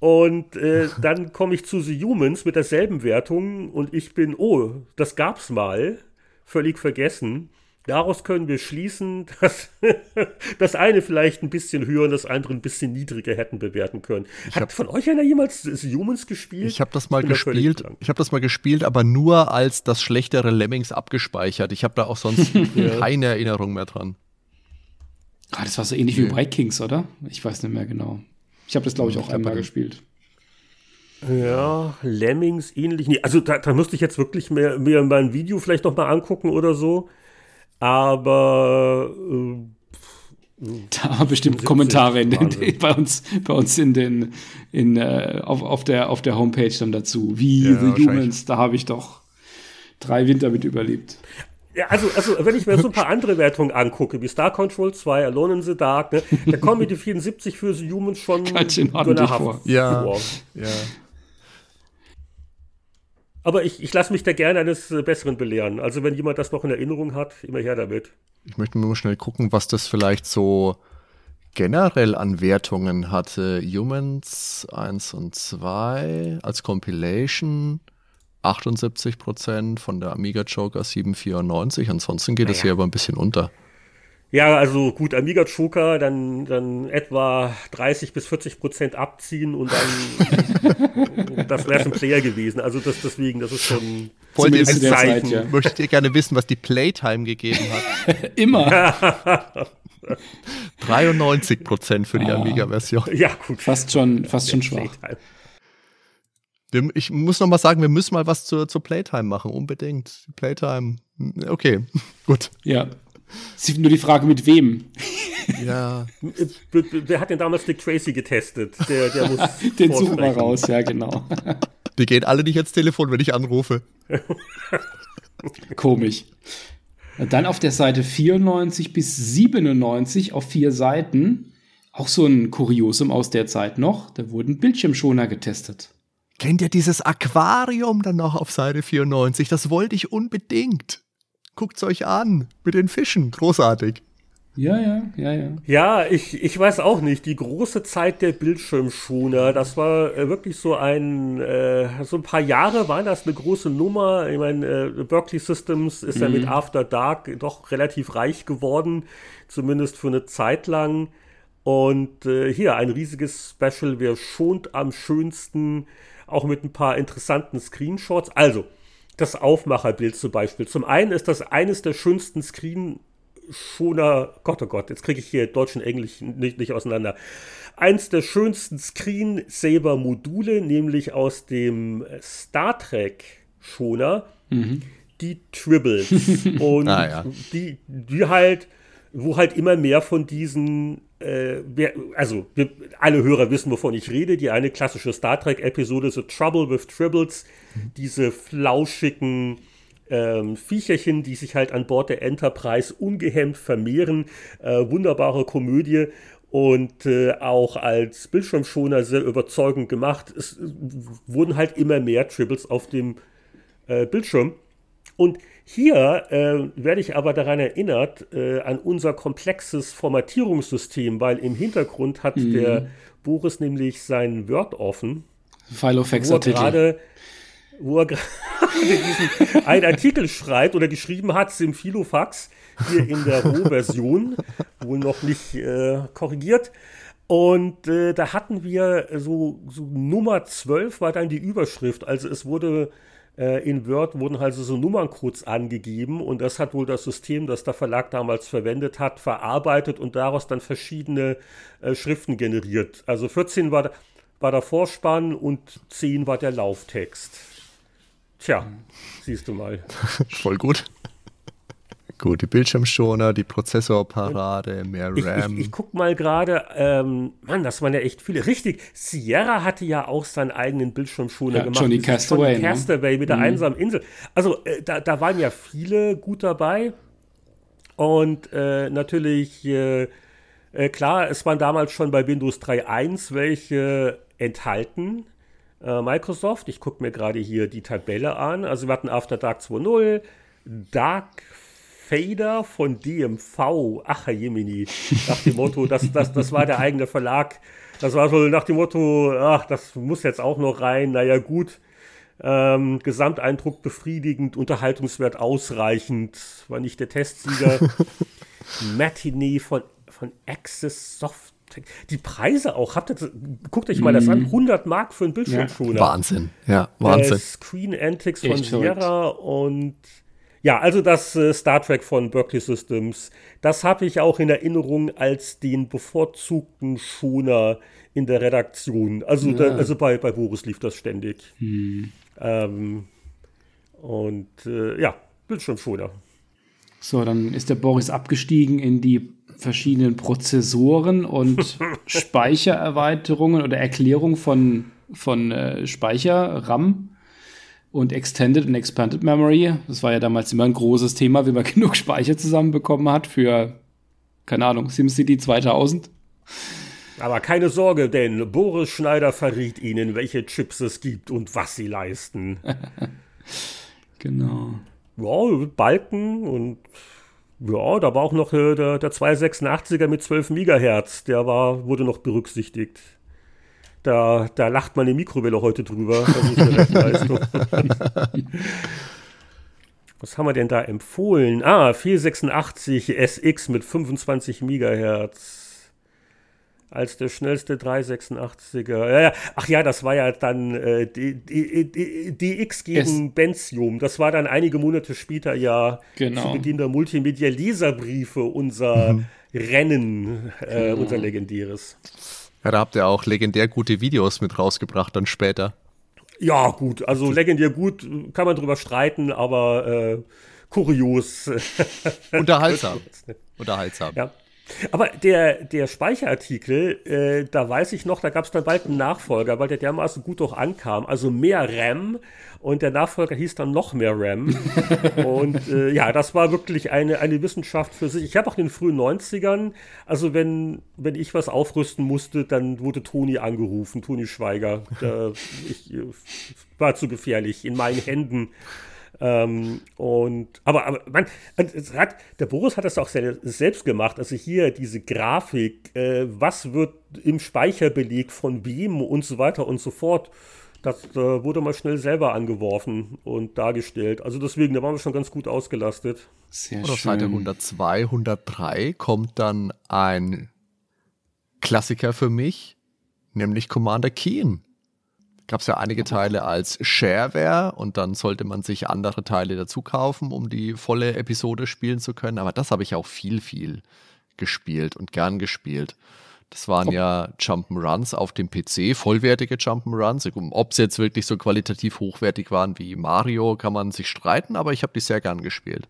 Und äh, dann komme ich zu The Humans mit derselben Wertung und ich bin, oh, das gab's mal. Völlig vergessen. Daraus können wir schließen, dass das eine vielleicht ein bisschen höher und das andere ein bisschen niedriger hätten bewerten können. Ich Hat hab, von euch einer jemals Humans gespielt? Ich habe das mal gespielt. Ich habe das mal gespielt, aber nur als das schlechtere Lemmings abgespeichert. Ich habe da auch sonst keine Erinnerung mehr dran. Ah, das war so ähnlich nee. wie Vikings, oder? Ich weiß nicht mehr genau. Ich habe das, glaube ich, auch ich einmal gespielt. Ja, Lemmings ähnlich. Nee, also da, da müsste ich jetzt wirklich mehr, mir mein Video vielleicht noch mal angucken oder so. Aber äh, da haben bestimmt Kommentare in den, bei uns, bei uns in den, in, äh, auf, auf, der, auf der Homepage dann dazu. Wie ja, The Humans, da habe ich doch drei Winter mit überlebt. Ja, also, also, wenn ich mir so ein paar andere Wertungen angucke, wie Star Control 2, Alone in the Dark, ne, da kommen mir die 74 für The Humans schon Ganz in Ordnung vor. Ja, ja. Aber ich, ich lasse mich da gerne eines äh, Besseren belehren. Also wenn jemand das noch in Erinnerung hat, immer her damit. Ich möchte nur schnell gucken, was das vielleicht so generell an Wertungen hatte. Humans 1 und 2 als Compilation 78 Prozent, von der Amiga Joker 794. Ansonsten geht es naja. hier aber ein bisschen unter. Ja, also gut, Amiga Joker, dann, dann etwa 30 bis 40 Prozent abziehen und dann, das wäre schon Player gewesen. Also das deswegen, das ist schon Wollt ihr ein Zeichen. Zeit, ja. Möchtet ihr gerne wissen, was die Playtime gegeben hat? Immer. 93 Prozent für die ah. Amiga-Version. Ja, gut. Fast schon, fast schon schwach. Playtime. Ich muss noch mal sagen, wir müssen mal was zur, zur Playtime machen, unbedingt. Playtime, okay, gut. Ja, es ist nur die Frage, mit wem. Ja. Wer hat denn damals Dick Tracy getestet? Der, der muss Den suchen wir raus, ja, genau. Die gehen alle nicht ans Telefon, wenn ich anrufe. Komisch. Dann auf der Seite 94 bis 97 auf vier Seiten auch so ein Kuriosum aus der Zeit noch. Da wurden Bildschirmschoner getestet. Kennt ihr dieses Aquarium dann noch auf Seite 94? Das wollte ich unbedingt. Guckt's euch an mit den Fischen, großartig. Ja, ja, ja, ja. Ja, ich, ich weiß auch nicht. Die große Zeit der Bildschirmschoner, das war äh, wirklich so ein, äh, so ein paar Jahre waren das eine große Nummer. Ich meine, äh, Berkeley Systems ist mhm. ja mit mhm. After Dark doch relativ reich geworden, zumindest für eine Zeit lang. Und äh, hier ein riesiges Special, wer schont am schönsten, auch mit ein paar interessanten Screenshots. Also, das Aufmacherbild zum Beispiel. Zum einen ist das eines der schönsten Screenschoner, Gott oh Gott, jetzt kriege ich hier Deutsch und Englisch nicht, nicht auseinander. Eins der schönsten Screensaver-Module, nämlich aus dem Star Trek Schoner, mhm. die Tribbles. und ah, ja. die, die halt, wo halt immer mehr von diesen äh, wir, also wir, alle Hörer wissen, wovon ich rede. Die eine klassische Star Trek-Episode, The Trouble with Tribbles, mhm. diese flauschigen ähm, Viecherchen, die sich halt an Bord der Enterprise ungehemmt vermehren. Äh, wunderbare Komödie und äh, auch als Bildschirmschoner sehr überzeugend gemacht. Es äh, wurden halt immer mehr Tribbles auf dem äh, Bildschirm. Und hier äh, werde ich aber daran erinnert, äh, an unser komplexes Formatierungssystem, weil im Hintergrund hat mhm. der Boris nämlich sein Word offen. File of Facts Artikel. wo er gerade diesen einen Artikel schreibt oder geschrieben hat im Filofax, hier in der Rohversion, wohl noch nicht äh, korrigiert. Und äh, da hatten wir so, so Nummer 12 war dann die Überschrift. Also es wurde äh, in Word wurden also so Nummerncodes angegeben und das hat wohl das System, das der Verlag damals verwendet hat, verarbeitet und daraus dann verschiedene äh, Schriften generiert. Also 14 war, war der Vorspann und 10 war der Lauftext. Tja, siehst du mal. Voll gut. Gut, die Bildschirmschoner, die Prozessorparade, mehr RAM. Ich, ich, ich guck mal gerade, ähm, Mann, das waren ja echt viele. Richtig, Sierra hatte ja auch seinen eigenen Bildschirmschoner ja, gemacht. Johnny Castaway. Johnny Castaway ne? mit der mhm. einsamen Insel. Also, äh, da, da waren ja viele gut dabei. Und äh, natürlich, äh, äh klar, es waren damals schon bei Windows 3.1 welche enthalten. Äh, Microsoft, ich gucke mir gerade hier die Tabelle an. Also wir hatten After Dark 2.0, Dark Fader von DMV. Ach, Herr Jemini. Nach dem Motto, das, das, das war der eigene Verlag. Das war so nach dem Motto, ach, das muss jetzt auch noch rein. Naja, gut. Ähm, Gesamteindruck befriedigend, Unterhaltungswert ausreichend. War nicht der Testsieger. Matinee von, von Access Soft die Preise auch, habt ihr, guckt euch mal das an, 100 mhm. Mark für einen Bildschirmschoner. Ja, Wahnsinn, ja, Wahnsinn. Äh, Screen Antics von Sierra und ja, also das äh, Star Trek von Berkeley Systems, das habe ich auch in Erinnerung als den bevorzugten Schoner in der Redaktion. Also, ja. da, also bei, bei Boris lief das ständig. Hm. Ähm, und äh, ja, Bildschirmschoner. So, dann ist der Boris abgestiegen in die verschiedenen Prozessoren und Speichererweiterungen oder Erklärung von, von äh, Speicher, RAM und Extended und Expanded Memory. Das war ja damals immer ein großes Thema, wie man genug Speicher zusammenbekommen hat für, keine Ahnung, SimCity 2000. Aber keine Sorge, denn Boris Schneider verriet Ihnen, welche Chips es gibt und was sie leisten. genau. Ja, Balken und ja, da war auch noch äh, der, der 286er mit 12 Megahertz, der war, wurde noch berücksichtigt. Da, da lacht meine Mikrowelle heute drüber. Das ist eine Rechenleistung. Was haben wir denn da empfohlen? Ah, 486 SX mit 25 Megahertz als der schnellste 386er. Ja, ja. Ach ja, das war ja dann äh, DX gegen es Benzium. Das war dann einige Monate später ja genau. zu Beginn der Multimedia-Leserbriefe unser mhm. Rennen, äh, genau. unser legendäres. Ja, da habt ihr auch legendär gute Videos mit rausgebracht dann später. Ja, gut, also legendär gut, kann man drüber streiten, aber äh, kurios. Unterhaltsam. Unterhaltsam. Ja. Aber der, der Speicherartikel, äh, da weiß ich noch, da gab es dann bald einen Nachfolger, weil der dermaßen gut auch ankam. Also mehr RAM und der Nachfolger hieß dann noch mehr RAM. und äh, ja, das war wirklich eine, eine Wissenschaft für sich. Ich habe auch in den frühen 90ern, also wenn, wenn ich was aufrüsten musste, dann wurde Toni angerufen, Toni Schweiger. Da, ich äh, war zu gefährlich in meinen Händen. Ähm, und, aber, aber man, hat, der Boris hat das auch selbst gemacht. Also hier diese Grafik, äh, was wird im Speicherbeleg von wem und so weiter und so fort. Das äh, wurde mal schnell selber angeworfen und dargestellt. Also deswegen, da waren wir schon ganz gut ausgelastet. Sehr und auf Seite 102, 103 kommt dann ein Klassiker für mich, nämlich Commander Keen gab es ja einige Teile als Shareware und dann sollte man sich andere Teile dazu kaufen, um die volle Episode spielen zu können. Aber das habe ich auch viel, viel gespielt und gern gespielt. Das waren ja Jump'n'Runs auf dem PC, vollwertige Jump'n'Runs. Ob sie jetzt wirklich so qualitativ hochwertig waren wie Mario, kann man sich streiten, aber ich habe die sehr gern gespielt.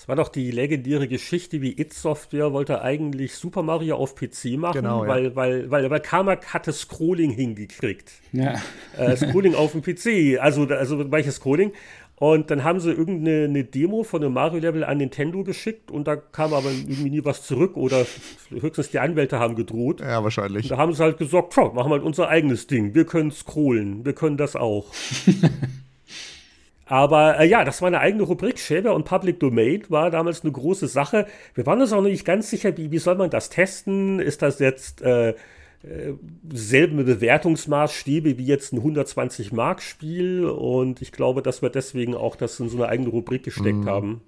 Es war doch die legendäre Geschichte, wie It Software wollte eigentlich Super Mario auf PC machen, genau, ja. weil, weil, weil, weil Carmack hatte Scrolling hingekriegt. Ja. Äh, Scrolling auf dem PC, also, also welches Scrolling. Und dann haben sie irgendeine Demo von einem Mario-Level an Nintendo geschickt und da kam aber irgendwie nie was zurück oder höchstens die Anwälte haben gedroht. Ja, wahrscheinlich. Und da haben sie halt gesagt, machen wir halt unser eigenes Ding. Wir können scrollen, wir können das auch. Aber äh, ja, das war eine eigene Rubrik. Shareware und Public Domain war damals eine große Sache. Wir waren uns auch noch nicht ganz sicher, wie, wie soll man das testen? Ist das jetzt äh, äh, selbe Bewertungsmaßstäbe wie jetzt ein 120-Mark-Spiel? Und ich glaube, dass wir deswegen auch das in so eine eigene Rubrik gesteckt mhm. haben.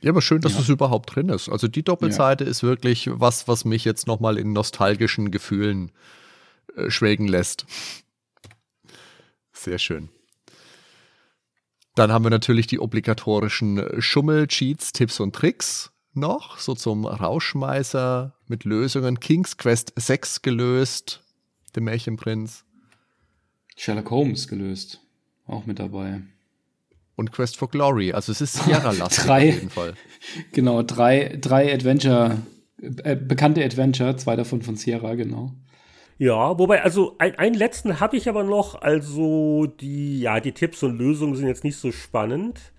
Ja, aber schön, dass ja. es überhaupt drin ist. Also die Doppelseite ja. ist wirklich was, was mich jetzt nochmal in nostalgischen Gefühlen äh, schwelgen lässt. Sehr schön. Dann haben wir natürlich die obligatorischen Schummel-Cheats, Tipps und Tricks noch, so zum Rauschmeißer mit Lösungen. King's Quest 6 gelöst, der Märchenprinz. Sherlock Holmes gelöst, auch mit dabei. Und Quest for Glory, also es ist Sierra-lastig auf jeden Fall. Genau, drei, drei Adventure, äh, bekannte Adventure, zwei davon von Sierra, genau. Ja, wobei, also ein, einen letzten habe ich aber noch. Also die, ja, die Tipps und Lösungen sind jetzt nicht so spannend.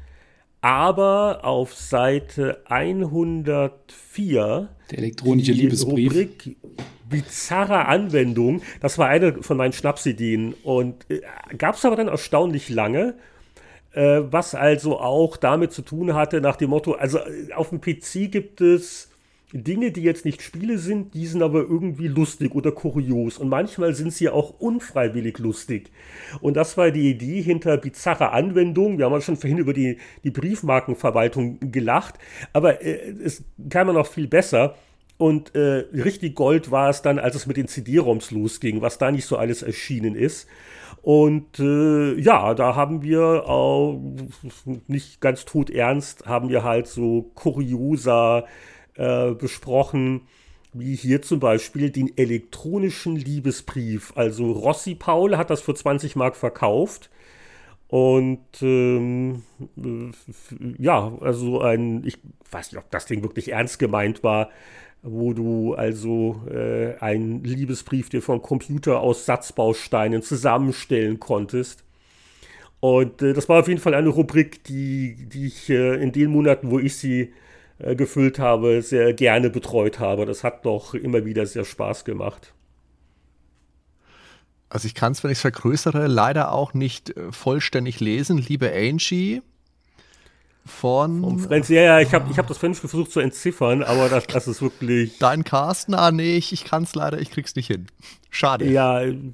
Aber auf Seite 104 der elektronische Liebesbrief. Rubrik bizarre Anwendung. Das war eine von meinen Schnapsideen und äh, gab es aber dann erstaunlich lange. Äh, was also auch damit zu tun hatte, nach dem Motto, also äh, auf dem PC gibt es Dinge, die jetzt nicht Spiele sind, die sind aber irgendwie lustig oder kurios. Und manchmal sind sie auch unfreiwillig lustig. Und das war die Idee hinter bizarrer Anwendung. Wir haben ja schon vorhin über die, die Briefmarkenverwaltung gelacht. Aber äh, es kam ja noch viel besser. Und äh, richtig Gold war es dann, als es mit den CD-ROMs losging, was da nicht so alles erschienen ist. Und äh, ja, da haben wir auch nicht ganz tot ernst, haben wir halt so kurioser äh, besprochen, wie hier zum Beispiel den elektronischen Liebesbrief. Also Rossi Paul hat das für 20 Mark verkauft. Und ähm, ja, also ein, ich weiß nicht, ob das Ding wirklich ernst gemeint war, wo du also äh, einen Liebesbrief dir vom Computer aus Satzbausteinen zusammenstellen konntest. Und äh, das war auf jeden Fall eine Rubrik, die, die ich äh, in den Monaten, wo ich sie äh, gefüllt habe, sehr gerne betreut habe. Das hat doch immer wieder sehr Spaß gemacht. Also ich kann es, wenn ich es vergrößere, leider auch nicht äh, vollständig lesen. Liebe Angie, von. Vom Friends, ja, ja, ich habe ich hab das French versucht zu entziffern, aber das, das ist wirklich. Dein Carsten? Ah, nee, ich, ich kann es leider, ich krieg's nicht hin. Schade. Ja, in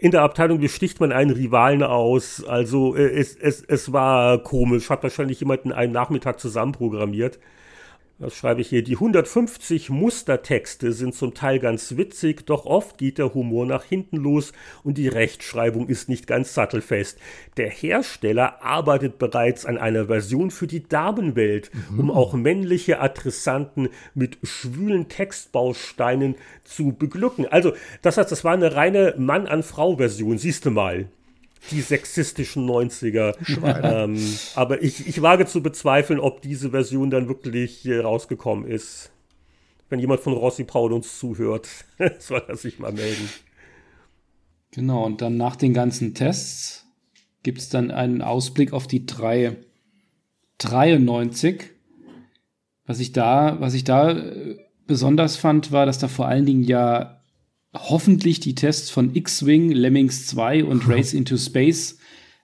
der Abteilung besticht man einen Rivalen aus. Also äh, es, es, es war komisch. Hat wahrscheinlich jemand in einem Nachmittag zusammenprogrammiert. Das schreibe ich hier. Die 150 Mustertexte sind zum Teil ganz witzig, doch oft geht der Humor nach hinten los und die Rechtschreibung ist nicht ganz sattelfest. Der Hersteller arbeitet bereits an einer Version für die Damenwelt, mhm. um auch männliche Adressanten mit schwülen Textbausteinen zu beglücken. Also, das heißt, das war eine reine Mann-an-Frau-Version, siehst du mal die sexistischen 90er. Ähm, aber ich, ich wage zu bezweifeln, ob diese Version dann wirklich äh, rausgekommen ist. Wenn jemand von Rossi Paul uns zuhört, soll er sich mal melden. Genau, und dann nach den ganzen Tests gibt es dann einen Ausblick auf die 3, 93. Was ich da, was ich da äh, besonders fand, war, dass da vor allen Dingen ja hoffentlich die Tests von X-Wing, Lemmings 2 und Race into Space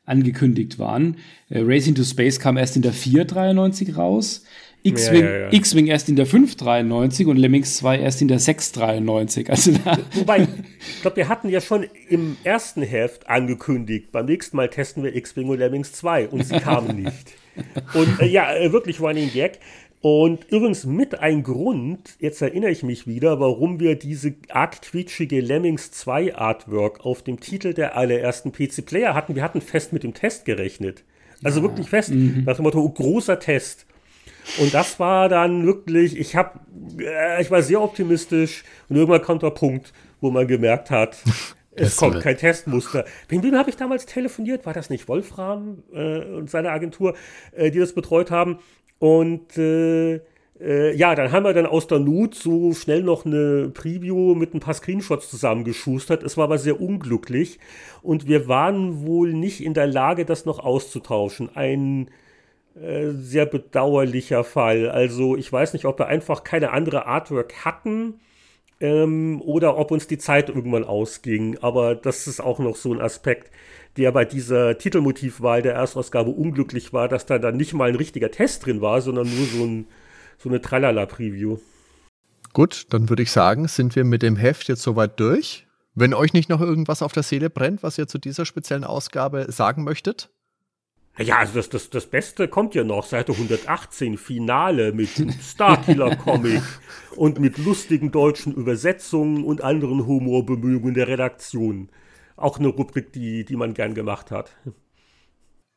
angekündigt waren. Äh, Race into Space kam erst in der 493 raus. X-Wing ja, ja, ja. erst in der 593 und Lemmings 2 erst in der 693. Also Wobei, ich glaube, wir hatten ja schon im ersten Heft angekündigt, beim nächsten Mal testen wir X-Wing und Lemmings 2 und sie kamen nicht. Und äh, ja, äh, wirklich Running Gag. Und übrigens mit ein Grund, jetzt erinnere ich mich wieder, warum wir diese arg quietschige Lemmings 2 Artwork auf dem Titel der allerersten PC Player hatten. Wir hatten fest mit dem Test gerechnet. Also ja. wirklich fest. Mhm. Nach dem Motto, oh, großer Test. Und das war dann wirklich, ich habe, äh, ich war sehr optimistisch und irgendwann kommt der Punkt, wo man gemerkt hat, es kommt kein Testmuster. Wegen wem habe ich damals telefoniert? War das nicht Wolfram äh, und seine Agentur, äh, die das betreut haben? Und äh, äh, ja, dann haben wir dann aus der Not so schnell noch eine Preview mit ein paar Screenshots zusammengeschustert. Es war aber sehr unglücklich und wir waren wohl nicht in der Lage, das noch auszutauschen. Ein äh, sehr bedauerlicher Fall. Also ich weiß nicht, ob wir einfach keine andere Artwork hatten ähm, oder ob uns die Zeit irgendwann ausging. Aber das ist auch noch so ein Aspekt der bei dieser Titelmotivwahl der Erstausgabe unglücklich war, dass da dann nicht mal ein richtiger Test drin war, sondern nur so, ein, so eine Tralala-Preview. Gut, dann würde ich sagen, sind wir mit dem Heft jetzt soweit durch. Wenn euch nicht noch irgendwas auf der Seele brennt, was ihr zu dieser speziellen Ausgabe sagen möchtet? Ja, also das, das, das Beste kommt ja noch, Seite 118, Finale mit Starkiller-Comic und mit lustigen deutschen Übersetzungen und anderen Humorbemühungen der Redaktion auch eine Rubrik, die, die man gern gemacht hat.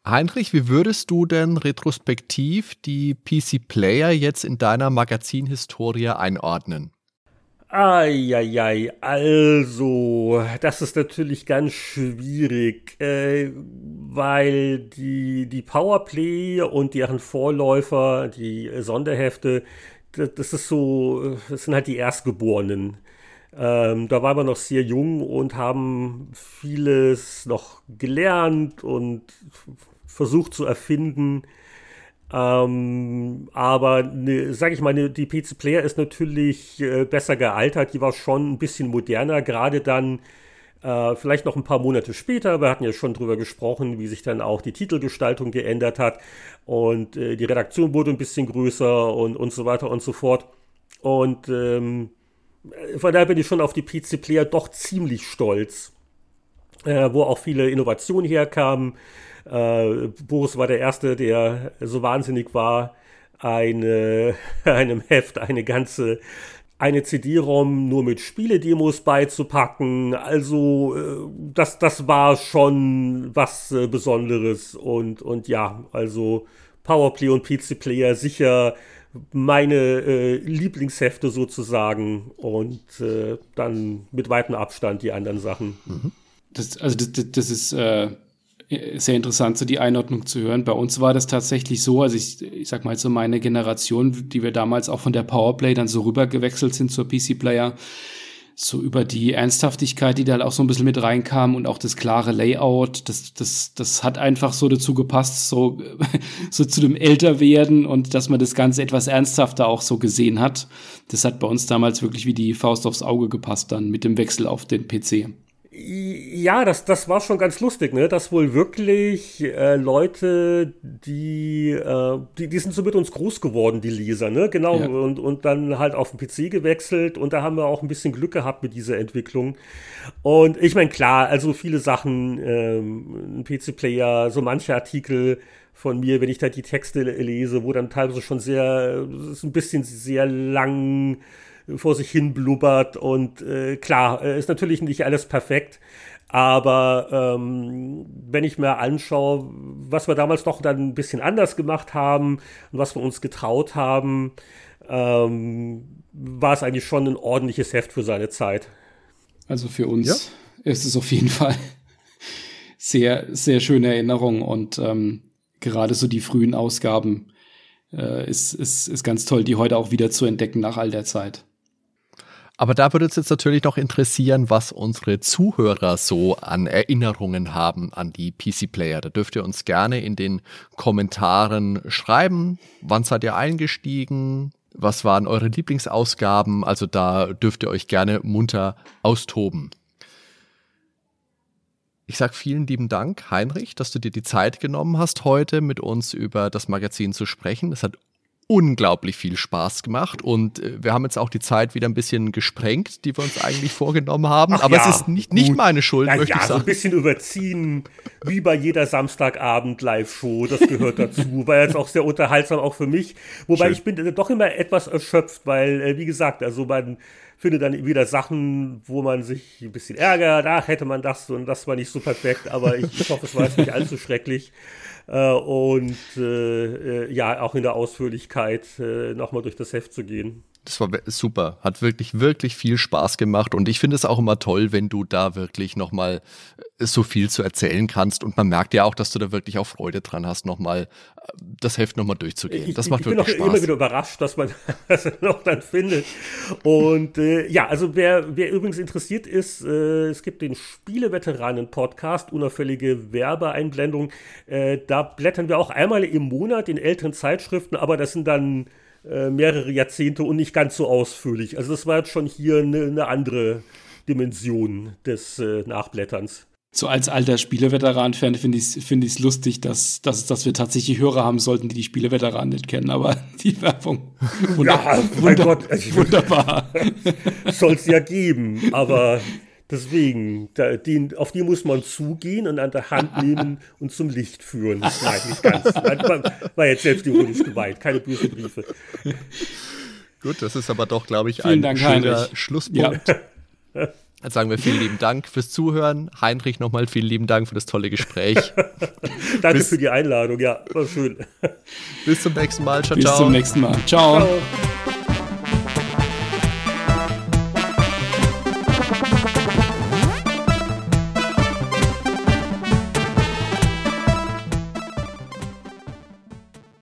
Heinrich, wie würdest du denn retrospektiv die PC Player jetzt in deiner Magazinhistorie einordnen? Eieiei, also, das ist natürlich ganz schwierig, äh, weil die, die Powerplay und deren Vorläufer, die Sonderhefte, das, das ist so, das sind halt die Erstgeborenen. Ähm, da waren wir noch sehr jung und haben vieles noch gelernt und versucht zu erfinden. Ähm, aber ne, sag ich mal, ne, die PC Player ist natürlich äh, besser gealtert. Die war schon ein bisschen moderner, gerade dann äh, vielleicht noch ein paar Monate später. Wir hatten ja schon drüber gesprochen, wie sich dann auch die Titelgestaltung geändert hat und äh, die Redaktion wurde ein bisschen größer und, und so weiter und so fort. Und ähm, von daher bin ich schon auf die PC Player doch ziemlich stolz, äh, wo auch viele Innovationen herkamen. Äh, Boris war der Erste, der so wahnsinnig war, eine, einem Heft eine ganze eine CD-ROM nur mit Spieledemos beizupacken. Also äh, das, das war schon was äh, Besonderes und, und ja, also Powerplay und PC Player sicher meine äh, Lieblingshefte sozusagen und äh, dann mit weitem Abstand die anderen Sachen. Mhm. Das, also das, das ist äh, sehr interessant, so die Einordnung zu hören. Bei uns war das tatsächlich so, also ich, ich sag mal so meine Generation, die wir damals auch von der Powerplay dann so rübergewechselt sind zur PC-Player, so über die Ernsthaftigkeit, die da halt auch so ein bisschen mit reinkam und auch das klare Layout, das, das, das hat einfach so dazu gepasst, so, so zu dem Älterwerden und dass man das Ganze etwas ernsthafter auch so gesehen hat. Das hat bei uns damals wirklich wie die Faust aufs Auge gepasst dann mit dem Wechsel auf den PC. Ja, das, das war schon ganz lustig, ne? Dass wohl wirklich äh, Leute, die, äh, die, die sind so mit uns groß geworden, die Leser, ne? Genau, ja. und, und dann halt auf den PC gewechselt und da haben wir auch ein bisschen Glück gehabt mit dieser Entwicklung. Und ich meine, klar, also viele Sachen, ähm, ein PC-Player, so manche Artikel von mir, wenn ich da die Texte lese, wo dann teilweise schon sehr, ein bisschen sehr lang vor sich hin blubbert und äh, klar, äh, ist natürlich nicht alles perfekt, aber ähm, wenn ich mir anschaue, was wir damals doch dann ein bisschen anders gemacht haben und was wir uns getraut haben, ähm, war es eigentlich schon ein ordentliches Heft für seine Zeit. Also für uns ja. ist es auf jeden Fall sehr, sehr schöne Erinnerung und ähm, gerade so die frühen Ausgaben äh, ist, ist, ist ganz toll, die heute auch wieder zu entdecken nach all der Zeit. Aber da würde uns jetzt natürlich noch interessieren, was unsere Zuhörer so an Erinnerungen haben an die PC-Player. Da dürft ihr uns gerne in den Kommentaren schreiben. Wann seid ihr eingestiegen? Was waren eure Lieblingsausgaben? Also da dürft ihr euch gerne munter austoben. Ich sage vielen lieben Dank, Heinrich, dass du dir die Zeit genommen hast, heute mit uns über das Magazin zu sprechen. Es hat unglaublich viel Spaß gemacht und äh, wir haben jetzt auch die Zeit wieder ein bisschen gesprengt, die wir uns eigentlich vorgenommen haben. Ach Aber ja, es ist nicht, nicht meine Schuld, Na möchte ja, ich sagen. so ein bisschen überziehen, wie bei jeder Samstagabend Live-Show, das gehört dazu. War jetzt auch sehr unterhaltsam, auch für mich. Wobei Schön. ich bin doch immer etwas erschöpft, weil, äh, wie gesagt, also man findet dann wieder Sachen, wo man sich ein bisschen ärgert, ach, hätte man das und das war nicht so perfekt, aber ich, ich hoffe, es war jetzt nicht allzu schrecklich. Äh, und äh, äh, ja, auch in der Ausführlichkeit äh, nochmal durch das Heft zu gehen. Das war super, hat wirklich, wirklich viel Spaß gemacht und ich finde es auch immer toll, wenn du da wirklich nochmal äh, so viel zu erzählen kannst und man merkt ja auch, dass du da wirklich auch Freude dran hast, nochmal äh, das Heft nochmal durchzugehen. Ich, das macht ich wirklich Spaß. Ich bin auch immer wieder überrascht, dass man das noch dann findet. Und äh, ja, also wer, wer übrigens interessiert ist, äh, es gibt den Spieleveteranen-Podcast, unauffällige Werbeeinblendung. Äh, da blättern wir auch einmal im Monat in älteren Zeitschriften, aber das sind dann äh, mehrere Jahrzehnte und nicht ganz so ausführlich. Also das war jetzt schon hier eine, eine andere Dimension des äh, Nachblätterns. So als alter Spieleveteran-Fan finde ich es find lustig, dass, dass, dass wir tatsächlich Hörer haben sollten, die die Spieleveteranen nicht kennen, aber die Werbung. Wunder, ja, mein wunder, Gott, also wunderbar. Soll es ja geben, aber Deswegen, da, den, auf die muss man zugehen und an der Hand nehmen und zum Licht führen. Nein, nicht ganz. War, war jetzt selbstironisch gemeint, keine bösen Briefe. Gut, das ist aber doch, glaube ich, vielen ein Dank, schöner Heinrich. Schlusspunkt. Ja. Dann sagen wir vielen lieben Dank fürs Zuhören. Heinrich nochmal vielen lieben Dank für das tolle Gespräch. Danke bis, für die Einladung, ja, war schön. Bis zum nächsten Mal. Ciao, bis ciao. Bis zum nächsten Mal. ciao. ciao.